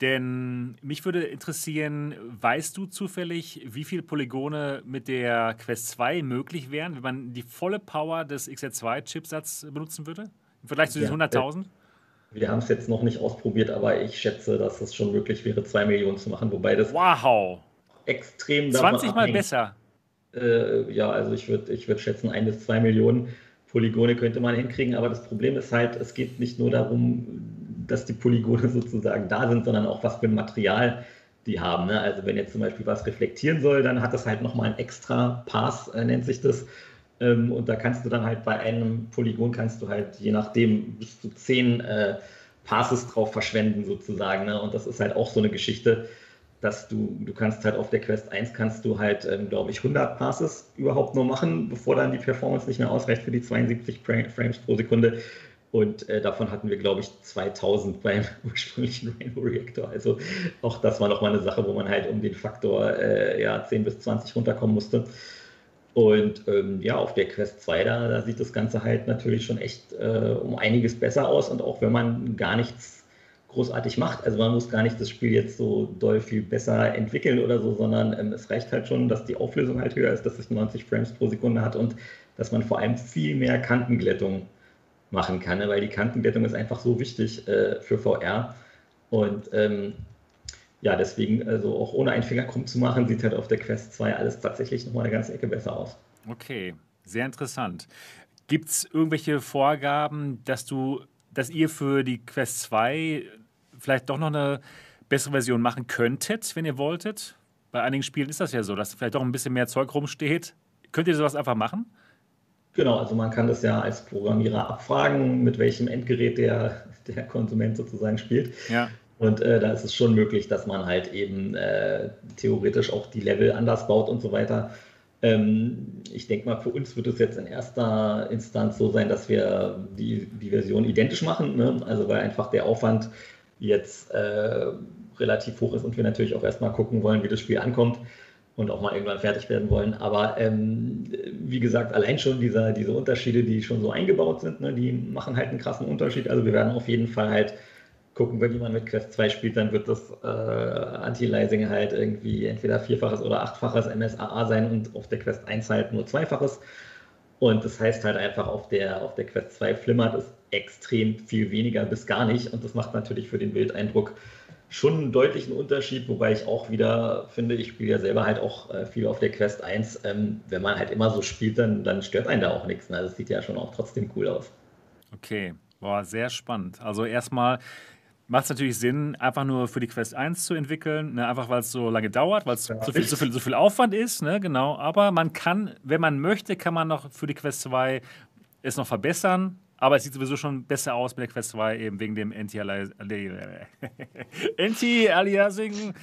Denn mich würde interessieren, weißt du zufällig, wie viele Polygone mit der Quest 2 möglich wären, wenn man die volle Power des XR2-Chipsatz benutzen würde? Im Vergleich zu diesen ja, 100.000? Wir haben es jetzt noch nicht ausprobiert, aber ich schätze, dass es schon möglich wäre, 2 Millionen zu machen, wobei das wow. extrem 20 Mal besser. Äh, ja, also ich würde ich würd schätzen, 1 bis 2 Millionen Polygone könnte man hinkriegen, aber das Problem ist halt, es geht nicht nur darum, dass die Polygone sozusagen da sind, sondern auch was für ein Material die haben. Ne? Also wenn jetzt zum Beispiel was reflektieren soll, dann hat das halt nochmal ein extra Pass, äh, nennt sich das. Ähm, und da kannst du dann halt bei einem Polygon kannst du halt je nachdem bis zu zehn äh, Passes drauf verschwenden sozusagen. Ne? Und das ist halt auch so eine Geschichte, dass du, du kannst halt auf der Quest 1 kannst du halt, ähm, glaube ich, 100 Passes überhaupt nur machen, bevor dann die Performance nicht mehr ausreicht für die 72 Frames pro Sekunde. Und äh, davon hatten wir, glaube ich, 2000 beim ursprünglichen Rainbow Reactor. Also auch das war nochmal eine Sache, wo man halt um den Faktor äh, ja, 10 bis 20 runterkommen musste. Und ähm, ja, auf der Quest 2, da, da, sieht das Ganze halt natürlich schon echt äh, um einiges besser aus. Und auch wenn man gar nichts großartig macht, also man muss gar nicht das Spiel jetzt so doll viel besser entwickeln oder so, sondern ähm, es reicht halt schon, dass die Auflösung halt höher ist, dass es 90 Frames pro Sekunde hat und dass man vor allem viel mehr Kantenglättung machen kann, ne? weil die Kantenglättung ist einfach so wichtig äh, für VR. Und ähm, ja, deswegen, also auch ohne einen Finger krumm zu machen, sieht halt auf der Quest 2 alles tatsächlich nochmal eine ganze Ecke besser aus. Okay, sehr interessant. Gibt es irgendwelche Vorgaben, dass du, dass ihr für die Quest 2 vielleicht doch noch eine bessere Version machen könntet, wenn ihr wolltet? Bei einigen Spielen ist das ja so, dass vielleicht doch ein bisschen mehr Zeug rumsteht. Könnt ihr sowas einfach machen? Genau, also man kann das ja als Programmierer abfragen, mit welchem Endgerät der, der Konsument sozusagen spielt. Ja. Und äh, da ist es schon möglich, dass man halt eben äh, theoretisch auch die Level anders baut und so weiter. Ähm, ich denke mal, für uns wird es jetzt in erster Instanz so sein, dass wir die, die Version identisch machen. Ne? Also weil einfach der Aufwand jetzt äh, relativ hoch ist und wir natürlich auch erstmal gucken wollen, wie das Spiel ankommt und auch mal irgendwann fertig werden wollen. Aber ähm, wie gesagt, allein schon dieser, diese Unterschiede, die schon so eingebaut sind, ne, die machen halt einen krassen Unterschied. Also wir werden auf jeden Fall halt gucken, wenn jemand mit Quest 2 spielt, dann wird das äh, Anti-Liasing halt irgendwie entweder vierfaches oder achtfaches MSAA sein und auf der Quest 1 halt nur zweifaches. Und das heißt halt einfach, auf der, auf der Quest 2 flimmert es extrem viel weniger bis gar nicht. Und das macht natürlich für den Bildeindruck schon einen deutlichen Unterschied, wobei ich auch wieder finde, ich spiele ja selber halt auch äh, viel auf der Quest 1. Ähm, wenn man halt immer so spielt, dann, dann stört einen da auch nichts. Ne? Also es sieht ja schon auch trotzdem cool aus. Okay, boah, sehr spannend. Also erstmal macht es natürlich Sinn, einfach nur für die Quest 1 zu entwickeln, ne? einfach weil es so lange dauert, weil es ja, so, viel, so, viel, so viel Aufwand ist, ne? genau. Aber man kann, wenn man möchte, kann man noch für die Quest 2 es noch verbessern. Aber es sieht sowieso schon besser aus mit der Quest 2, eben wegen dem Anti-Aliasing.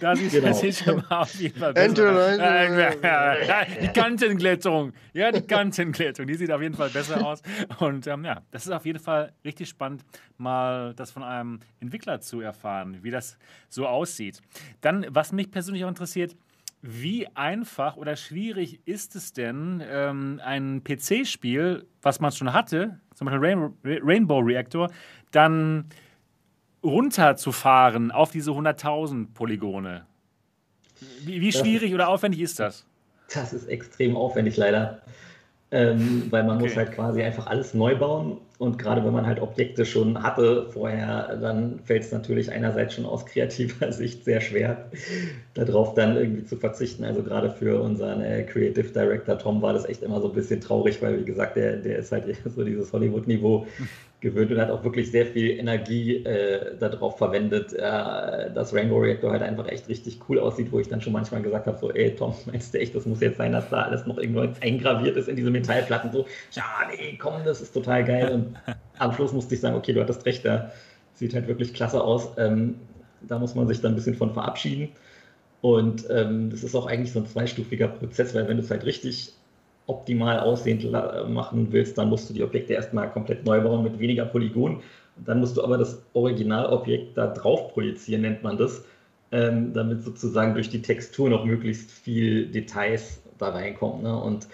Da sieht genau. es schon mal auf jeden Fall besser aus. die Kantenglättung. Ja, die Kantenglättung. Die sieht auf jeden Fall besser aus. Und ähm, ja, das ist auf jeden Fall richtig spannend, mal das von einem Entwickler zu erfahren, wie das so aussieht. Dann, was mich persönlich auch interessiert, wie einfach oder schwierig ist es denn, ähm, ein PC-Spiel, was man schon hatte, zum Beispiel Rainbow, Rainbow Reactor, dann runterzufahren auf diese 100.000 Polygone? Wie, wie schwierig oder aufwendig ist das? Das ist extrem aufwendig leider ähm, weil man okay. muss halt quasi einfach alles neu bauen. Und gerade wenn man halt Objekte schon hatte vorher, dann fällt es natürlich einerseits schon aus kreativer Sicht sehr schwer, darauf dann irgendwie zu verzichten. Also gerade für unseren äh, Creative Director Tom war das echt immer so ein bisschen traurig, weil wie gesagt, der, der ist halt so dieses Hollywood-Niveau gewöhnt und hat auch wirklich sehr viel Energie äh, darauf verwendet, äh, dass Rainbow Reactor halt einfach echt richtig cool aussieht, wo ich dann schon manchmal gesagt habe, so, ey Tom, meinst du echt, das muss jetzt sein, dass da alles noch irgendwo eingraviert ist in diese Metallplatten, so, ja, nee, komm, das ist total geil. Und am Schluss musste ich sagen, okay, du hattest recht, da sieht halt wirklich klasse aus, ähm, da muss man sich dann ein bisschen von verabschieden. Und ähm, das ist auch eigentlich so ein zweistufiger Prozess, weil wenn du es halt richtig optimal aussehend machen willst, dann musst du die Objekte erstmal komplett neu bauen mit weniger Polygonen. Dann musst du aber das Originalobjekt da drauf projizieren, nennt man das, ähm, damit sozusagen durch die Textur noch möglichst viel Details da reinkommen. Ne? Und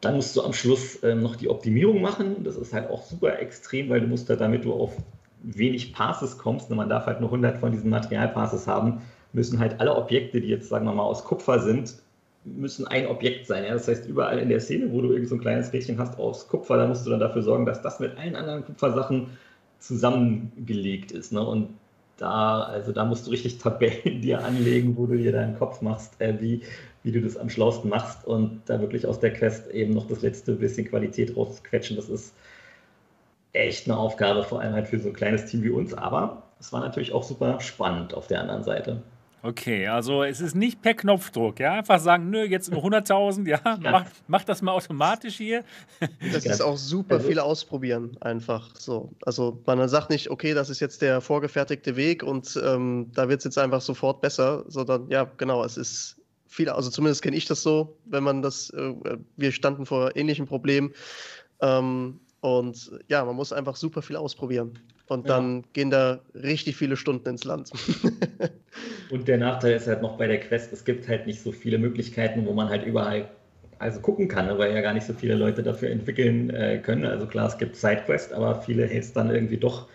dann musst du am Schluss ähm, noch die Optimierung machen. Das ist halt auch super extrem, weil du musst da, damit du auf wenig Passes kommst, ne? man darf halt nur 100 von diesen Materialpasses haben, müssen halt alle Objekte, die jetzt sagen wir mal aus Kupfer sind, müssen ein Objekt sein. Ja? Das heißt, überall in der Szene, wo du irgend so ein kleines Rädchen hast aus Kupfer, da musst du dann dafür sorgen, dass das mit allen anderen Kupfersachen zusammengelegt ist. Ne? Und da, also da musst du richtig Tabellen dir anlegen, wo du dir deinen Kopf machst, äh, wie, wie du das am schlausten machst und da wirklich aus der Quest eben noch das letzte bisschen Qualität rausquetschen. Das ist echt eine Aufgabe, vor allem halt für so ein kleines Team wie uns, aber es war natürlich auch super spannend auf der anderen Seite. Okay, also es ist nicht per Knopfdruck, ja? Einfach sagen, nö, jetzt nur 100.000, ja, mach, mach, das mal automatisch hier. Das ist auch super also, viel ausprobieren, einfach so. Also man sagt nicht, okay, das ist jetzt der vorgefertigte Weg und ähm, da wird es jetzt einfach sofort besser, sondern ja, genau, es ist viel, also zumindest kenne ich das so, wenn man das, äh, wir standen vor ähnlichen Problemen ähm, und ja, man muss einfach super viel ausprobieren. Und dann ja. gehen da richtig viele Stunden ins Land. und der Nachteil ist halt noch bei der Quest, es gibt halt nicht so viele Möglichkeiten, wo man halt überall also gucken kann, weil ja gar nicht so viele Leute dafür entwickeln äh, können. Also klar, es gibt Sidequest, aber viele hält es dann irgendwie doch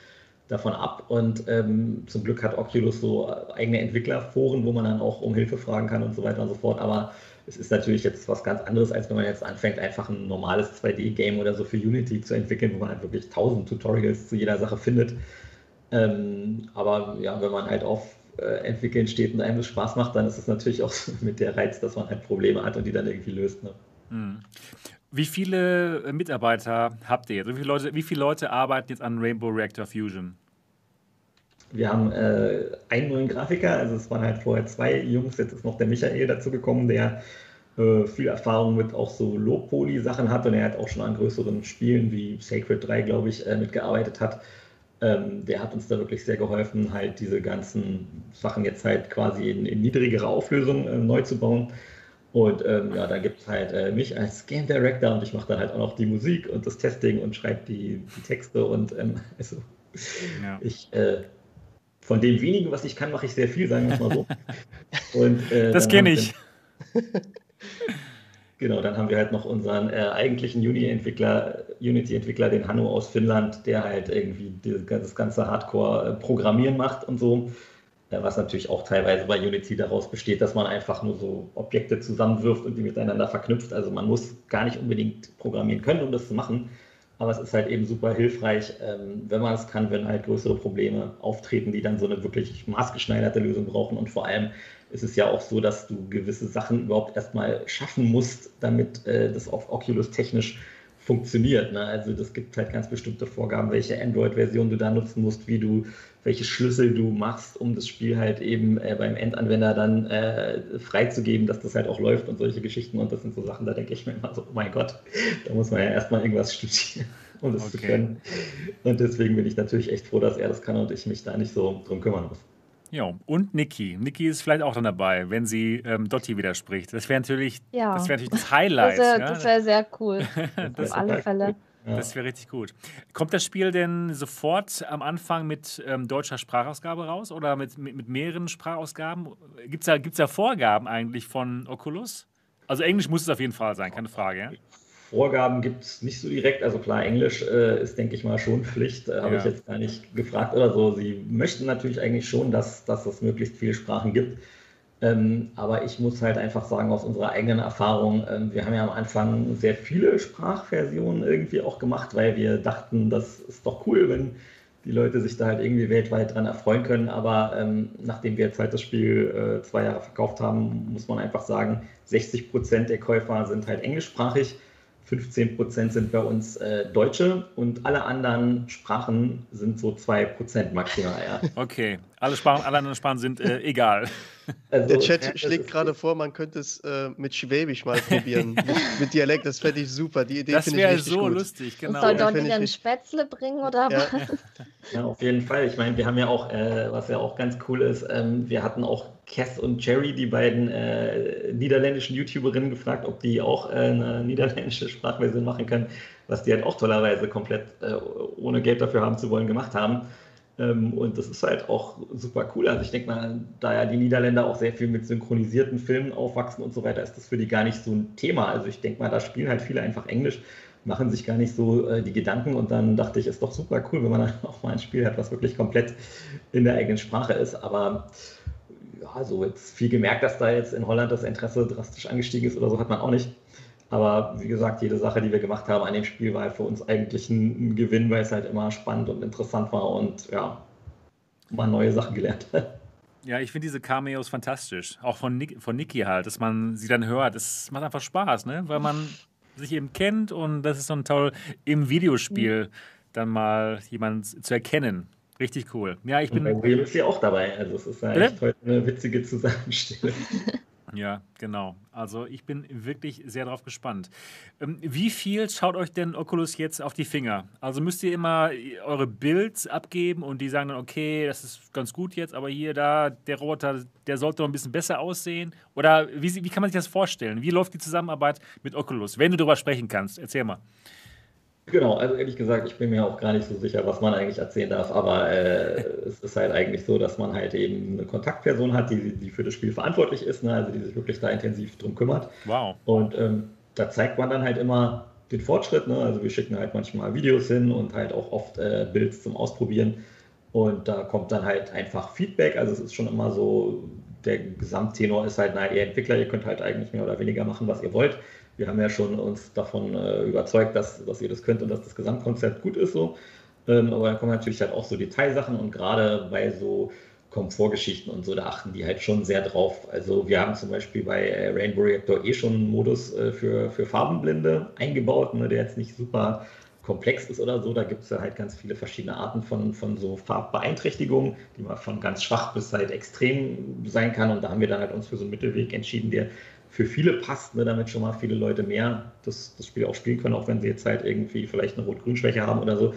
davon ab. Und ähm, zum Glück hat Oculus so eigene Entwicklerforen, wo man dann auch um Hilfe fragen kann und so weiter und so fort. Aber es ist natürlich jetzt was ganz anderes, als wenn man jetzt anfängt, einfach ein normales 2D-Game oder so für Unity zu entwickeln, wo man halt wirklich tausend Tutorials zu jeder Sache findet. Ähm, aber ja, wenn man halt auf äh, Entwickeln steht und einem das Spaß macht, dann ist es natürlich auch mit der Reiz, dass man halt Probleme hat und die dann irgendwie löst. Ne? Hm. Wie viele Mitarbeiter habt ihr? Wie viele, Leute, wie viele Leute arbeiten jetzt an Rainbow Reactor Fusion? Wir haben äh, einen neuen Grafiker, also es waren halt vorher zwei Jungs, jetzt ist noch der Michael dazu gekommen, der äh, viel Erfahrung mit auch so Low-Poly-Sachen hat und er hat auch schon an größeren Spielen wie Sacred 3, glaube ich, äh, mitgearbeitet hat. Ähm, der hat uns da wirklich sehr geholfen, halt diese ganzen Sachen jetzt halt quasi in, in niedrigere Auflösung äh, neu zu bauen. Und ähm, ja, da gibt es halt äh, mich als Game Director und ich mache dann halt auch noch die Musik und das Testing und schreibe die, die Texte und ähm, also ja. ich äh, von dem wenigen, was ich kann, mache ich sehr viel, sagen wir es mal so. Und, äh, das kenne ich. genau, dann haben wir halt noch unseren äh, eigentlichen Unity-Entwickler, Unity-Entwickler, den Hanno aus Finnland, der halt irgendwie das ganze Hardcore-Programmieren macht und so. Äh, was natürlich auch teilweise bei Unity daraus besteht, dass man einfach nur so Objekte zusammenwirft und die miteinander verknüpft. Also man muss gar nicht unbedingt programmieren können, um das zu machen. Aber es ist halt eben super hilfreich, ähm, wenn man es kann, wenn halt größere Probleme auftreten, die dann so eine wirklich maßgeschneiderte Lösung brauchen. Und vor allem ist es ja auch so, dass du gewisse Sachen überhaupt erstmal schaffen musst, damit äh, das auf Oculus technisch funktioniert. Ne? Also das gibt halt ganz bestimmte Vorgaben, welche Android-Version du da nutzen musst, wie du welche Schlüssel du machst, um das Spiel halt eben äh, beim Endanwender dann äh, freizugeben, dass das halt auch läuft und solche Geschichten. Und das sind so Sachen, da denke ich mir immer so, oh mein Gott, da muss man ja erstmal irgendwas studieren, um das okay. zu können. Und deswegen bin ich natürlich echt froh, dass er das kann und ich mich da nicht so drum kümmern muss. Ja, und Niki. Niki ist vielleicht auch dann dabei, wenn sie ähm, Dotti widerspricht. Das wäre natürlich, ja. das, wär natürlich das Highlight. Das wäre ja? wär sehr cool. Auf alle Fälle. Cool. Ja. Das wäre richtig gut. Kommt das Spiel denn sofort am Anfang mit ähm, deutscher Sprachausgabe raus oder mit, mit, mit mehreren Sprachausgaben? Gibt es da, gibt's da Vorgaben eigentlich von Oculus? Also Englisch muss es auf jeden Fall sein, keine Frage. Ja? Vorgaben gibt es nicht so direkt. Also klar, Englisch äh, ist, denke ich mal, schon Pflicht. Äh, Habe ja. ich jetzt gar nicht gefragt oder so. Sie möchten natürlich eigentlich schon, dass, dass es möglichst viele Sprachen gibt. Ähm, aber ich muss halt einfach sagen, aus unserer eigenen Erfahrung, ähm, wir haben ja am Anfang sehr viele Sprachversionen irgendwie auch gemacht, weil wir dachten, das ist doch cool, wenn die Leute sich da halt irgendwie weltweit dran erfreuen können. Aber ähm, nachdem wir jetzt halt das Spiel äh, zwei Jahre verkauft haben, muss man einfach sagen, 60 Prozent der Käufer sind halt englischsprachig. 15 Prozent sind bei uns äh, Deutsche und alle anderen Sprachen sind so 2 Prozent maximal. Ja. Okay, Alle, Sprachen, alle anderen Sprachen sind äh, egal. Also, Der Chat ja, schlägt gerade vor, man könnte es äh, mit Schwäbisch mal probieren. mit, mit, Dialekt, das fände ich super. Die Idee finde ich richtig so gut. lustig, genau. Soll dort wieder ein Spätzle bringen oder ja. was? Ja, auf jeden Fall. Ich meine, wir haben ja auch, äh, was ja auch ganz cool ist, ähm, wir hatten auch Cass und Jerry, die beiden äh, niederländischen YouTuberinnen, gefragt, ob die auch äh, eine niederländische Sprachversion machen können, was die halt auch tollerweise komplett äh, ohne Geld dafür haben zu wollen gemacht haben. Ähm, und das ist halt auch super cool. Also ich denke mal, da ja die Niederländer auch sehr viel mit synchronisierten Filmen aufwachsen und so weiter, ist das für die gar nicht so ein Thema. Also ich denke mal, da spielen halt viele einfach Englisch, machen sich gar nicht so äh, die Gedanken und dann dachte ich, ist doch super cool, wenn man dann auch mal ein Spiel hat, was wirklich komplett in der eigenen Sprache ist. Aber ja, so jetzt viel gemerkt, dass da jetzt in Holland das Interesse drastisch angestiegen ist oder so, hat man auch nicht. Aber wie gesagt, jede Sache, die wir gemacht haben an dem Spiel, war halt für uns eigentlich ein, Gewinn, weil es halt immer spannend und interessant war und ja, man neue Sachen gelernt hat. Ja, ich finde diese Cameos fantastisch. Auch von, Nick, von Niki halt, dass man sie dann hört. Es macht einfach Spaß, ne? Weil man sich eben kennt und das ist so ein toll im Videospiel dann mal jemanden zu erkennen. Richtig cool. Ja, ich bin. Und bei William ist ja auch dabei. Also es ist echt heute eine witzige Zusammenstellung. Ja, genau. Also ich bin wirklich sehr darauf gespannt. Ähm, wie viel schaut euch denn Oculus jetzt auf die Finger? Also müsst ihr immer eure Builds abgeben und die sagen dann, okay, das ist ganz gut jetzt, aber hier, da, der Roboter, der sollte noch ein bisschen besser aussehen? Oder wie, wie kann man sich das vorstellen? Wie läuft die Zusammenarbeit mit Oculus? Wenn du darüber sprechen kannst, erzähl mal. Genau, also ehrlich gesagt, ich bin mir auch gar nicht so sicher, was man eigentlich erzählen darf, aber äh, es ist halt eigentlich so, dass man halt eben eine Kontaktperson hat, die, die für das Spiel verantwortlich ist, ne? also die sich wirklich da intensiv drum kümmert. Wow. Und ähm, da zeigt man dann halt immer den Fortschritt, ne? also wir schicken halt manchmal Videos hin und halt auch oft äh, Builds zum Ausprobieren und da kommt dann halt einfach Feedback, also es ist schon immer so, der Gesamttenor ist halt, na, ihr Entwickler, ihr könnt halt eigentlich mehr oder weniger machen, was ihr wollt wir haben ja schon uns davon äh, überzeugt, dass, dass ihr das könnt und dass das Gesamtkonzept gut ist so. Ähm, aber dann kommen natürlich halt auch so Detailsachen und gerade bei so Komfortgeschichten und so, da achten die halt schon sehr drauf. Also wir haben zum Beispiel bei äh, Rainbow Reactor eh schon einen Modus äh, für, für Farbenblinde eingebaut, ne, der jetzt nicht super komplex ist oder so. Da gibt es ja halt ganz viele verschiedene Arten von, von so Farbbeeinträchtigungen, die man von ganz schwach bis halt extrem sein kann. Und da haben wir dann halt uns für so einen Mittelweg entschieden, der für viele passt, ne, damit schon mal viele Leute mehr das, das Spiel auch spielen können, auch wenn sie jetzt halt irgendwie vielleicht eine Rot-Grün-Schwäche haben oder so.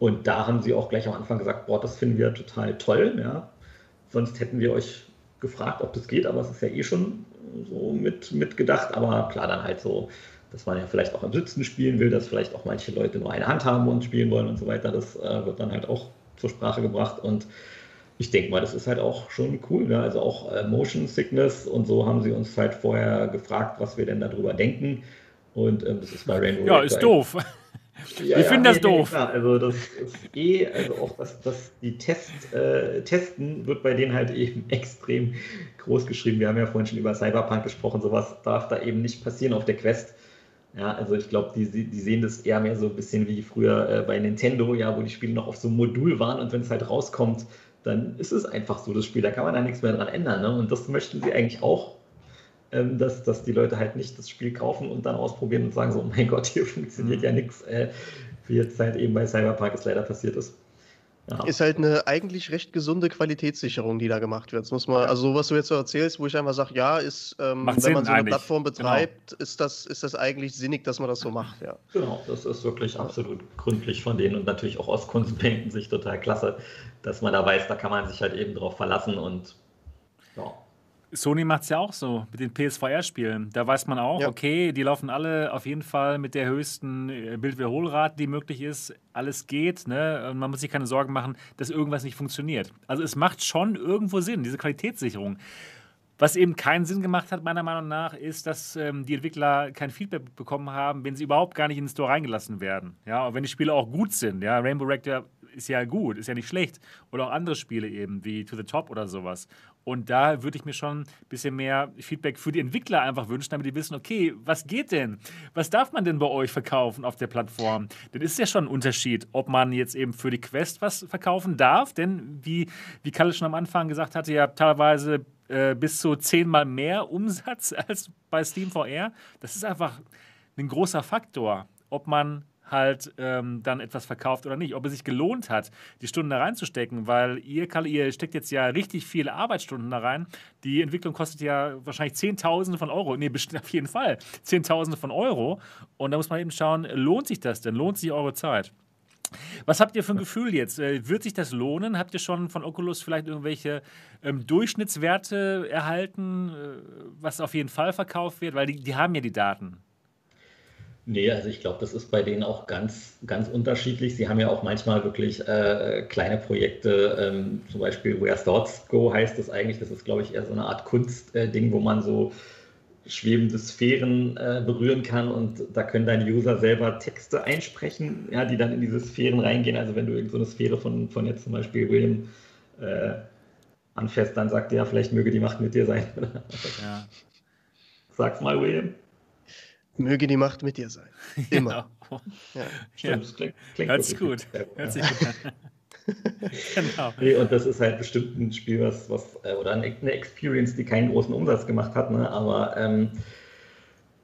Und da haben sie auch gleich am Anfang gesagt, boah, das finden wir total toll, ja. Sonst hätten wir euch gefragt, ob das geht, aber es ist ja eh schon so mit, mitgedacht. Aber klar, dann halt so, dass man ja vielleicht auch im Sitzen spielen will, dass vielleicht auch manche Leute nur eine Hand haben und spielen wollen und so weiter. Das äh, wird dann halt auch zur Sprache gebracht. Und ich denke mal, das ist halt auch schon cool. Ne? Also auch äh, Motion Sickness und so haben sie uns halt vorher gefragt, was wir denn darüber denken. Und ähm, das ist bei Rainbow. Ja, ist doof. Ja, ich finde ja, das nee, doof. Klar, also das ist eh, also auch das, das die Test, äh, Testen wird bei denen halt eben extrem groß geschrieben. Wir haben ja vorhin schon über Cyberpunk gesprochen, sowas darf da eben nicht passieren auf der Quest. Ja, also ich glaube, die, die sehen das eher mehr so ein bisschen wie früher äh, bei Nintendo, ja, wo die Spiele noch auf so einem Modul waren und wenn es halt rauskommt, dann ist es einfach so das Spiel, da kann man da nichts mehr dran ändern. Ne? Und das möchten sie eigentlich auch, ähm, dass, dass die Leute halt nicht das Spiel kaufen und dann ausprobieren und sagen so, oh mein Gott, hier funktioniert ja nichts, äh, wie jetzt halt eben bei Cyberpunk es leider passiert ist. Ja. Ist halt eine eigentlich recht gesunde Qualitätssicherung, die da gemacht wird. Das muss man, also was du jetzt so erzählst, wo ich einfach sage, ja, ist, ähm, wenn man so eine Plattform genau. betreibt, genau. ist, das, ist das eigentlich sinnig, dass man das so macht, ja. Genau, das ist wirklich absolut gründlich von denen und natürlich auch aus Konsumentensicht total klasse, dass man da weiß, da kann man sich halt eben drauf verlassen und. Sony macht es ja auch so mit den PSVR-Spielen. Da weiß man auch, ja. okay, die laufen alle auf jeden Fall mit der höchsten äh, Bildwiederholrate, die möglich ist. Alles geht, ne? Und man muss sich keine Sorgen machen, dass irgendwas nicht funktioniert. Also es macht schon irgendwo Sinn, diese Qualitätssicherung. Was eben keinen Sinn gemacht hat, meiner Meinung nach, ist, dass ähm, die Entwickler kein Feedback bekommen haben, wenn sie überhaupt gar nicht in den Store reingelassen werden. Ja, und wenn die Spiele auch gut sind. Ja, Rainbow Rector ist ja gut, ist ja nicht schlecht. Oder auch andere Spiele eben, wie To the Top oder sowas. Und da würde ich mir schon ein bisschen mehr Feedback für die Entwickler einfach wünschen, damit die wissen, okay, was geht denn? Was darf man denn bei euch verkaufen auf der Plattform? Denn ist ja schon ein Unterschied, ob man jetzt eben für die Quest was verkaufen darf. Denn wie, wie Kalle schon am Anfang gesagt hatte, ja teilweise äh, bis zu zehnmal mehr Umsatz als bei Steam VR. Das ist einfach ein großer Faktor, ob man halt ähm, dann etwas verkauft oder nicht. Ob es sich gelohnt hat, die Stunden da reinzustecken, weil ihr, Kalle, ihr steckt jetzt ja richtig viele Arbeitsstunden da rein. Die Entwicklung kostet ja wahrscheinlich Zehntausende von Euro. Nee, auf jeden Fall. Zehntausende von Euro. Und da muss man eben schauen, lohnt sich das denn? Lohnt sich eure Zeit? Was habt ihr für ein Gefühl jetzt? Äh, wird sich das lohnen? Habt ihr schon von Oculus vielleicht irgendwelche ähm, Durchschnittswerte erhalten, äh, was auf jeden Fall verkauft wird? Weil die, die haben ja die Daten. Nee, also ich glaube, das ist bei denen auch ganz, ganz unterschiedlich. Sie haben ja auch manchmal wirklich äh, kleine Projekte, ähm, zum Beispiel Where Thoughts Go heißt das eigentlich. Das ist, glaube ich, eher so eine Art Kunstding, äh, wo man so schwebende Sphären äh, berühren kann und da können deine User selber Texte einsprechen, ja, die dann in diese Sphären reingehen. Also wenn du irgendeine so Sphäre von, von jetzt zum Beispiel William äh, anfährst, dann sagt er, vielleicht möge die Macht mit dir sein. ja. Sag's mal, William. Möge die Macht mit dir sein. Immer. Genau. Ja. Stimmt, ja. das klingt, klingt Hört sich gut. Hört sich gut genau. Nee, und das ist halt bestimmt ein Spiel, was, was äh, oder eine Experience, die keinen großen Umsatz gemacht hat, ne? aber ähm,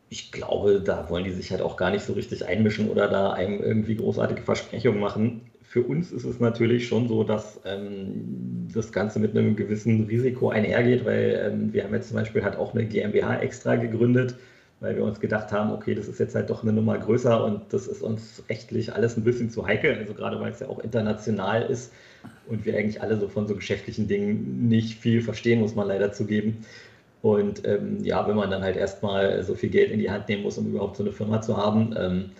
ich glaube, da wollen die sich halt auch gar nicht so richtig einmischen oder da einem irgendwie großartige Versprechungen machen. Für uns ist es natürlich schon so, dass ähm, das Ganze mit einem gewissen Risiko einhergeht, weil ähm, wir haben jetzt zum Beispiel halt auch eine GmbH extra gegründet, weil wir uns gedacht haben, okay, das ist jetzt halt doch eine Nummer größer und das ist uns rechtlich alles ein bisschen zu heikel, also gerade weil es ja auch international ist und wir eigentlich alle so von so geschäftlichen Dingen nicht viel verstehen, muss man leider zugeben. Und ähm, ja, wenn man dann halt erstmal so viel Geld in die Hand nehmen muss, um überhaupt so eine Firma zu haben, ähm,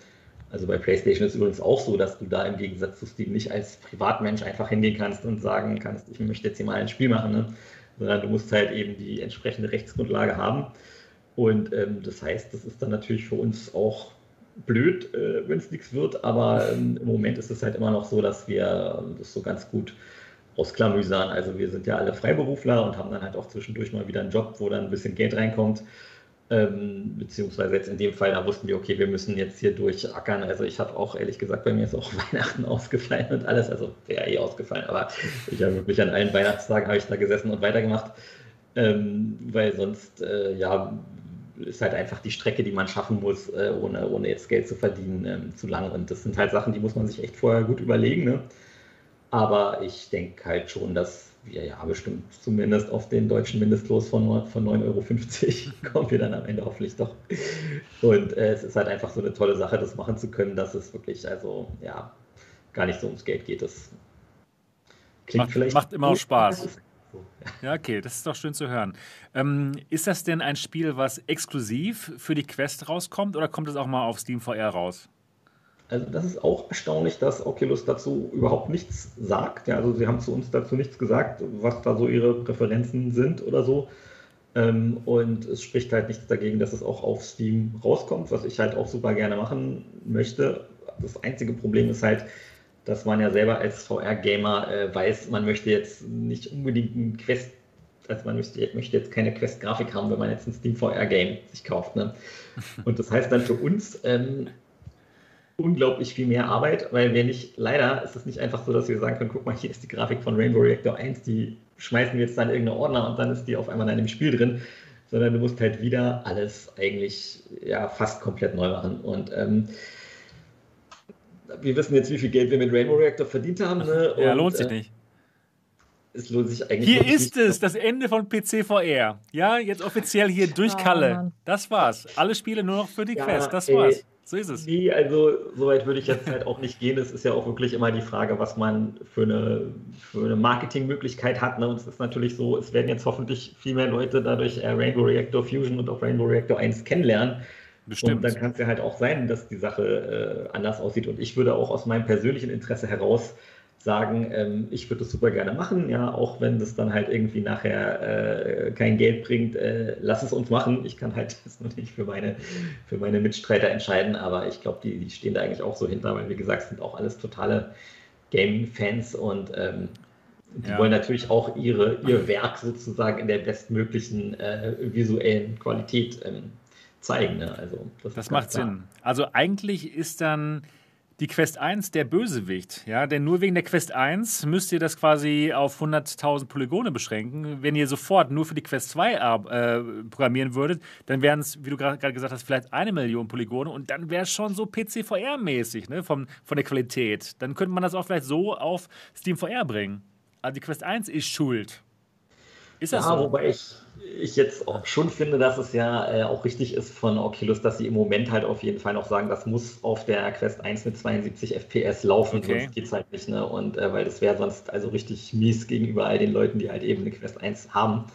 also bei PlayStation ist übrigens auch so, dass du da im Gegensatz zu Steam nicht als Privatmensch einfach hingehen kannst und sagen kannst, ich möchte jetzt hier mal ein Spiel machen, ne? sondern du musst halt eben die entsprechende Rechtsgrundlage haben. Und ähm, das heißt, das ist dann natürlich für uns auch blöd, äh, wenn es nichts wird, aber ähm, im Moment ist es halt immer noch so, dass wir das so ganz gut ausklamüsern. Also wir sind ja alle Freiberufler und haben dann halt auch zwischendurch mal wieder einen Job, wo dann ein bisschen Geld reinkommt. Ähm, beziehungsweise jetzt in dem Fall, da wussten wir, okay, wir müssen jetzt hier durchackern. Also ich habe auch ehrlich gesagt, bei mir ist auch Weihnachten ausgefallen und alles, also wäre eh ausgefallen, aber ich habe wirklich an allen Weihnachtstagen habe ich da gesessen und weitergemacht, ähm, weil sonst, äh, ja, ist halt einfach die Strecke, die man schaffen muss, äh, ohne, ohne jetzt Geld zu verdienen, ähm, zu lang. Und das sind halt Sachen, die muss man sich echt vorher gut überlegen. Ne? Aber ich denke halt schon, dass wir ja bestimmt zumindest auf den deutschen Mindestlos von, von 9,50 Euro kommen wir dann am Ende hoffentlich doch. Und äh, es ist halt einfach so eine tolle Sache, das machen zu können, dass es wirklich, also ja, gar nicht so ums Geld geht. Das klingt macht, vielleicht. Macht immer auch Spaß. Ja, okay, das ist doch schön zu hören. Ähm, ist das denn ein Spiel, was exklusiv für die Quest rauskommt oder kommt es auch mal auf Steam VR raus? Also das ist auch erstaunlich, dass Oculus dazu überhaupt nichts sagt. Ja, also sie haben zu uns dazu nichts gesagt, was da so ihre Präferenzen sind oder so. Ähm, und es spricht halt nichts dagegen, dass es auch auf Steam rauskommt, was ich halt auch super gerne machen möchte. Das einzige Problem ist halt, dass man ja selber als VR-Gamer äh, weiß, man möchte jetzt nicht unbedingt ein Quest, also man möchte, möchte jetzt keine Quest-Grafik haben, wenn man jetzt ein Steam VR-Game sich kauft. Ne? Und das heißt dann für uns ähm, unglaublich viel mehr Arbeit, weil wir nicht, leider ist es nicht einfach so, dass wir sagen können, guck mal, hier ist die Grafik von Rainbow Reactor 1, die schmeißen wir jetzt dann in irgendeine Ordner und dann ist die auf einmal in einem Spiel drin, sondern du musst halt wieder alles eigentlich ja fast komplett neu machen. Und ähm, wir wissen jetzt, wie viel Geld wir mit Rainbow Reactor verdient haben. Ne? ja, lohnt sich äh, nicht. Es lohnt sich eigentlich Hier ist es, das Ende von PC VR. Ja, jetzt offiziell hier durch Kalle. Das war's. Alle Spiele nur noch für die ja, Quest. Das ey, war's. So ist es. Nee, also soweit würde ich jetzt halt auch nicht gehen. Es ist ja auch wirklich immer die Frage, was man für eine, für eine Marketingmöglichkeit hat. Ne? Und es ist natürlich so, es werden jetzt hoffentlich viel mehr Leute dadurch äh, Rainbow Reactor Fusion und auch Rainbow Reactor 1 kennenlernen. Bestimmt. Und dann kann es ja halt auch sein, dass die Sache äh, anders aussieht. Und ich würde auch aus meinem persönlichen Interesse heraus sagen, ähm, ich würde das super gerne machen, ja, auch wenn das dann halt irgendwie nachher äh, kein Geld bringt, äh, lass es uns machen. Ich kann halt das natürlich für meine, für meine Mitstreiter entscheiden, aber ich glaube, die, die stehen da eigentlich auch so hinter, weil wie gesagt, sind auch alles totale Gaming-Fans und ähm, die ja. wollen natürlich auch ihre, ihr Werk sozusagen in der bestmöglichen äh, visuellen Qualität ähm, zeigen. Ne? Also, das, das macht klar. Sinn. Also eigentlich ist dann die Quest 1 der Bösewicht. Ja, denn nur wegen der Quest 1 müsst ihr das quasi auf 100.000 Polygone beschränken. Wenn ihr sofort nur für die Quest 2 äh, programmieren würdet, dann wären es, wie du gerade gesagt hast, vielleicht eine Million Polygone und dann wäre es schon so PC-VR-mäßig, ne, von, von der Qualität. Dann könnte man das auch vielleicht so auf Steam VR bringen. Also die Quest 1 ist schuld. Ist das ja, so? wobei ich, ich jetzt auch schon finde, dass es ja äh, auch richtig ist von Oculus, dass sie im Moment halt auf jeden Fall noch sagen, das muss auf der Quest 1 mit 72 FPS laufen, okay. sonst geht es halt nicht. Ne? Und äh, weil das wäre sonst also richtig mies gegenüber all den Leuten, die halt eben eine Quest 1 haben.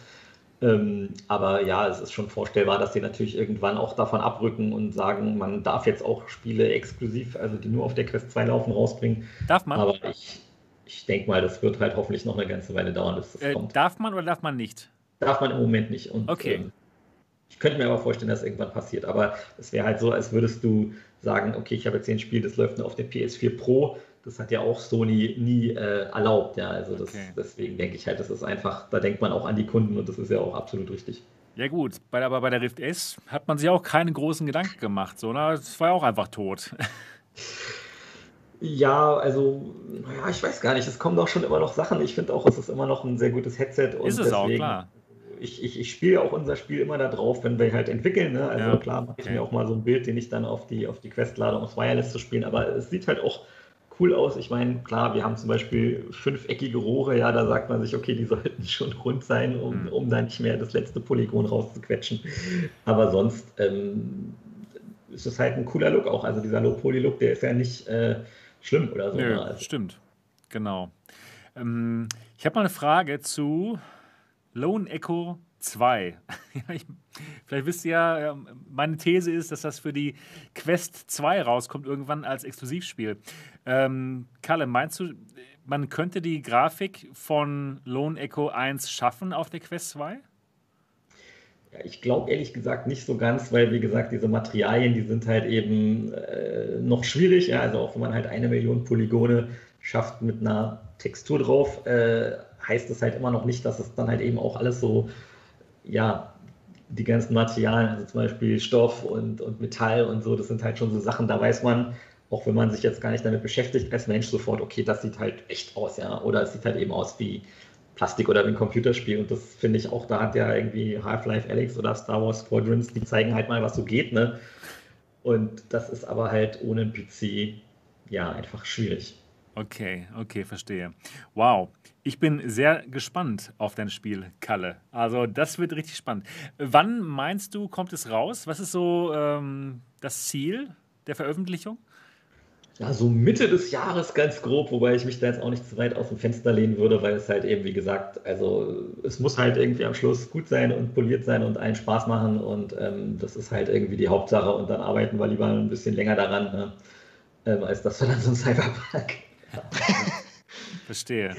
Ähm, aber ja, es ist schon vorstellbar, dass sie natürlich irgendwann auch davon abrücken und sagen, man darf jetzt auch Spiele exklusiv, also die nur auf der Quest 2 laufen, rausbringen. Darf man? Aber ich, ich denke mal, das wird halt hoffentlich noch eine ganze Weile dauern, bis das äh, kommt. Darf man oder darf man nicht? Darf man im Moment nicht. Und, okay. Ähm, ich könnte mir aber vorstellen, dass irgendwann passiert. Aber es wäre halt so, als würdest du sagen, okay, ich habe jetzt hier ein Spiel, das läuft nur auf der PS4 Pro. Das hat ja auch Sony nie äh, erlaubt. Ja, also das, okay. deswegen denke ich halt, das ist einfach, da denkt man auch an die Kunden und das ist ja auch absolut richtig. Ja gut, bei, aber bei der Rift S hat man sich auch keine großen Gedanken gemacht, so, ne? Das war ja auch einfach tot. Ja, also, naja, ich weiß gar nicht. Es kommen doch schon immer noch Sachen. Ich finde auch, es ist immer noch ein sehr gutes Headset. Und ist es deswegen, auch, klar. Ich, ich, ich spiele auch unser Spiel immer da drauf, wenn wir halt entwickeln. Ne? Also ja, klar mache ich okay. mir auch mal so ein Bild, den ich dann auf die, auf die Quest lade, um es Wireless zu spielen. Aber es sieht halt auch cool aus. Ich meine, klar, wir haben zum Beispiel fünfeckige Rohre, ja, da sagt man sich, okay, die sollten schon rund sein, um, mhm. um da nicht mehr das letzte Polygon rauszuquetschen. Aber sonst ähm, ist es halt ein cooler Look auch. Also dieser Low-Poly-Look, der ist ja nicht. Äh, schlimm oder so. Nö, ne? also. Stimmt, genau. Ähm, ich habe mal eine Frage zu Lone Echo 2. ich, vielleicht wisst ihr ja, meine These ist, dass das für die Quest 2 rauskommt, irgendwann als Exklusivspiel. Ähm, Kalle, meinst du, man könnte die Grafik von Lone Echo 1 schaffen auf der Quest 2? Ja, ich glaube ehrlich gesagt nicht so ganz, weil wie gesagt, diese Materialien, die sind halt eben äh, noch schwierig. Ja? Also auch wenn man halt eine Million Polygone schafft mit einer Textur drauf, äh, heißt das halt immer noch nicht, dass es dann halt eben auch alles so, ja, die ganzen Materialien, also zum Beispiel Stoff und, und Metall und so, das sind halt schon so Sachen, da weiß man, auch wenn man sich jetzt gar nicht damit beschäftigt, als Mensch sofort, okay, das sieht halt echt aus, ja, oder es sieht halt eben aus wie, Plastik oder ein Computerspiel. Und das finde ich auch, da hat ja irgendwie Half-Life Alex oder Star Wars Squadrons, die zeigen halt mal, was so geht, ne? Und das ist aber halt ohne PC ja einfach schwierig. Okay, okay, verstehe. Wow. Ich bin sehr gespannt auf dein Spiel, Kalle. Also, das wird richtig spannend. Wann meinst du, kommt es raus? Was ist so ähm, das Ziel der Veröffentlichung? ja, so Mitte des Jahres ganz grob, wobei ich mich da jetzt auch nicht zu weit aus dem Fenster lehnen würde, weil es halt eben, wie gesagt, also es muss halt irgendwie am Schluss gut sein und poliert sein und einen Spaß machen und ähm, das ist halt irgendwie die Hauptsache und dann arbeiten wir lieber ein bisschen länger daran, ne? ähm, als dass wir dann so ein Cyberpunk Verstehe.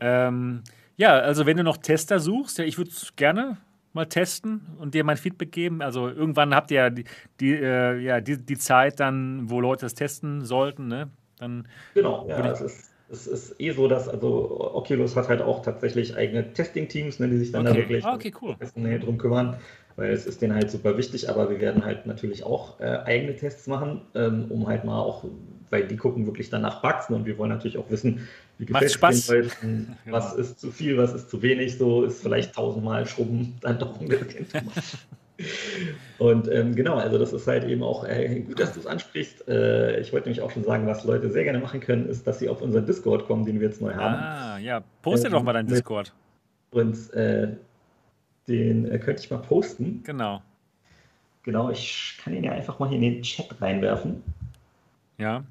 Ähm, ja, also wenn du noch Tester suchst, ja, ich würde es gerne mal testen und dir mein Feedback geben? Also irgendwann habt ihr ja die, die, äh, ja, die, die Zeit dann, wo Leute es testen sollten, ne? Dann genau, ja, es ist, es ist eh so, dass also Oculus hat halt auch tatsächlich eigene Testing-Teams, ne, die sich dann okay. da wirklich ah, okay, cool. drum kümmern, weil es ist denen halt super wichtig, aber wir werden halt natürlich auch äh, eigene Tests machen, ähm, um halt mal auch weil die gucken wirklich dann nach Bugs und wir wollen natürlich auch wissen, wie gefällt es den Leuten, was genau. ist zu viel, was ist zu wenig, so ist vielleicht tausendmal Schrubben dann doch ein bisschen Und ähm, genau, also das ist halt eben auch äh, gut, dass du es ansprichst. Äh, ich wollte nämlich auch schon sagen, was Leute sehr gerne machen können, ist, dass sie auf unseren Discord kommen, den wir jetzt neu haben. Ah, ja, poste ähm, doch mal deinen Discord. Und äh, den äh, könnte ich mal posten. Genau. Genau, ich kann ihn ja einfach mal hier in den Chat reinwerfen. Ja,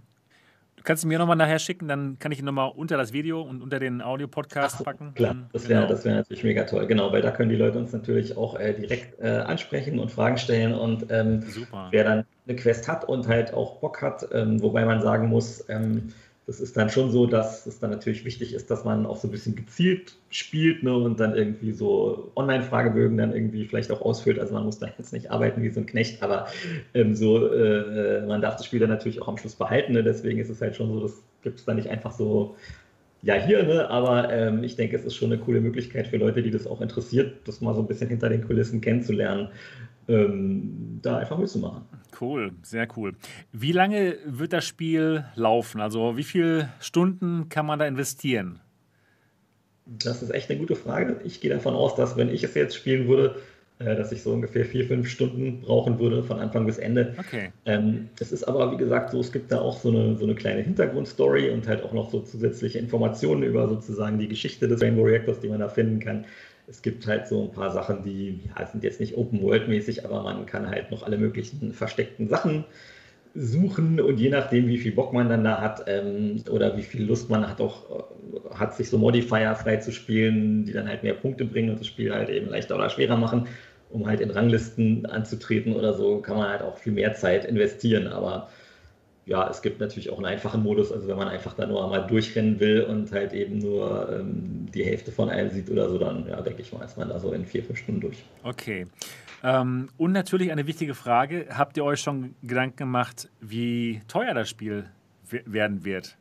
Kannst du mir nochmal nachher schicken, dann kann ich ihn nochmal unter das Video und unter den Audio-Podcast packen. Klar, das wäre genau. wär natürlich mega toll. Genau, weil da können die Leute uns natürlich auch äh, direkt äh, ansprechen und Fragen stellen. Und ähm, wer dann eine Quest hat und halt auch Bock hat, ähm, wobei man sagen muss, ähm, das ist dann schon so, dass es dann natürlich wichtig ist, dass man auch so ein bisschen gezielt spielt ne, und dann irgendwie so Online-Fragebögen dann irgendwie vielleicht auch ausfüllt. Also man muss da jetzt nicht arbeiten wie so ein Knecht, aber ähm, so, äh, man darf das Spiel dann natürlich auch am Schluss behalten. Ne, deswegen ist es halt schon so, das gibt es dann nicht einfach so ja, hier, ne? aber ähm, ich denke, es ist schon eine coole Möglichkeit für Leute, die das auch interessiert, das mal so ein bisschen hinter den Kulissen kennenzulernen, ähm, da einfach mitzumachen. Cool, sehr cool. Wie lange wird das Spiel laufen? Also wie viele Stunden kann man da investieren? Das ist echt eine gute Frage. Ich gehe davon aus, dass wenn ich es jetzt spielen würde, äh, dass ich so ungefähr vier, fünf Stunden brauchen würde von Anfang bis Ende. Okay. Ähm, es ist aber, wie gesagt, so, es gibt da auch so eine, so eine kleine Hintergrundstory und halt auch noch so zusätzliche Informationen über sozusagen die Geschichte des Rainbow Reactors, die man da finden kann. Es gibt halt so ein paar Sachen, die ja, sind jetzt nicht Open-World-mäßig, aber man kann halt noch alle möglichen versteckten Sachen suchen und je nachdem, wie viel Bock man dann da hat ähm, oder wie viel Lust man hat, auch äh, hat sich so Modifier frei zu spielen, die dann halt mehr Punkte bringen und das Spiel halt eben leichter oder schwerer machen, um halt in Ranglisten anzutreten oder so, kann man halt auch viel mehr Zeit investieren. Aber ja, es gibt natürlich auch einen einfachen Modus, also wenn man einfach da nur einmal durchrennen will und halt eben nur ähm, die Hälfte von einem sieht oder so, dann ja, denke ich mal, ist man da so in vier, fünf Stunden durch. Okay. Ähm, und natürlich eine wichtige Frage: Habt ihr euch schon Gedanken gemacht, wie teuer das Spiel werden wird?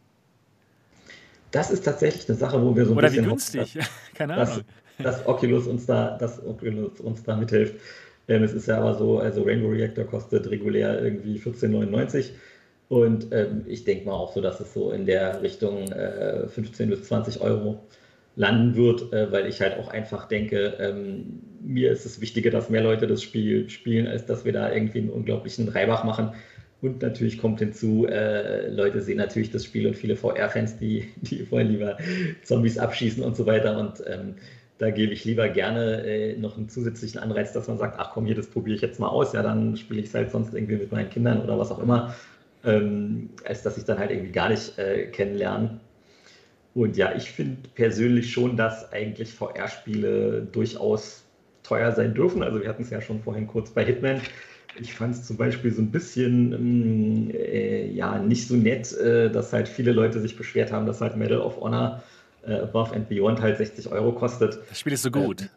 Das ist tatsächlich eine Sache, wo wir so ein Oder bisschen. Oder wie günstig? Keine Ahnung. Dass, dass, Oculus uns da, dass Oculus uns da mithilft. Ähm, es ist ja aber so, also Rainbow Reactor kostet regulär irgendwie 14,99 und ähm, ich denke mal auch so, dass es so in der Richtung äh, 15 bis 20 Euro landen wird, äh, weil ich halt auch einfach denke, ähm, mir ist es wichtiger, dass mehr Leute das Spiel spielen, als dass wir da irgendwie einen unglaublichen Reibach machen. Und natürlich kommt hinzu, äh, Leute sehen natürlich das Spiel und viele VR-Fans, die, die wollen lieber Zombies abschießen und so weiter. Und ähm, da gebe ich lieber gerne äh, noch einen zusätzlichen Anreiz, dass man sagt, ach komm, hier, das probiere ich jetzt mal aus, ja, dann spiele ich es halt sonst irgendwie mit meinen Kindern oder was auch immer ähm, als dass ich dann halt irgendwie gar nicht äh, kennenlerne. Und ja, ich finde persönlich schon, dass eigentlich VR-Spiele durchaus teuer sein dürfen. Also wir hatten es ja schon vorhin kurz bei Hitman. Ich fand es zum Beispiel so ein bisschen ähm, äh, ja nicht so nett, äh, dass halt viele Leute sich beschwert haben, dass halt Medal of Honor äh, Above and Beyond halt 60 Euro kostet. Das Spiel ist so gut.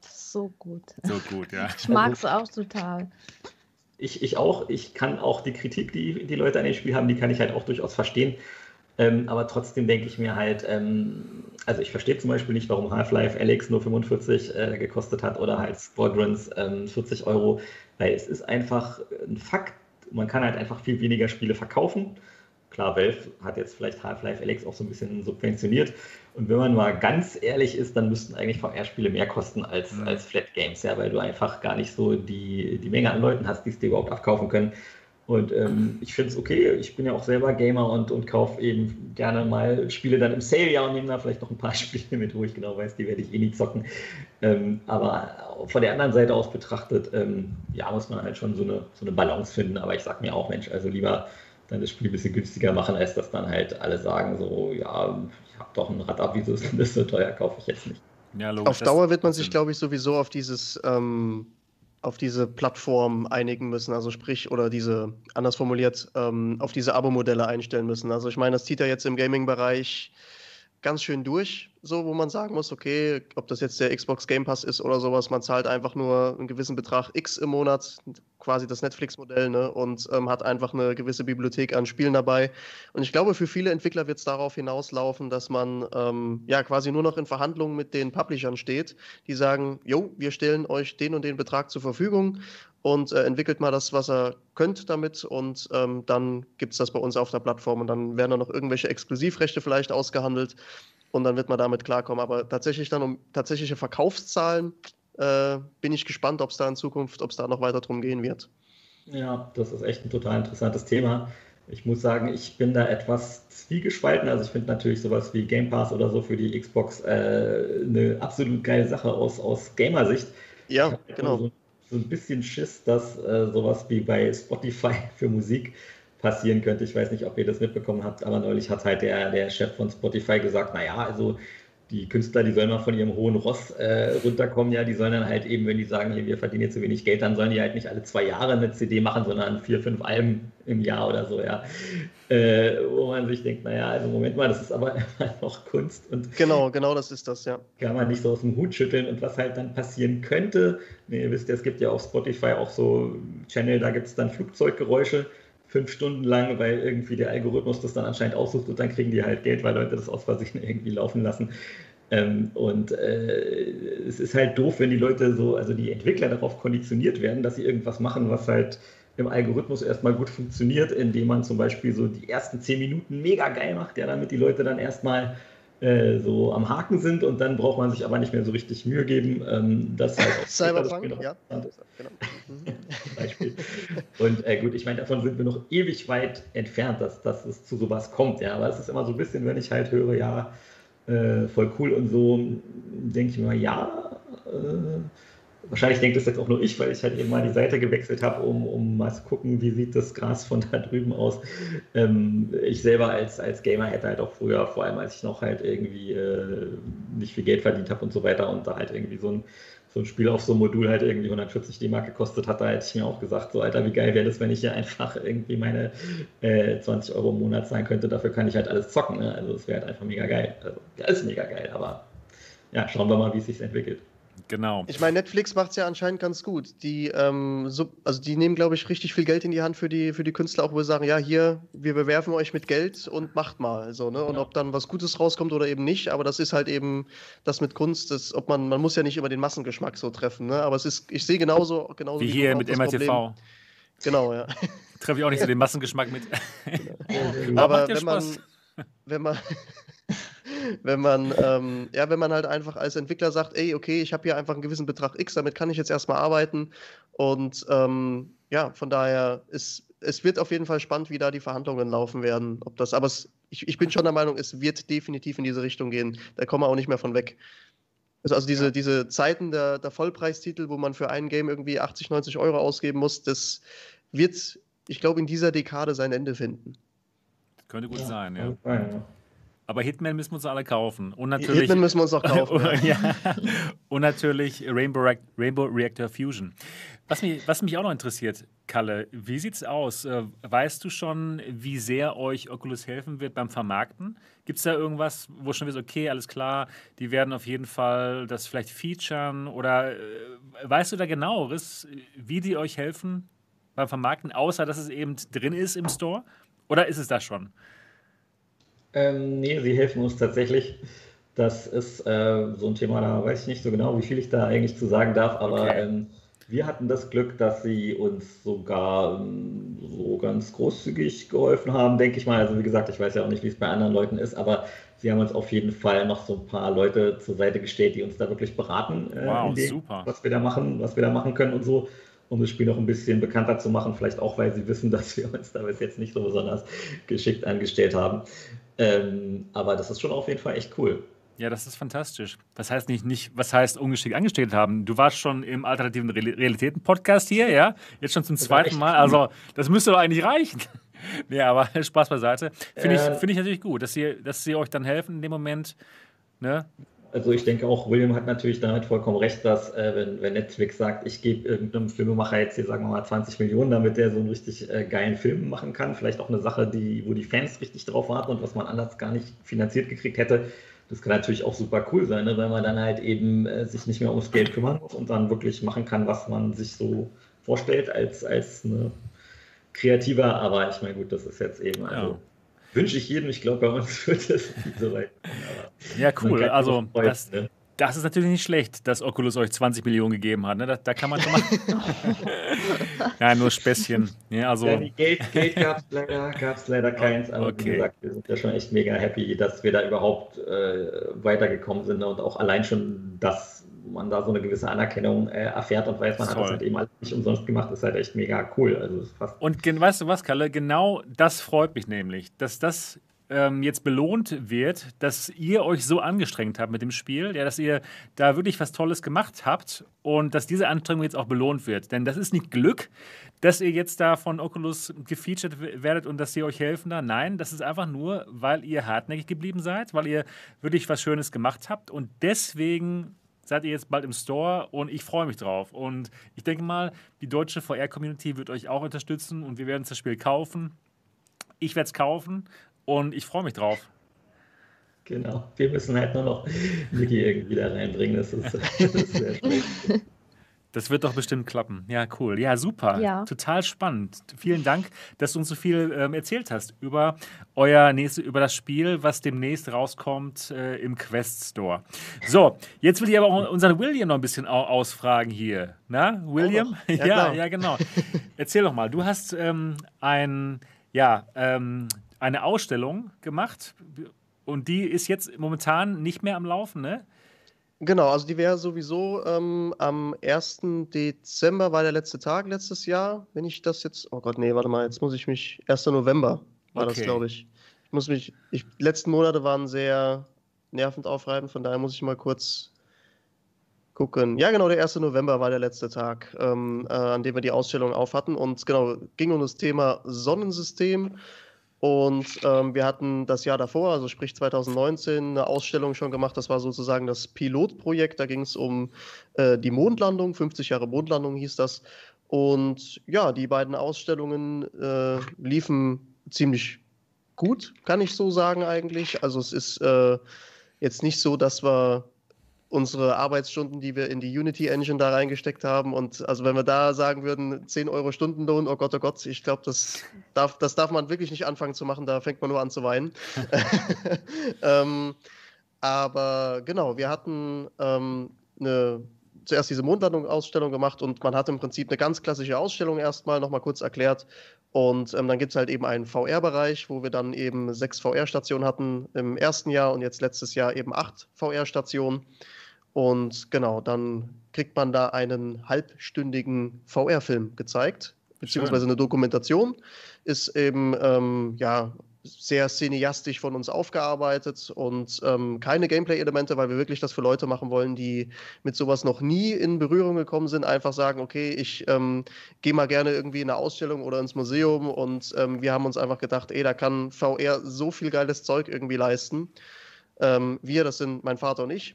so gut. So gut, ja. Ich mag es auch total ich, ich auch, ich kann auch die Kritik, die die Leute an dem Spiel haben, die kann ich halt auch durchaus verstehen. Ähm, aber trotzdem denke ich mir halt, ähm, also ich verstehe zum Beispiel nicht, warum Half-Life Alex nur 45 äh, gekostet hat oder halt Squadrons ähm, 40 Euro, weil es ist einfach ein Fakt, man kann halt einfach viel weniger Spiele verkaufen. Klar, Valve hat jetzt vielleicht Half-Life Alex auch so ein bisschen subventioniert. Und wenn man mal ganz ehrlich ist, dann müssten eigentlich VR-Spiele mehr kosten als, mhm. als Flat Games, ja, weil du einfach gar nicht so die, die Menge an Leuten hast, die es dir überhaupt abkaufen können. Und ähm, ich finde es okay, ich bin ja auch selber Gamer und, und kaufe eben gerne mal Spiele dann im Sale ja und nehme da vielleicht noch ein paar Spiele mit, wo ich genau weiß, die werde ich eh nie zocken. Ähm, aber von der anderen Seite aus betrachtet, ähm, ja, muss man halt schon so eine, so eine Balance finden. Aber ich sag mir auch, Mensch, also lieber dann das Spiel ein bisschen günstiger machen, als dass dann halt alle sagen, so, ja, ich habe doch ein Rad wieso ist das so teuer, kaufe ich jetzt nicht. Ja, logisch, auf Dauer wird man sich, glaube ich, sowieso auf dieses ähm, auf diese Plattform einigen müssen, also sprich, oder diese, anders formuliert, ähm, auf diese Abo-Modelle einstellen müssen. Also ich meine, das zieht ja jetzt im Gaming-Bereich ganz schön durch, so wo man sagen muss, okay, ob das jetzt der Xbox Game Pass ist oder sowas, man zahlt einfach nur einen gewissen Betrag X im Monat, quasi das Netflix-Modell, ne, und ähm, hat einfach eine gewisse Bibliothek an Spielen dabei. Und ich glaube, für viele Entwickler wird es darauf hinauslaufen, dass man ähm, ja quasi nur noch in Verhandlungen mit den Publishern steht, die sagen, jo, wir stellen euch den und den Betrag zur Verfügung und äh, entwickelt mal das, was er könnt damit und ähm, dann gibt es das bei uns auf der Plattform und dann werden da noch irgendwelche Exklusivrechte vielleicht ausgehandelt und dann wird man damit klarkommen. Aber tatsächlich dann um tatsächliche Verkaufszahlen äh, bin ich gespannt, ob es da in Zukunft, ob es da noch weiter drum gehen wird. Ja, das ist echt ein total interessantes Thema. Ich muss sagen, ich bin da etwas zwiegespalten. Also ich finde natürlich sowas wie Game Pass oder so für die Xbox äh, eine absolut geile Sache aus, aus Gamer-Sicht. Ja, genau. So so ein bisschen Schiss, dass äh, sowas wie bei Spotify für Musik passieren könnte. Ich weiß nicht, ob ihr das mitbekommen habt, aber neulich hat halt der, der Chef von Spotify gesagt, naja, also die Künstler, die sollen mal von ihrem hohen Ross äh, runterkommen, ja, die sollen dann halt eben, wenn die sagen, hier, wir verdienen jetzt zu wenig Geld, dann sollen die halt nicht alle zwei Jahre eine CD machen, sondern vier, fünf Alben im Jahr oder so, ja. Äh, wo man sich denkt, naja, also Moment mal, das ist aber immer noch Kunst und genau, genau das ist das, ja. Kann man nicht so aus dem Hut schütteln und was halt dann passieren könnte, nee, ihr wisst ja, es gibt ja auf Spotify auch so Channel, da gibt es dann Flugzeuggeräusche fünf Stunden lang, weil irgendwie der Algorithmus das dann anscheinend aussucht und dann kriegen die halt Geld, weil Leute das aus Versehen irgendwie laufen lassen. Ähm, und äh, es ist halt doof, wenn die Leute so, also die Entwickler darauf konditioniert werden, dass sie irgendwas machen, was halt im Algorithmus erstmal gut funktioniert, indem man zum Beispiel so die ersten zehn Minuten mega geil macht, ja, damit die Leute dann erstmal äh, so am Haken sind und dann braucht man sich aber nicht mehr so richtig Mühe geben. Ähm, das halt Cyberpunk, ja. Genau. Beispiel. Und äh, gut, ich meine, davon sind wir noch ewig weit entfernt, dass, dass es zu sowas kommt, ja. Aber es ist immer so ein bisschen, wenn ich halt höre, ja, äh, voll cool und so, denke ich mir, ja, äh, wahrscheinlich denkt das jetzt auch nur ich, weil ich halt eben mal die Seite gewechselt habe, um, um mal zu gucken, wie sieht das Gras von da drüben aus. Ähm, ich selber als, als Gamer hätte halt auch früher, vor allem als ich noch halt irgendwie äh, nicht viel Geld verdient habe und so weiter und da halt irgendwie so ein so ein Spiel auf so einem Modul halt irgendwie 140 D-Mark gekostet hat, da hätte ich mir auch gesagt, so Alter, wie geil wäre das, wenn ich hier einfach irgendwie meine äh, 20 Euro im Monat zahlen könnte, dafür kann ich halt alles zocken. Ne? Also es wäre halt einfach mega geil. Also ja, ist mega geil, aber ja, schauen wir mal, wie es sich entwickelt. Genau. Ich meine, Netflix macht es ja anscheinend ganz gut. Die, ähm, so, also die nehmen, glaube ich, richtig viel Geld in die Hand für die, für die Künstler, auch wo sie sagen, ja, hier, wir bewerfen euch mit Geld und macht mal. So, ne? Und ja. ob dann was Gutes rauskommt oder eben nicht, aber das ist halt eben das mit Kunst, das, ob man, man muss ja nicht immer den Massengeschmack so treffen, ne? Aber es ist, ich sehe genauso, genauso wie, wie hier mit MRTV. Genau, ja. Treffe ich auch nicht so den Massengeschmack mit. Genau. aber wenn man, wenn man, wenn man, ähm, ja, wenn man halt einfach als Entwickler sagt, ey, okay, ich habe hier einfach einen gewissen Betrag X, damit kann ich jetzt erstmal arbeiten. Und ähm, ja, von daher ist es wird auf jeden Fall spannend, wie da die Verhandlungen laufen werden. Ob das, aber es, ich, ich bin schon der Meinung, es wird definitiv in diese Richtung gehen. Da kommen wir auch nicht mehr von weg. Also, also diese, diese Zeiten der, der Vollpreistitel, wo man für ein Game irgendwie 80, 90 Euro ausgeben muss, das wird, ich glaube, in dieser Dekade sein Ende finden. Könnte gut ja. sein, ja. ja. Aber Hitman müssen wir uns alle kaufen. Und natürlich, Hitman müssen wir uns auch kaufen. ja. Und natürlich Rainbow, Rainbow Reactor Fusion. Was mich, was mich auch noch interessiert, Kalle, wie sieht's aus? Äh, weißt du schon, wie sehr euch Oculus helfen wird beim Vermarkten? Gibt es da irgendwas, wo schon wisst, okay, alles klar, die werden auf jeden Fall das vielleicht featuren? Oder äh, weißt du da genaueres, wie die euch helfen beim Vermarkten, außer dass es eben drin ist im Store? Oder ist es das schon? Ähm, nee, sie helfen uns tatsächlich. Das ist äh, so ein Thema, da weiß ich nicht so genau, wie viel ich da eigentlich zu sagen darf, aber okay. ähm, wir hatten das Glück, dass sie uns sogar ähm, so ganz großzügig geholfen haben, denke ich mal. Also wie gesagt, ich weiß ja auch nicht, wie es bei anderen Leuten ist, aber sie haben uns auf jeden Fall noch so ein paar Leute zur Seite gestellt, die uns da wirklich beraten, äh, wow, dem, was wir da machen, was wir da machen können und so um das Spiel noch ein bisschen bekannter zu machen, vielleicht auch, weil sie wissen, dass wir uns da bis jetzt nicht so besonders geschickt angestellt haben. Ähm, aber das ist schon auf jeden Fall echt cool. Ja, das ist fantastisch. Was heißt nicht, nicht, was heißt ungeschickt angestellt haben? Du warst schon im alternativen Realitäten-Podcast hier, ja? Jetzt schon zum zweiten Mal. Also, das müsste doch eigentlich reichen. nee, aber Spaß beiseite. Finde äh, ich, find ich natürlich gut, dass sie, dass sie euch dann helfen in dem Moment. Ne? Also ich denke auch, William hat natürlich damit vollkommen recht, dass äh, wenn, wenn, Netflix sagt, ich gebe irgendeinem Filmemacher jetzt hier, sagen wir mal, 20 Millionen, damit der so einen richtig äh, geilen Film machen kann, vielleicht auch eine Sache, die, wo die Fans richtig drauf warten und was man anders gar nicht finanziert gekriegt hätte, das kann natürlich auch super cool sein, ne? weil man dann halt eben äh, sich nicht mehr ums Geld kümmern muss und dann wirklich machen kann, was man sich so vorstellt als, als eine kreativer, aber ich meine, gut, das ist jetzt eben, also ja wünsche ich jedem. Ich glaube, bei uns wird es nicht so weit. Ja, cool. Also, freuen, das, ne? das, ist natürlich nicht schlecht, dass Oculus euch 20 Millionen gegeben hat. Ne? Da, da kann man schon mal. ja, nur Späßchen. Ja, also. Ja, Geld, Geld gab es leider, gab's leider keins. Aber okay. wie gesagt, wir sind ja schon echt mega happy, dass wir da überhaupt äh, weitergekommen sind und auch allein schon das man da so eine gewisse Anerkennung äh, erfährt und weiß, man Toll. hat das halt eben alles nicht umsonst gemacht, ist halt echt mega cool. Also und weißt du was, Kalle, genau das freut mich nämlich, dass das ähm, jetzt belohnt wird, dass ihr euch so angestrengt habt mit dem Spiel, ja, dass ihr da wirklich was Tolles gemacht habt und dass diese Anstrengung jetzt auch belohnt wird. Denn das ist nicht Glück, dass ihr jetzt da von Oculus gefeatured werdet und dass sie euch helfen da. Nein, das ist einfach nur, weil ihr hartnäckig geblieben seid, weil ihr wirklich was Schönes gemacht habt und deswegen seid ihr jetzt bald im Store und ich freue mich drauf. Und ich denke mal, die deutsche VR-Community wird euch auch unterstützen und wir werden das Spiel kaufen. Ich werde es kaufen und ich freue mich drauf. Genau, wir müssen halt nur noch Niki irgendwie da reinbringen. Das ist, das ist sehr schlecht. Das wird doch bestimmt klappen. Ja, cool. Ja, super. Ja. Total spannend. Vielen Dank, dass du uns so viel ähm, erzählt hast über euer nächste, über das Spiel, was demnächst rauskommt äh, im Quest Store. So, jetzt will ich aber auch unseren William noch ein bisschen ausfragen hier. Na, William? Oh, ja, ja, ja, genau. Erzähl doch mal. Du hast ähm, ein, ja, ähm, eine Ausstellung gemacht und die ist jetzt momentan nicht mehr am Laufen, ne? Genau, also die wäre sowieso ähm, am 1. Dezember war der letzte Tag letztes Jahr. Wenn ich das jetzt. Oh Gott, nee, warte mal, jetzt muss ich mich. 1. November war okay. das, glaube ich. Ich muss mich. Ich, die letzten Monate waren sehr nervend aufreibend, von daher muss ich mal kurz gucken. Ja, genau, der 1. November war der letzte Tag, ähm, äh, an dem wir die Ausstellung auf hatten. Und genau, ging um das Thema Sonnensystem. Und ähm, wir hatten das Jahr davor, also sprich 2019, eine Ausstellung schon gemacht. Das war sozusagen das Pilotprojekt. Da ging es um äh, die Mondlandung, 50 Jahre Mondlandung hieß das. Und ja, die beiden Ausstellungen äh, liefen ziemlich gut, kann ich so sagen eigentlich. Also es ist äh, jetzt nicht so, dass wir unsere Arbeitsstunden, die wir in die Unity Engine da reingesteckt haben. Und also wenn wir da sagen würden, 10 Euro Stundenlohn, oh Gott, oh Gott, ich glaube, das darf, das darf man wirklich nicht anfangen zu machen, da fängt man nur an zu weinen. ähm, aber genau, wir hatten ähm, eine, zuerst diese Mondlandung-Ausstellung gemacht und man hat im Prinzip eine ganz klassische Ausstellung erstmal nochmal kurz erklärt. Und ähm, dann gibt es halt eben einen VR-Bereich, wo wir dann eben sechs VR-Stationen hatten im ersten Jahr und jetzt letztes Jahr eben acht VR-Stationen. Und genau, dann kriegt man da einen halbstündigen VR-Film gezeigt, beziehungsweise eine Dokumentation. Ist eben, ähm, ja, sehr cineastisch von uns aufgearbeitet und ähm, keine Gameplay-Elemente, weil wir wirklich das für Leute machen wollen, die mit sowas noch nie in Berührung gekommen sind. Einfach sagen, okay, ich ähm, gehe mal gerne irgendwie in eine Ausstellung oder ins Museum und ähm, wir haben uns einfach gedacht, ey, da kann VR so viel geiles Zeug irgendwie leisten. Ähm, wir, das sind mein Vater und ich.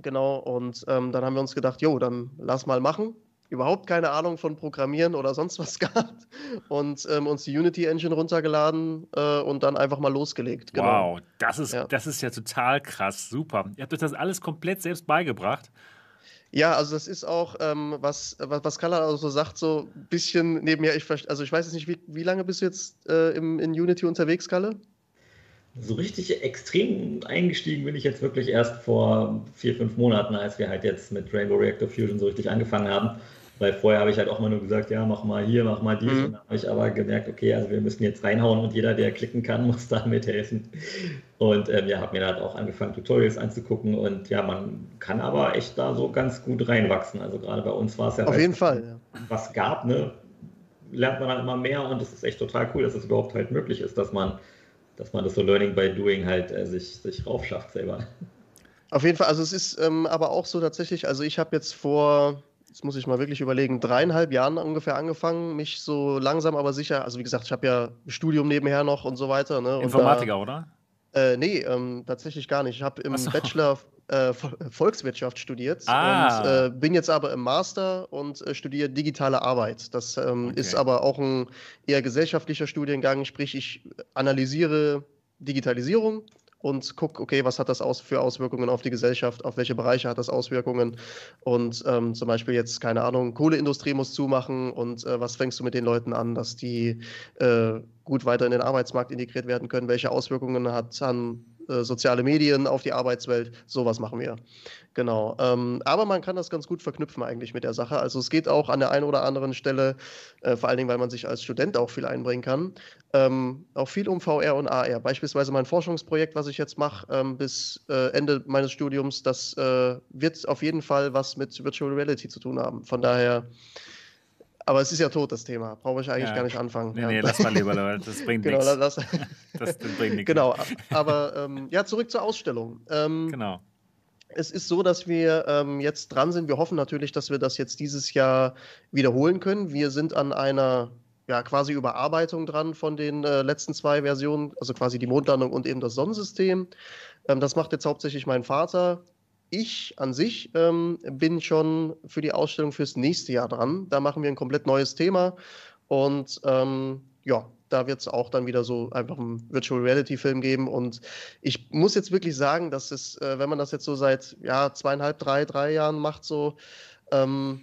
Genau, und ähm, dann haben wir uns gedacht, jo, dann lass mal machen. Überhaupt keine Ahnung von Programmieren oder sonst was gehabt und ähm, uns die Unity Engine runtergeladen äh, und dann einfach mal losgelegt. Genau. Wow, das ist, ja. das ist ja total krass, super. Ihr habt euch das alles komplett selbst beigebracht. Ja, also das ist auch, ähm, was, was, was Kalle also sagt, so ein bisschen nebenher. Ich, also ich weiß jetzt nicht, wie, wie lange bist du jetzt äh, im, in Unity unterwegs, Kalle? So richtig extrem eingestiegen bin ich jetzt wirklich erst vor vier, fünf Monaten, als wir halt jetzt mit Rainbow Reactor Fusion so richtig angefangen haben. Weil vorher habe ich halt auch mal nur gesagt, ja, mach mal hier, mach mal dies. Mhm. Und dann habe ich aber gemerkt, okay, also wir müssen jetzt reinhauen und jeder, der klicken kann, muss da mithelfen. Und ähm, ja, habe mir dann halt auch angefangen, Tutorials anzugucken. Und ja, man kann aber echt da so ganz gut reinwachsen. Also gerade bei uns war es ja. Auf jeden Fall. Ja. Was gab, ne? Lernt man dann immer mehr und es ist echt total cool, dass es überhaupt halt möglich ist, dass man dass man das so Learning by Doing halt äh, sich, sich raufschafft selber. Auf jeden Fall, also es ist ähm, aber auch so tatsächlich, also ich habe jetzt vor, jetzt muss ich mal wirklich überlegen, dreieinhalb Jahren ungefähr angefangen, mich so langsam aber sicher, also wie gesagt, ich habe ja Studium nebenher noch und so weiter. Ne, Informatiker, da, oder? Äh, nee, ähm, tatsächlich gar nicht. Ich habe im so. Bachelor äh, Volkswirtschaft studiert ah. und äh, bin jetzt aber im Master und äh, studiere digitale Arbeit. Das ähm, okay. ist aber auch ein eher gesellschaftlicher Studiengang, sprich ich analysiere Digitalisierung und guck, okay, was hat das aus für Auswirkungen auf die Gesellschaft, auf welche Bereiche hat das Auswirkungen und ähm, zum Beispiel jetzt, keine Ahnung, Kohleindustrie muss zumachen und äh, was fängst du mit den Leuten an, dass die äh, gut weiter in den Arbeitsmarkt integriert werden können, welche Auswirkungen hat an äh, soziale Medien auf die Arbeitswelt, sowas machen wir. Genau. Ähm, aber man kann das ganz gut verknüpfen eigentlich mit der Sache. Also es geht auch an der einen oder anderen Stelle, äh, vor allen Dingen, weil man sich als Student auch viel einbringen kann, ähm, auch viel um VR und AR. Beispielsweise mein Forschungsprojekt, was ich jetzt mache ähm, bis äh, Ende meines Studiums, das äh, wird auf jeden Fall was mit Virtual Reality zu tun haben. Von daher aber es ist ja tot, das Thema. Brauche ich eigentlich ja. gar nicht anfangen. Nee, ja. nee, lass mal lieber, Leute. Das bringt genau, nichts. Das, das, bringt nichts. Genau, aber ähm, ja, zurück zur Ausstellung. Ähm, genau. Es ist so, dass wir ähm, jetzt dran sind. Wir hoffen natürlich, dass wir das jetzt dieses Jahr wiederholen können. Wir sind an einer ja, quasi Überarbeitung dran von den äh, letzten zwei Versionen, also quasi die Mondlandung und eben das Sonnensystem. Ähm, das macht jetzt hauptsächlich mein Vater ich an sich ähm, bin schon für die Ausstellung fürs nächste Jahr dran. Da machen wir ein komplett neues Thema. Und ähm, ja, da wird es auch dann wieder so einfach einen Virtual Reality Film geben. Und ich muss jetzt wirklich sagen, dass es, äh, wenn man das jetzt so seit ja, zweieinhalb, drei, drei Jahren macht, so, ähm,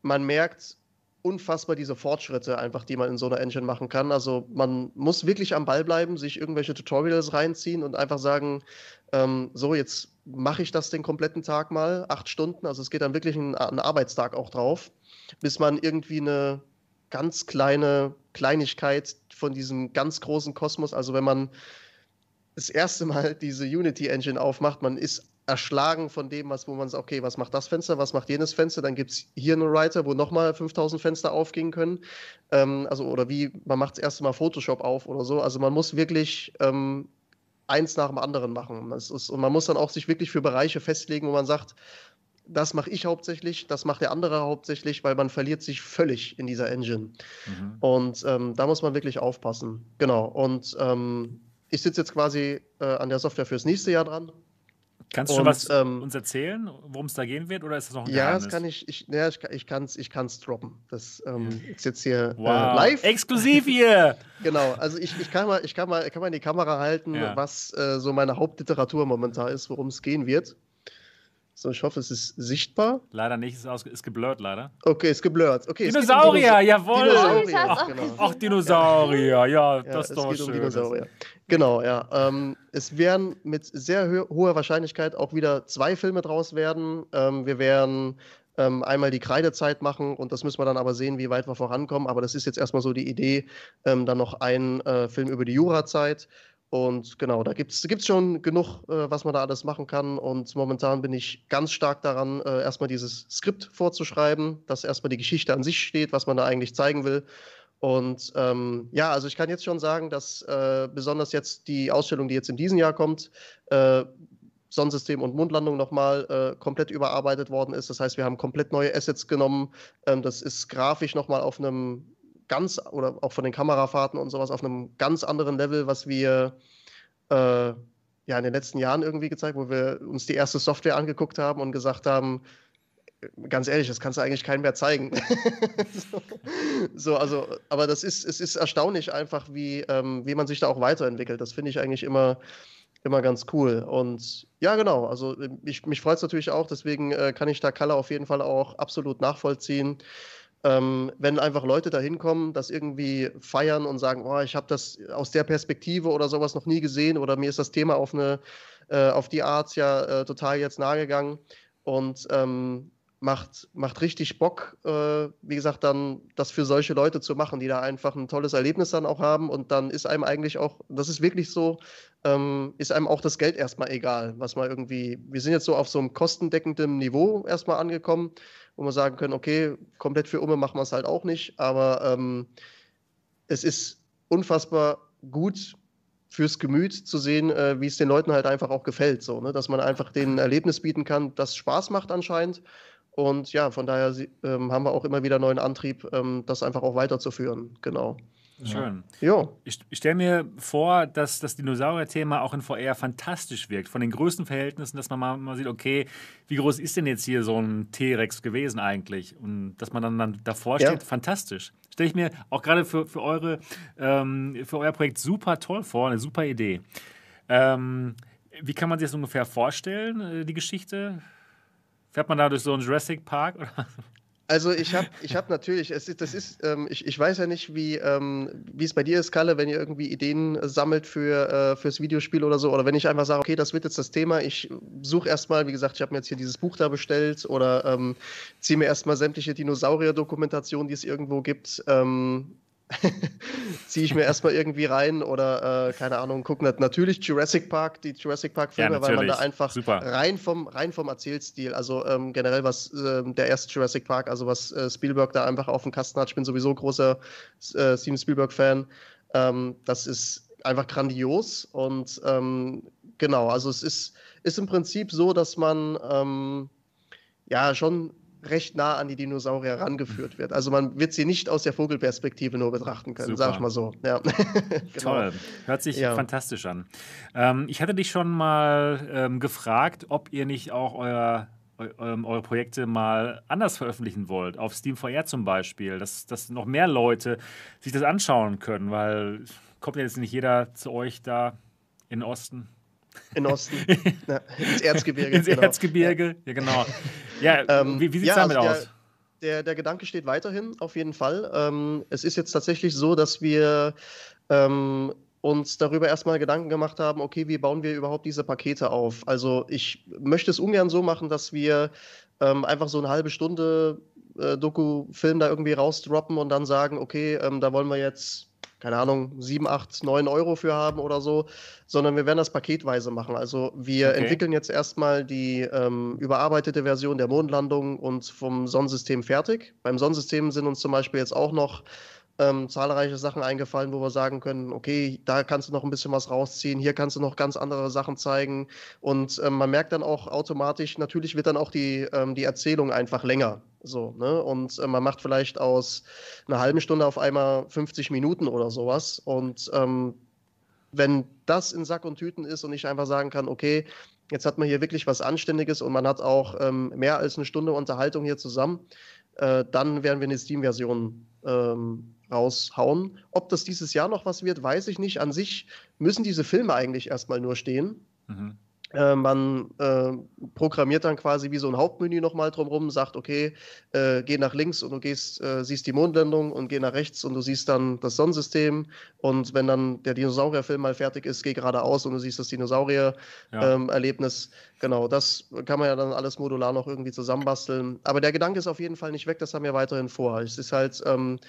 man merkt unfassbar diese Fortschritte einfach, die man in so einer Engine machen kann. Also man muss wirklich am Ball bleiben, sich irgendwelche Tutorials reinziehen und einfach sagen, ähm, so jetzt mache ich das den kompletten Tag mal, acht Stunden. Also es geht dann wirklich ein, ein Arbeitstag auch drauf, bis man irgendwie eine ganz kleine Kleinigkeit von diesem ganz großen Kosmos, also wenn man das erste Mal diese Unity Engine aufmacht, man ist erschlagen von dem, was, wo man sagt, okay, was macht das Fenster, was macht jenes Fenster, dann gibt es hier einen Writer, wo nochmal 5000 Fenster aufgehen können. Ähm, also, oder wie, man macht das erste Mal Photoshop auf oder so. Also man muss wirklich ähm, eins nach dem anderen machen. Ist, und man muss dann auch sich wirklich für Bereiche festlegen, wo man sagt, das mache ich hauptsächlich, das macht der andere hauptsächlich, weil man verliert sich völlig in dieser Engine. Mhm. Und ähm, da muss man wirklich aufpassen. Genau. Und ähm, ich sitze jetzt quasi äh, an der Software fürs nächste Jahr dran. Kannst du schon was ähm, uns erzählen, worum es da gehen wird, oder ist das noch ein Ja, Geheimnis? das kann ich. Ich, ja, ich, ich kann es ich kann's droppen. Das ähm, ist jetzt hier äh, wow. äh, live. Exklusiv hier! genau, also ich, ich, kann mal, ich kann, mal, kann mal in die Kamera halten, ja. was äh, so meine Hauptliteratur momentan ist, worum es gehen wird. So, ich hoffe, es ist sichtbar. Leider nicht, es ist, ist geblurrt, leider. Okay, ist geblurrt. Okay, Dinosaurier, um jawohl. Dinosaurier. Ach, genau. Ach, Dinosaurier, ja, ja das ist doch geht schön. Um Dinosaurier. Genau, ja. Ähm, es werden mit sehr ho hoher Wahrscheinlichkeit auch wieder zwei Filme draus werden. Ähm, wir werden ähm, einmal die Kreidezeit machen und das müssen wir dann aber sehen, wie weit wir vorankommen. Aber das ist jetzt erstmal so die Idee, ähm, dann noch einen äh, Film über die Jurazeit und genau, da gibt es schon genug, äh, was man da alles machen kann. Und momentan bin ich ganz stark daran, äh, erstmal dieses Skript vorzuschreiben, dass erstmal die Geschichte an sich steht, was man da eigentlich zeigen will. Und ähm, ja, also ich kann jetzt schon sagen, dass äh, besonders jetzt die Ausstellung, die jetzt in diesem Jahr kommt, äh, Sonnensystem und Mondlandung nochmal äh, komplett überarbeitet worden ist. Das heißt, wir haben komplett neue Assets genommen. Ähm, das ist grafisch nochmal auf einem ganz, oder auch von den Kamerafahrten und sowas, auf einem ganz anderen Level, was wir äh, ja in den letzten Jahren irgendwie gezeigt, wo wir uns die erste Software angeguckt haben und gesagt haben, ganz ehrlich, das kannst du eigentlich keinem mehr zeigen. so, so, also, aber das ist, es ist erstaunlich einfach, wie, ähm, wie man sich da auch weiterentwickelt. Das finde ich eigentlich immer, immer ganz cool. Und ja, genau, also ich, mich freut es natürlich auch, deswegen äh, kann ich da Kalle auf jeden Fall auch absolut nachvollziehen ähm, wenn einfach Leute da hinkommen, das irgendwie feiern und sagen, oh, ich habe das aus der Perspektive oder sowas noch nie gesehen oder mir ist das Thema auf eine äh, auf die Art ja äh, total jetzt nahegegangen und ähm, macht, macht richtig Bock, äh, wie gesagt, dann das für solche Leute zu machen, die da einfach ein tolles Erlebnis dann auch haben und dann ist einem eigentlich auch, das ist wirklich so, ähm, ist einem auch das Geld erstmal egal, was man irgendwie, wir sind jetzt so auf so einem kostendeckenden Niveau erstmal angekommen wo wir sagen können, okay, komplett für Umme machen wir es halt auch nicht, aber ähm, es ist unfassbar gut fürs Gemüt zu sehen, äh, wie es den Leuten halt einfach auch gefällt, so, ne? dass man einfach denen ein Erlebnis bieten kann, das Spaß macht anscheinend. Und ja, von daher ähm, haben wir auch immer wieder neuen Antrieb, ähm, das einfach auch weiterzuführen. Genau. Schön. Ja. Ich, ich stelle mir vor, dass das Dinosaurier-Thema auch in VR fantastisch wirkt. Von den größten Verhältnissen, dass man mal, mal sieht, okay, wie groß ist denn jetzt hier so ein T-Rex gewesen eigentlich? Und dass man dann, dann davor steht, ja. fantastisch. Stelle ich mir auch gerade für, für, eure, ähm, für euer Projekt super toll vor, eine super Idee. Ähm, wie kann man sich das ungefähr vorstellen, äh, die Geschichte? Fährt man da durch so einen Jurassic Park? Oder? Also ich habe ich hab natürlich, es ist, das ist, ähm, ich, ich weiß ja nicht, wie ähm, es bei dir ist, Kalle, wenn ihr irgendwie Ideen sammelt für äh, fürs Videospiel oder so, oder wenn ich einfach sage, okay, das wird jetzt das Thema, ich suche erstmal, wie gesagt, ich habe mir jetzt hier dieses Buch da bestellt oder ähm, ziehe mir erstmal sämtliche Dinosaurier-Dokumentationen, die es irgendwo gibt, ähm, ziehe ich mir erstmal irgendwie rein oder äh, keine Ahnung, gucken natürlich Jurassic Park, die Jurassic Park Filme, ja, weil man da einfach Super. rein vom rein vom Erzählstil, also ähm, generell was äh, der erste Jurassic Park, also was äh, Spielberg da einfach auf dem Kasten hat. Ich bin sowieso großer äh, Steven Spielberg Fan. Ähm, das ist einfach grandios und ähm, genau, also es ist ist im Prinzip so, dass man ähm, ja schon recht nah an die Dinosaurier rangeführt wird. Also man wird sie nicht aus der Vogelperspektive nur betrachten können, sag ich mal so. Ja. genau. Toll, hört sich ja. fantastisch an. Ähm, ich hatte dich schon mal ähm, gefragt, ob ihr nicht auch euer ähm, eure Projekte mal anders veröffentlichen wollt, auf Steam VR zum Beispiel, dass, dass noch mehr Leute sich das anschauen können, weil kommt ja jetzt nicht jeder zu euch da in den Osten. In Osten, ja, ins Erzgebirge. Ins genau. Erzgebirge, ja, genau. Ja, ähm, wie, wie sieht es ja, damit also aus? der, der Gedanke steht weiterhin, auf jeden Fall. Ähm, es ist jetzt tatsächlich so, dass wir ähm, uns darüber erstmal Gedanken gemacht haben, okay, wie bauen wir überhaupt diese Pakete auf? Also ich möchte es ungern so machen, dass wir ähm, einfach so eine halbe Stunde äh, Doku-Film da irgendwie rausdroppen und dann sagen, okay, ähm, da wollen wir jetzt keine Ahnung, 7, 8, 9 Euro für haben oder so, sondern wir werden das paketweise machen. Also wir okay. entwickeln jetzt erstmal die ähm, überarbeitete Version der Mondlandung und vom Sonnensystem fertig. Beim Sonnensystem sind uns zum Beispiel jetzt auch noch ähm, zahlreiche Sachen eingefallen, wo wir sagen können, okay, da kannst du noch ein bisschen was rausziehen, hier kannst du noch ganz andere Sachen zeigen. Und ähm, man merkt dann auch automatisch, natürlich wird dann auch die, ähm, die Erzählung einfach länger. So, ne? Und äh, man macht vielleicht aus einer halben Stunde auf einmal 50 Minuten oder sowas. Und ähm, wenn das in Sack und Tüten ist und ich einfach sagen kann, okay, jetzt hat man hier wirklich was Anständiges und man hat auch ähm, mehr als eine Stunde Unterhaltung hier zusammen, äh, dann werden wir eine Steam-Version ähm, raushauen. Ob das dieses Jahr noch was wird, weiß ich nicht. An sich müssen diese Filme eigentlich erstmal nur stehen. Mhm. Äh, man äh, programmiert dann quasi wie so ein Hauptmenü nochmal drumherum, sagt, okay, äh, geh nach links und du gehst, äh, siehst die Mondlandung und geh nach rechts und du siehst dann das Sonnensystem. Und wenn dann der Dinosaurierfilm mal fertig ist, geh geradeaus und du siehst das Dinosaurier-Erlebnis. Ja. Ähm, genau, das kann man ja dann alles modular noch irgendwie zusammenbasteln. Aber der Gedanke ist auf jeden Fall nicht weg, das haben wir weiterhin vor. Es ist halt. Ähm,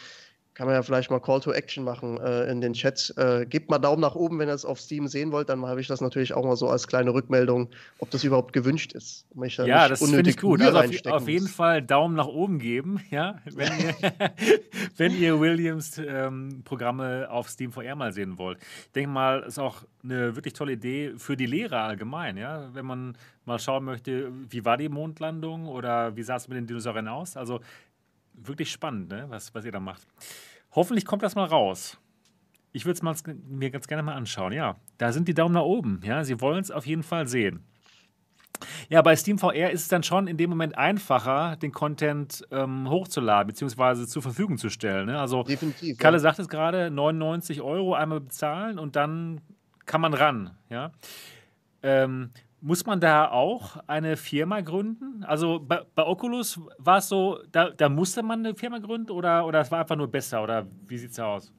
kann man ja vielleicht mal Call to Action machen äh, in den Chat. Äh, gebt mal Daumen nach oben, wenn ihr es auf Steam sehen wollt. Dann habe ich das natürlich auch mal so als kleine Rückmeldung, ob das überhaupt gewünscht ist. Da ja, das finde ich gut. Also auf, auf, jeden Fall Daumen nach oben geben, ja, wenn ihr, wenn ihr Williams ähm, Programme auf Steam VR mal sehen wollt. Ich denke mal, ist auch eine wirklich tolle Idee für die Lehrer allgemein, ja, wenn man mal schauen möchte, wie war die Mondlandung oder wie sah es mit den Dinosauriern aus. Also wirklich spannend, ne? was, was ihr da macht. Hoffentlich kommt das mal raus. Ich würde es mir ganz gerne mal anschauen. Ja, da sind die Daumen nach oben. Ja, Sie wollen es auf jeden Fall sehen. Ja, bei Steam VR ist es dann schon in dem Moment einfacher, den Content ähm, hochzuladen bzw. zur Verfügung zu stellen. Ne? Also, Definitiv, Kalle ja. sagt es gerade: 99 Euro einmal bezahlen und dann kann man ran. Ja. Ähm, muss man da auch eine Firma gründen? Also bei, bei Oculus war es so, da, da, musste man eine Firma gründen oder, oder es war einfach nur besser oder wie sieht es aus?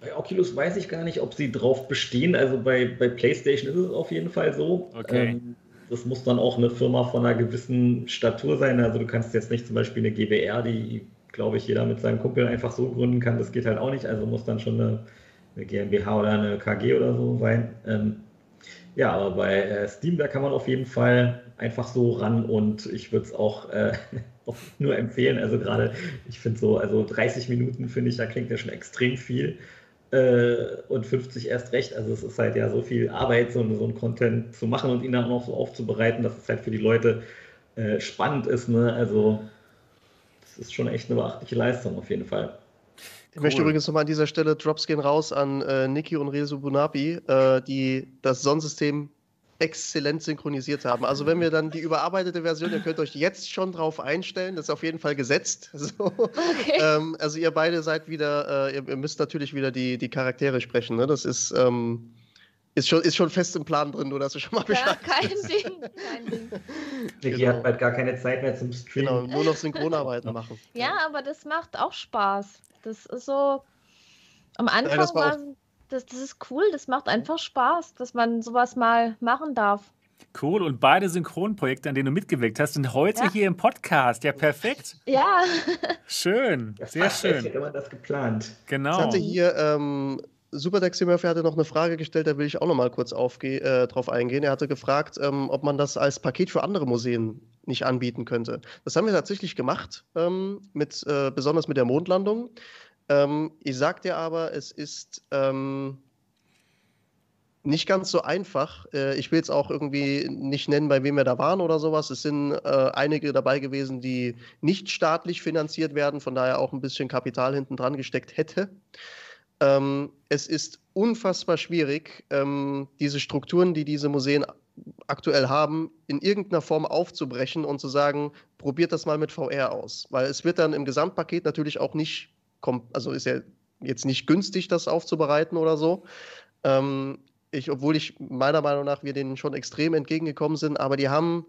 Bei Oculus weiß ich gar nicht, ob sie drauf bestehen. Also bei, bei PlayStation ist es auf jeden Fall so. Okay. Ähm, das muss dann auch eine Firma von einer gewissen Statur sein. Also du kannst jetzt nicht zum Beispiel eine GBR, die, glaube ich, jeder mit seinem Kumpel einfach so gründen kann. Das geht halt auch nicht. Also muss dann schon eine, eine GmbH oder eine KG oder so sein. Ähm, ja, aber bei äh, Steam, da kann man auf jeden Fall einfach so ran und ich würde es auch, äh, auch, nur empfehlen. Also gerade, ich finde so, also 30 Minuten finde ich, da klingt ja schon extrem viel. Äh, und 50 erst recht. Also es ist halt ja so viel Arbeit, so, so einen Content zu machen und ihn dann auch so aufzubereiten, dass es halt für die Leute äh, spannend ist. Ne? Also das ist schon echt eine beachtliche Leistung auf jeden Fall. Ich möchte übrigens nochmal an dieser Stelle Drops gehen raus an äh, Niki und Rezo Bunapi, äh, die das Sonnensystem exzellent synchronisiert haben. Also wenn wir dann die überarbeitete Version, ihr könnt euch jetzt schon drauf einstellen, das ist auf jeden Fall gesetzt. So. Okay. Ähm, also ihr beide seid wieder, äh, ihr, ihr, müsst natürlich wieder die, die Charaktere sprechen. Ne? Das ist, ähm, ist, schon, ist schon fest im Plan drin, du hast du schon mal Bescheid. Ja, kein Ding, kein Ding. Niki genau. hat bald gar keine Zeit mehr zum Streamen. Genau, nur noch Synchronarbeiten machen. Ja, aber das macht auch Spaß. Das ist so. Am Anfang das war, das, das ist cool, das macht einfach Spaß, dass man sowas mal machen darf. Cool. Und beide Synchronprojekte, an denen du mitgewirkt hast, sind heute ja. hier im Podcast. Ja, perfekt. Ja. Schön. Sehr schön. Hätte man das geplant. Genau. Ich hatte hier ähm, Superdex Murphy hatte noch eine Frage gestellt, da will ich auch noch mal kurz äh, drauf eingehen. Er hatte gefragt, ähm, ob man das als Paket für andere Museen nicht anbieten könnte. Das haben wir tatsächlich gemacht, ähm, mit, äh, besonders mit der Mondlandung. Ähm, ich sag dir aber, es ist ähm, nicht ganz so einfach. Äh, ich will es auch irgendwie nicht nennen, bei wem wir da waren oder sowas. Es sind äh, einige dabei gewesen, die nicht staatlich finanziert werden, von daher auch ein bisschen Kapital hinten dran gesteckt hätte. Ähm, es ist unfassbar schwierig, ähm, diese Strukturen, die diese Museen aktuell haben, in irgendeiner Form aufzubrechen und zu sagen, probiert das mal mit VR aus. Weil es wird dann im Gesamtpaket natürlich auch nicht, also ist ja jetzt nicht günstig, das aufzubereiten oder so. Ähm, ich, obwohl ich meiner Meinung nach wir denen schon extrem entgegengekommen sind, aber die haben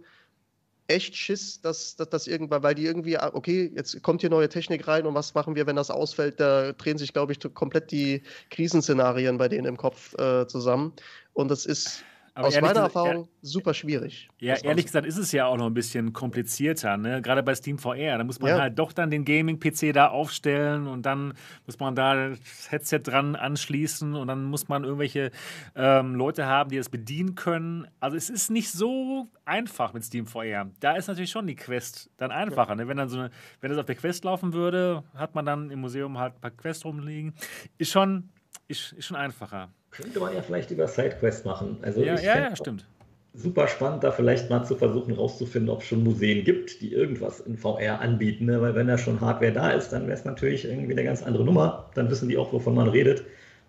echt Schiss, dass, dass das irgendwann, weil die irgendwie, ah, okay, jetzt kommt hier neue Technik rein und was machen wir, wenn das ausfällt? Da drehen sich, glaube ich, komplett die Krisenszenarien bei denen im Kopf äh, zusammen. Und das ist aber Aus meiner Erfahrung ja, super schwierig. Ja, ehrlich gesagt ist es ja auch noch ein bisschen komplizierter, ne? gerade bei Steam VR. Da muss man ja. halt doch dann den Gaming-PC da aufstellen und dann muss man da das Headset dran anschließen und dann muss man irgendwelche ähm, Leute haben, die das bedienen können. Also es ist nicht so einfach mit Steam VR. Da ist natürlich schon die Quest dann einfacher. Ja. Ne? Wenn dann so eine, wenn das auf der Quest laufen würde, hat man dann im Museum halt ein paar Quests rumliegen. Ist schon, ist, ist schon einfacher. Könnte man ja vielleicht über Sidequest machen. Also ja, ja, ja, stimmt. Super spannend, da vielleicht mal zu versuchen rauszufinden, ob es schon Museen gibt, die irgendwas in VR anbieten. Ne? Weil wenn da schon Hardware da ist, dann wäre es natürlich irgendwie eine ganz andere Nummer. Dann wissen die auch, wovon man redet.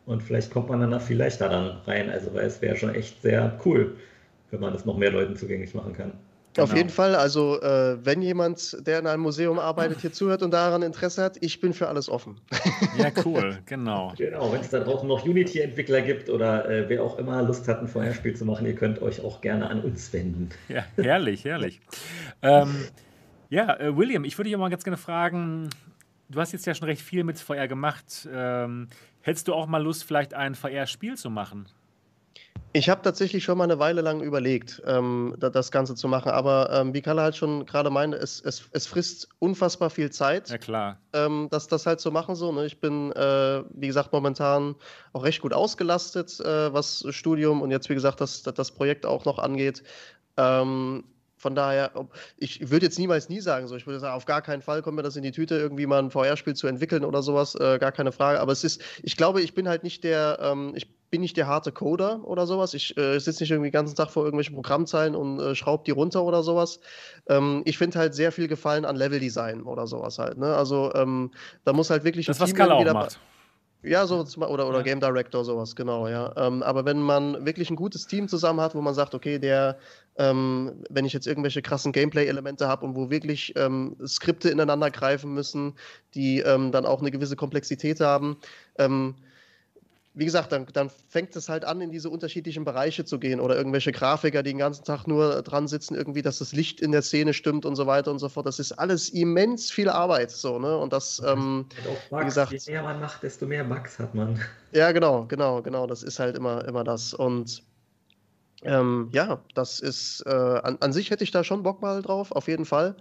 Und vielleicht kommt man dann da viel leichter dann rein. Also weil es wäre schon echt sehr cool, wenn man das noch mehr Leuten zugänglich machen kann. Genau. Auf jeden Fall, also äh, wenn jemand, der in einem Museum arbeitet, hier zuhört und daran Interesse hat, ich bin für alles offen. Ja, cool, genau. Genau, wenn es da draußen noch Unity-Entwickler gibt oder äh, wer auch immer Lust hat, ein VR-Spiel zu machen, ihr könnt euch auch gerne an uns wenden. Ja, herrlich, herrlich. ähm, ja, äh, William, ich würde dich mal ganz gerne fragen, du hast jetzt ja schon recht viel mit VR gemacht. Ähm, hättest du auch mal Lust, vielleicht ein VR-Spiel zu machen? Ich habe tatsächlich schon mal eine Weile lang überlegt, ähm, das Ganze zu machen, aber ähm, wie Kalle halt schon gerade meinte, es, es, es frisst unfassbar viel Zeit. Ja, klar. Ähm, das, das halt zu machen so. Ne? Ich bin, äh, wie gesagt, momentan auch recht gut ausgelastet, äh, was Studium und jetzt, wie gesagt, das, das Projekt auch noch angeht. Ähm, von daher, ich würde jetzt niemals nie sagen, so ich würde sagen, auf gar keinen Fall kommt mir das in die Tüte, irgendwie mal ein VR-Spiel zu entwickeln oder sowas, äh, gar keine Frage. Aber es ist, ich glaube, ich bin halt nicht der, ähm, ich bin nicht der harte Coder oder sowas. Ich äh, sitze nicht irgendwie den ganzen Tag vor irgendwelchen Programmzeilen und äh, schraube die runter oder sowas. Ähm, ich finde halt sehr viel Gefallen an Leveldesign oder sowas halt. Ne? Also ähm, da muss halt wirklich das, ein was Team auch macht. Ja, so oder, oder ja. Game Director, sowas, genau, ja. Ähm, aber wenn man wirklich ein gutes Team zusammen hat, wo man sagt, okay, der, ähm, wenn ich jetzt irgendwelche krassen Gameplay-Elemente habe und wo wirklich ähm, Skripte ineinander greifen müssen, die ähm, dann auch eine gewisse Komplexität haben, ähm, wie gesagt, dann, dann fängt es halt an, in diese unterschiedlichen Bereiche zu gehen oder irgendwelche Grafiker, die den ganzen Tag nur dran sitzen, irgendwie, dass das Licht in der Szene stimmt und so weiter und so fort. Das ist alles immens viel Arbeit, so, ne? Und das, ähm, wie gesagt. Je mehr man macht, desto mehr Bugs hat man. Ja, genau, genau, genau. Das ist halt immer, immer das. Und ähm, ja, das ist, äh, an, an sich hätte ich da schon Bock mal drauf, auf jeden Fall.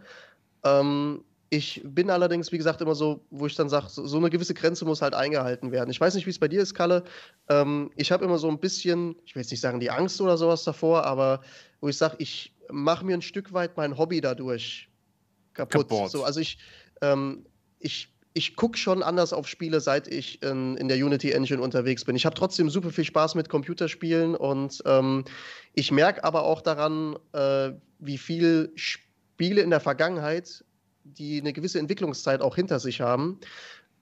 Ähm, ich bin allerdings, wie gesagt, immer so, wo ich dann sage, so, so, eine gewisse Grenze muss halt eingehalten werden. Ich weiß nicht, wie es bei dir ist, Kalle. Ähm, ich habe immer so ein bisschen, ich will jetzt nicht sagen die Angst oder sowas davor, aber wo ich sage, ich mache mir ein Stück weit mein Hobby dadurch kaputt. kaputt. So, also ich, ähm, ich, ich gucke schon anders auf Spiele, seit ich in, in der Unity Engine unterwegs bin. Ich habe trotzdem super viel Spaß mit Computerspielen und ähm, ich merke aber auch daran, äh, wie viel Spiele in der Vergangenheit die eine gewisse Entwicklungszeit auch hinter sich haben,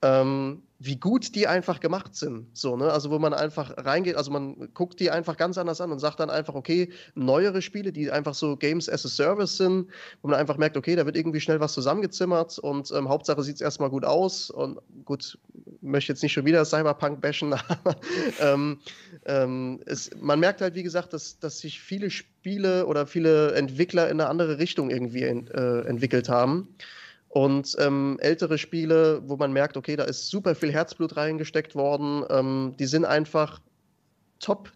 ähm, wie gut die einfach gemacht sind. So, ne? Also wo man einfach reingeht, also man guckt die einfach ganz anders an und sagt dann einfach, okay, neuere Spiele, die einfach so Games as a Service sind, wo man einfach merkt, okay, da wird irgendwie schnell was zusammengezimmert und ähm, Hauptsache sieht es erstmal gut aus und gut, möchte jetzt nicht schon wieder Cyberpunk bashen, aber ähm, ähm, es, man merkt halt, wie gesagt, dass, dass sich viele Spiele oder viele Entwickler in eine andere Richtung irgendwie in, äh, entwickelt haben. Und ähm, ältere Spiele, wo man merkt, okay, da ist super viel Herzblut reingesteckt worden, ähm, die sind einfach top.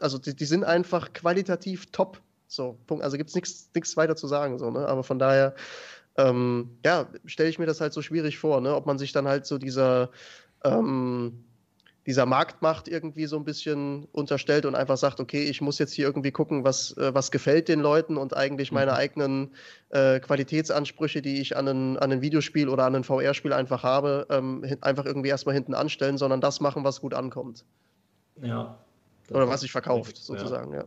Also die, die sind einfach qualitativ top. So, Punkt. Also gibt es nichts weiter zu sagen. So, ne? Aber von daher, ähm, ja, stelle ich mir das halt so schwierig vor, ne? ob man sich dann halt so dieser ähm, dieser Marktmacht irgendwie so ein bisschen unterstellt und einfach sagt, okay, ich muss jetzt hier irgendwie gucken, was, äh, was gefällt den Leuten und eigentlich meine mhm. eigenen äh, Qualitätsansprüche, die ich an ein, an ein Videospiel oder an ein VR-Spiel einfach habe, ähm, einfach irgendwie erstmal hinten anstellen, sondern das machen, was gut ankommt. Ja. Oder was sich verkauft, sozusagen, ja. ja.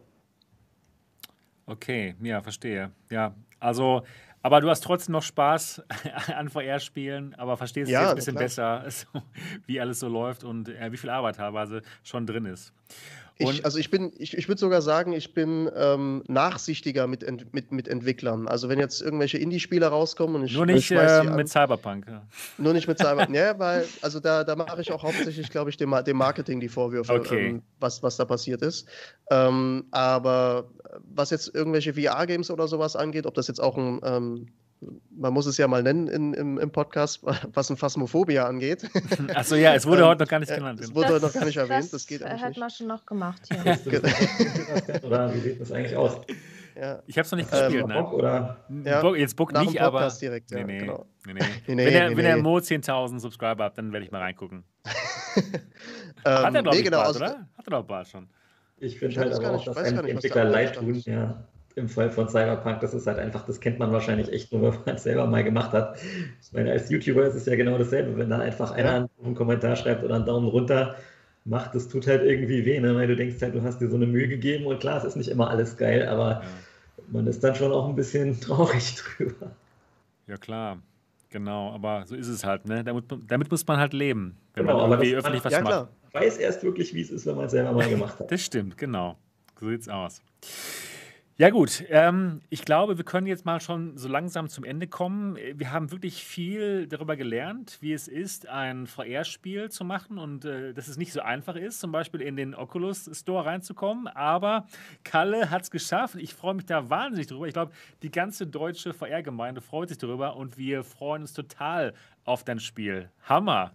Okay, ja, verstehe. Ja, also aber du hast trotzdem noch Spaß an VR-Spielen, aber verstehst ja, jetzt ein bisschen besser, so, wie alles so läuft und äh, wie viel Arbeit teilweise schon drin ist. Ich, also ich bin, ich, ich würde sogar sagen, ich bin ähm, nachsichtiger mit, ent, mit, mit Entwicklern. Also wenn jetzt irgendwelche Indie-Spieler rauskommen und ich Nur nicht äh, mit Cyberpunk. Ja. Nur nicht mit Cyberpunk. ja, weil, also da, da mache ich auch hauptsächlich, glaube ich, dem, dem Marketing die Vorwürfe, okay. ähm, was, was da passiert ist. Ähm, aber was jetzt irgendwelche VR-Games oder sowas angeht, ob das jetzt auch ein ähm, man muss es ja mal nennen in, im, im Podcast, was ein Phasmophobia angeht. Achso, ja, es wurde ähm, heute noch gar nicht genannt. Es wurde heute noch gar nicht erwähnt, das, das geht eigentlich hat man schon noch gemacht hier. oder wie sieht das eigentlich aus? Ja. Ich habe es noch nicht gespielt, ähm, ne? Bock, oder? Ja, jetzt Bock nicht, aber. Direkt, ja, nee, nee. Genau. nee, nee. nee, nee wenn er, wenn er Mo 10.000 Subscriber hat, dann werde ich mal reingucken. hat er, glaube ich, genau, bald, oder? Hat er doch bald schon. Ich finde halt aber auch, dass ein Entwickler leid tun, ja im Fall von Cyberpunk, das ist halt einfach, das kennt man wahrscheinlich echt nur, wenn man es selber mal gemacht hat. Ich meine, als YouTuber ist es ja genau dasselbe. Wenn dann einfach einer einen Kommentar schreibt oder einen Daumen runter macht, das tut halt irgendwie weh, ne? weil du denkst halt, du hast dir so eine Mühe gegeben und klar, es ist nicht immer alles geil, aber ja. man ist dann schon auch ein bisschen traurig drüber. Ja, klar. Genau, aber so ist es halt, ne? Damit, damit muss man halt leben, wenn genau, man irgendwie öffentlich was ja, macht. Weiß erst wirklich, wie es ist, wenn man es selber mal gemacht hat. das stimmt, genau. So sieht's aus. Ja gut, ähm, ich glaube, wir können jetzt mal schon so langsam zum Ende kommen. Wir haben wirklich viel darüber gelernt, wie es ist, ein VR-Spiel zu machen und äh, dass es nicht so einfach ist, zum Beispiel in den Oculus Store reinzukommen. Aber Kalle hat es geschafft. Ich freue mich da wahnsinnig drüber. Ich glaube, die ganze deutsche VR-Gemeinde freut sich darüber und wir freuen uns total auf dein Spiel. Hammer!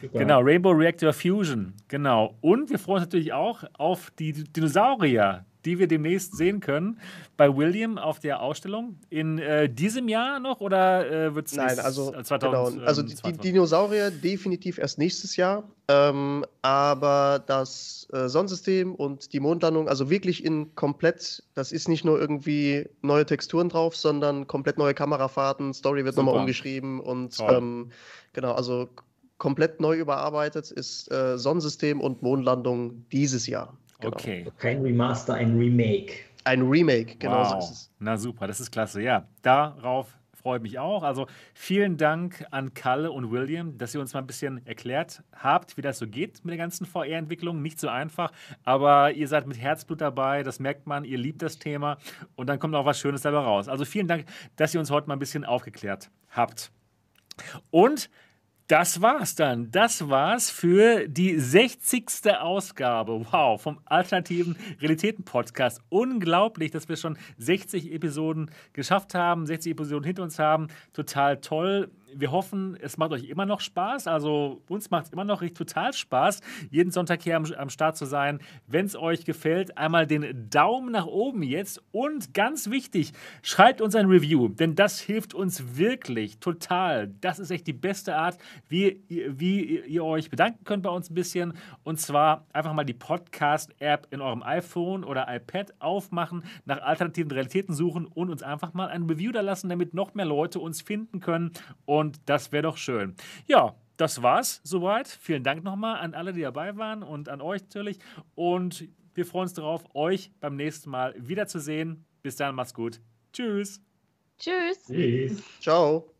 Super. Genau, Rainbow Reactor Fusion. Genau. Und wir freuen uns natürlich auch auf die Dinosaurier, die wir demnächst sehen können bei William auf der Ausstellung. In äh, diesem Jahr noch oder äh, wird es Nein, also, 2000, genau. also die, die, Dinosaurier definitiv erst nächstes Jahr. Ähm, aber das äh, Sonnensystem und die Mondlandung, also wirklich in komplett, das ist nicht nur irgendwie neue Texturen drauf, sondern komplett neue Kamerafahrten, Story wird nochmal umgeschrieben und ähm, genau, also komplett neu überarbeitet ist äh, Sonnensystem und Mondlandung dieses Jahr. Genau. Okay. Kein Remaster, ein Remake. Ein Remake, genau wow. so ist es. Na super, das ist klasse. Ja, darauf freue ich mich auch. Also vielen Dank an Kalle und William, dass ihr uns mal ein bisschen erklärt habt, wie das so geht mit der ganzen VR-Entwicklung. Nicht so einfach, aber ihr seid mit Herzblut dabei, das merkt man, ihr liebt das Thema und dann kommt auch was Schönes dabei raus. Also vielen Dank, dass ihr uns heute mal ein bisschen aufgeklärt habt. Und das war's dann. Das war's für die 60. Ausgabe. Wow, vom Alternativen Realitäten Podcast. Unglaublich, dass wir schon 60 Episoden geschafft haben, 60 Episoden hinter uns haben. Total toll wir hoffen, es macht euch immer noch Spaß. Also uns macht es immer noch total Spaß, jeden Sonntag hier am, am Start zu sein. Wenn es euch gefällt, einmal den Daumen nach oben jetzt. Und ganz wichtig, schreibt uns ein Review, denn das hilft uns wirklich total. Das ist echt die beste Art, wie, wie ihr euch bedanken könnt bei uns ein bisschen. Und zwar einfach mal die Podcast-App in eurem iPhone oder iPad aufmachen, nach alternativen Realitäten suchen und uns einfach mal ein Review da lassen, damit noch mehr Leute uns finden können. Und und das wäre doch schön. Ja, das war's soweit. Vielen Dank nochmal an alle, die dabei waren und an euch natürlich. Und wir freuen uns darauf, euch beim nächsten Mal wiederzusehen. Bis dann, macht's gut. Tschüss. Tschüss. Tschüss. Ciao.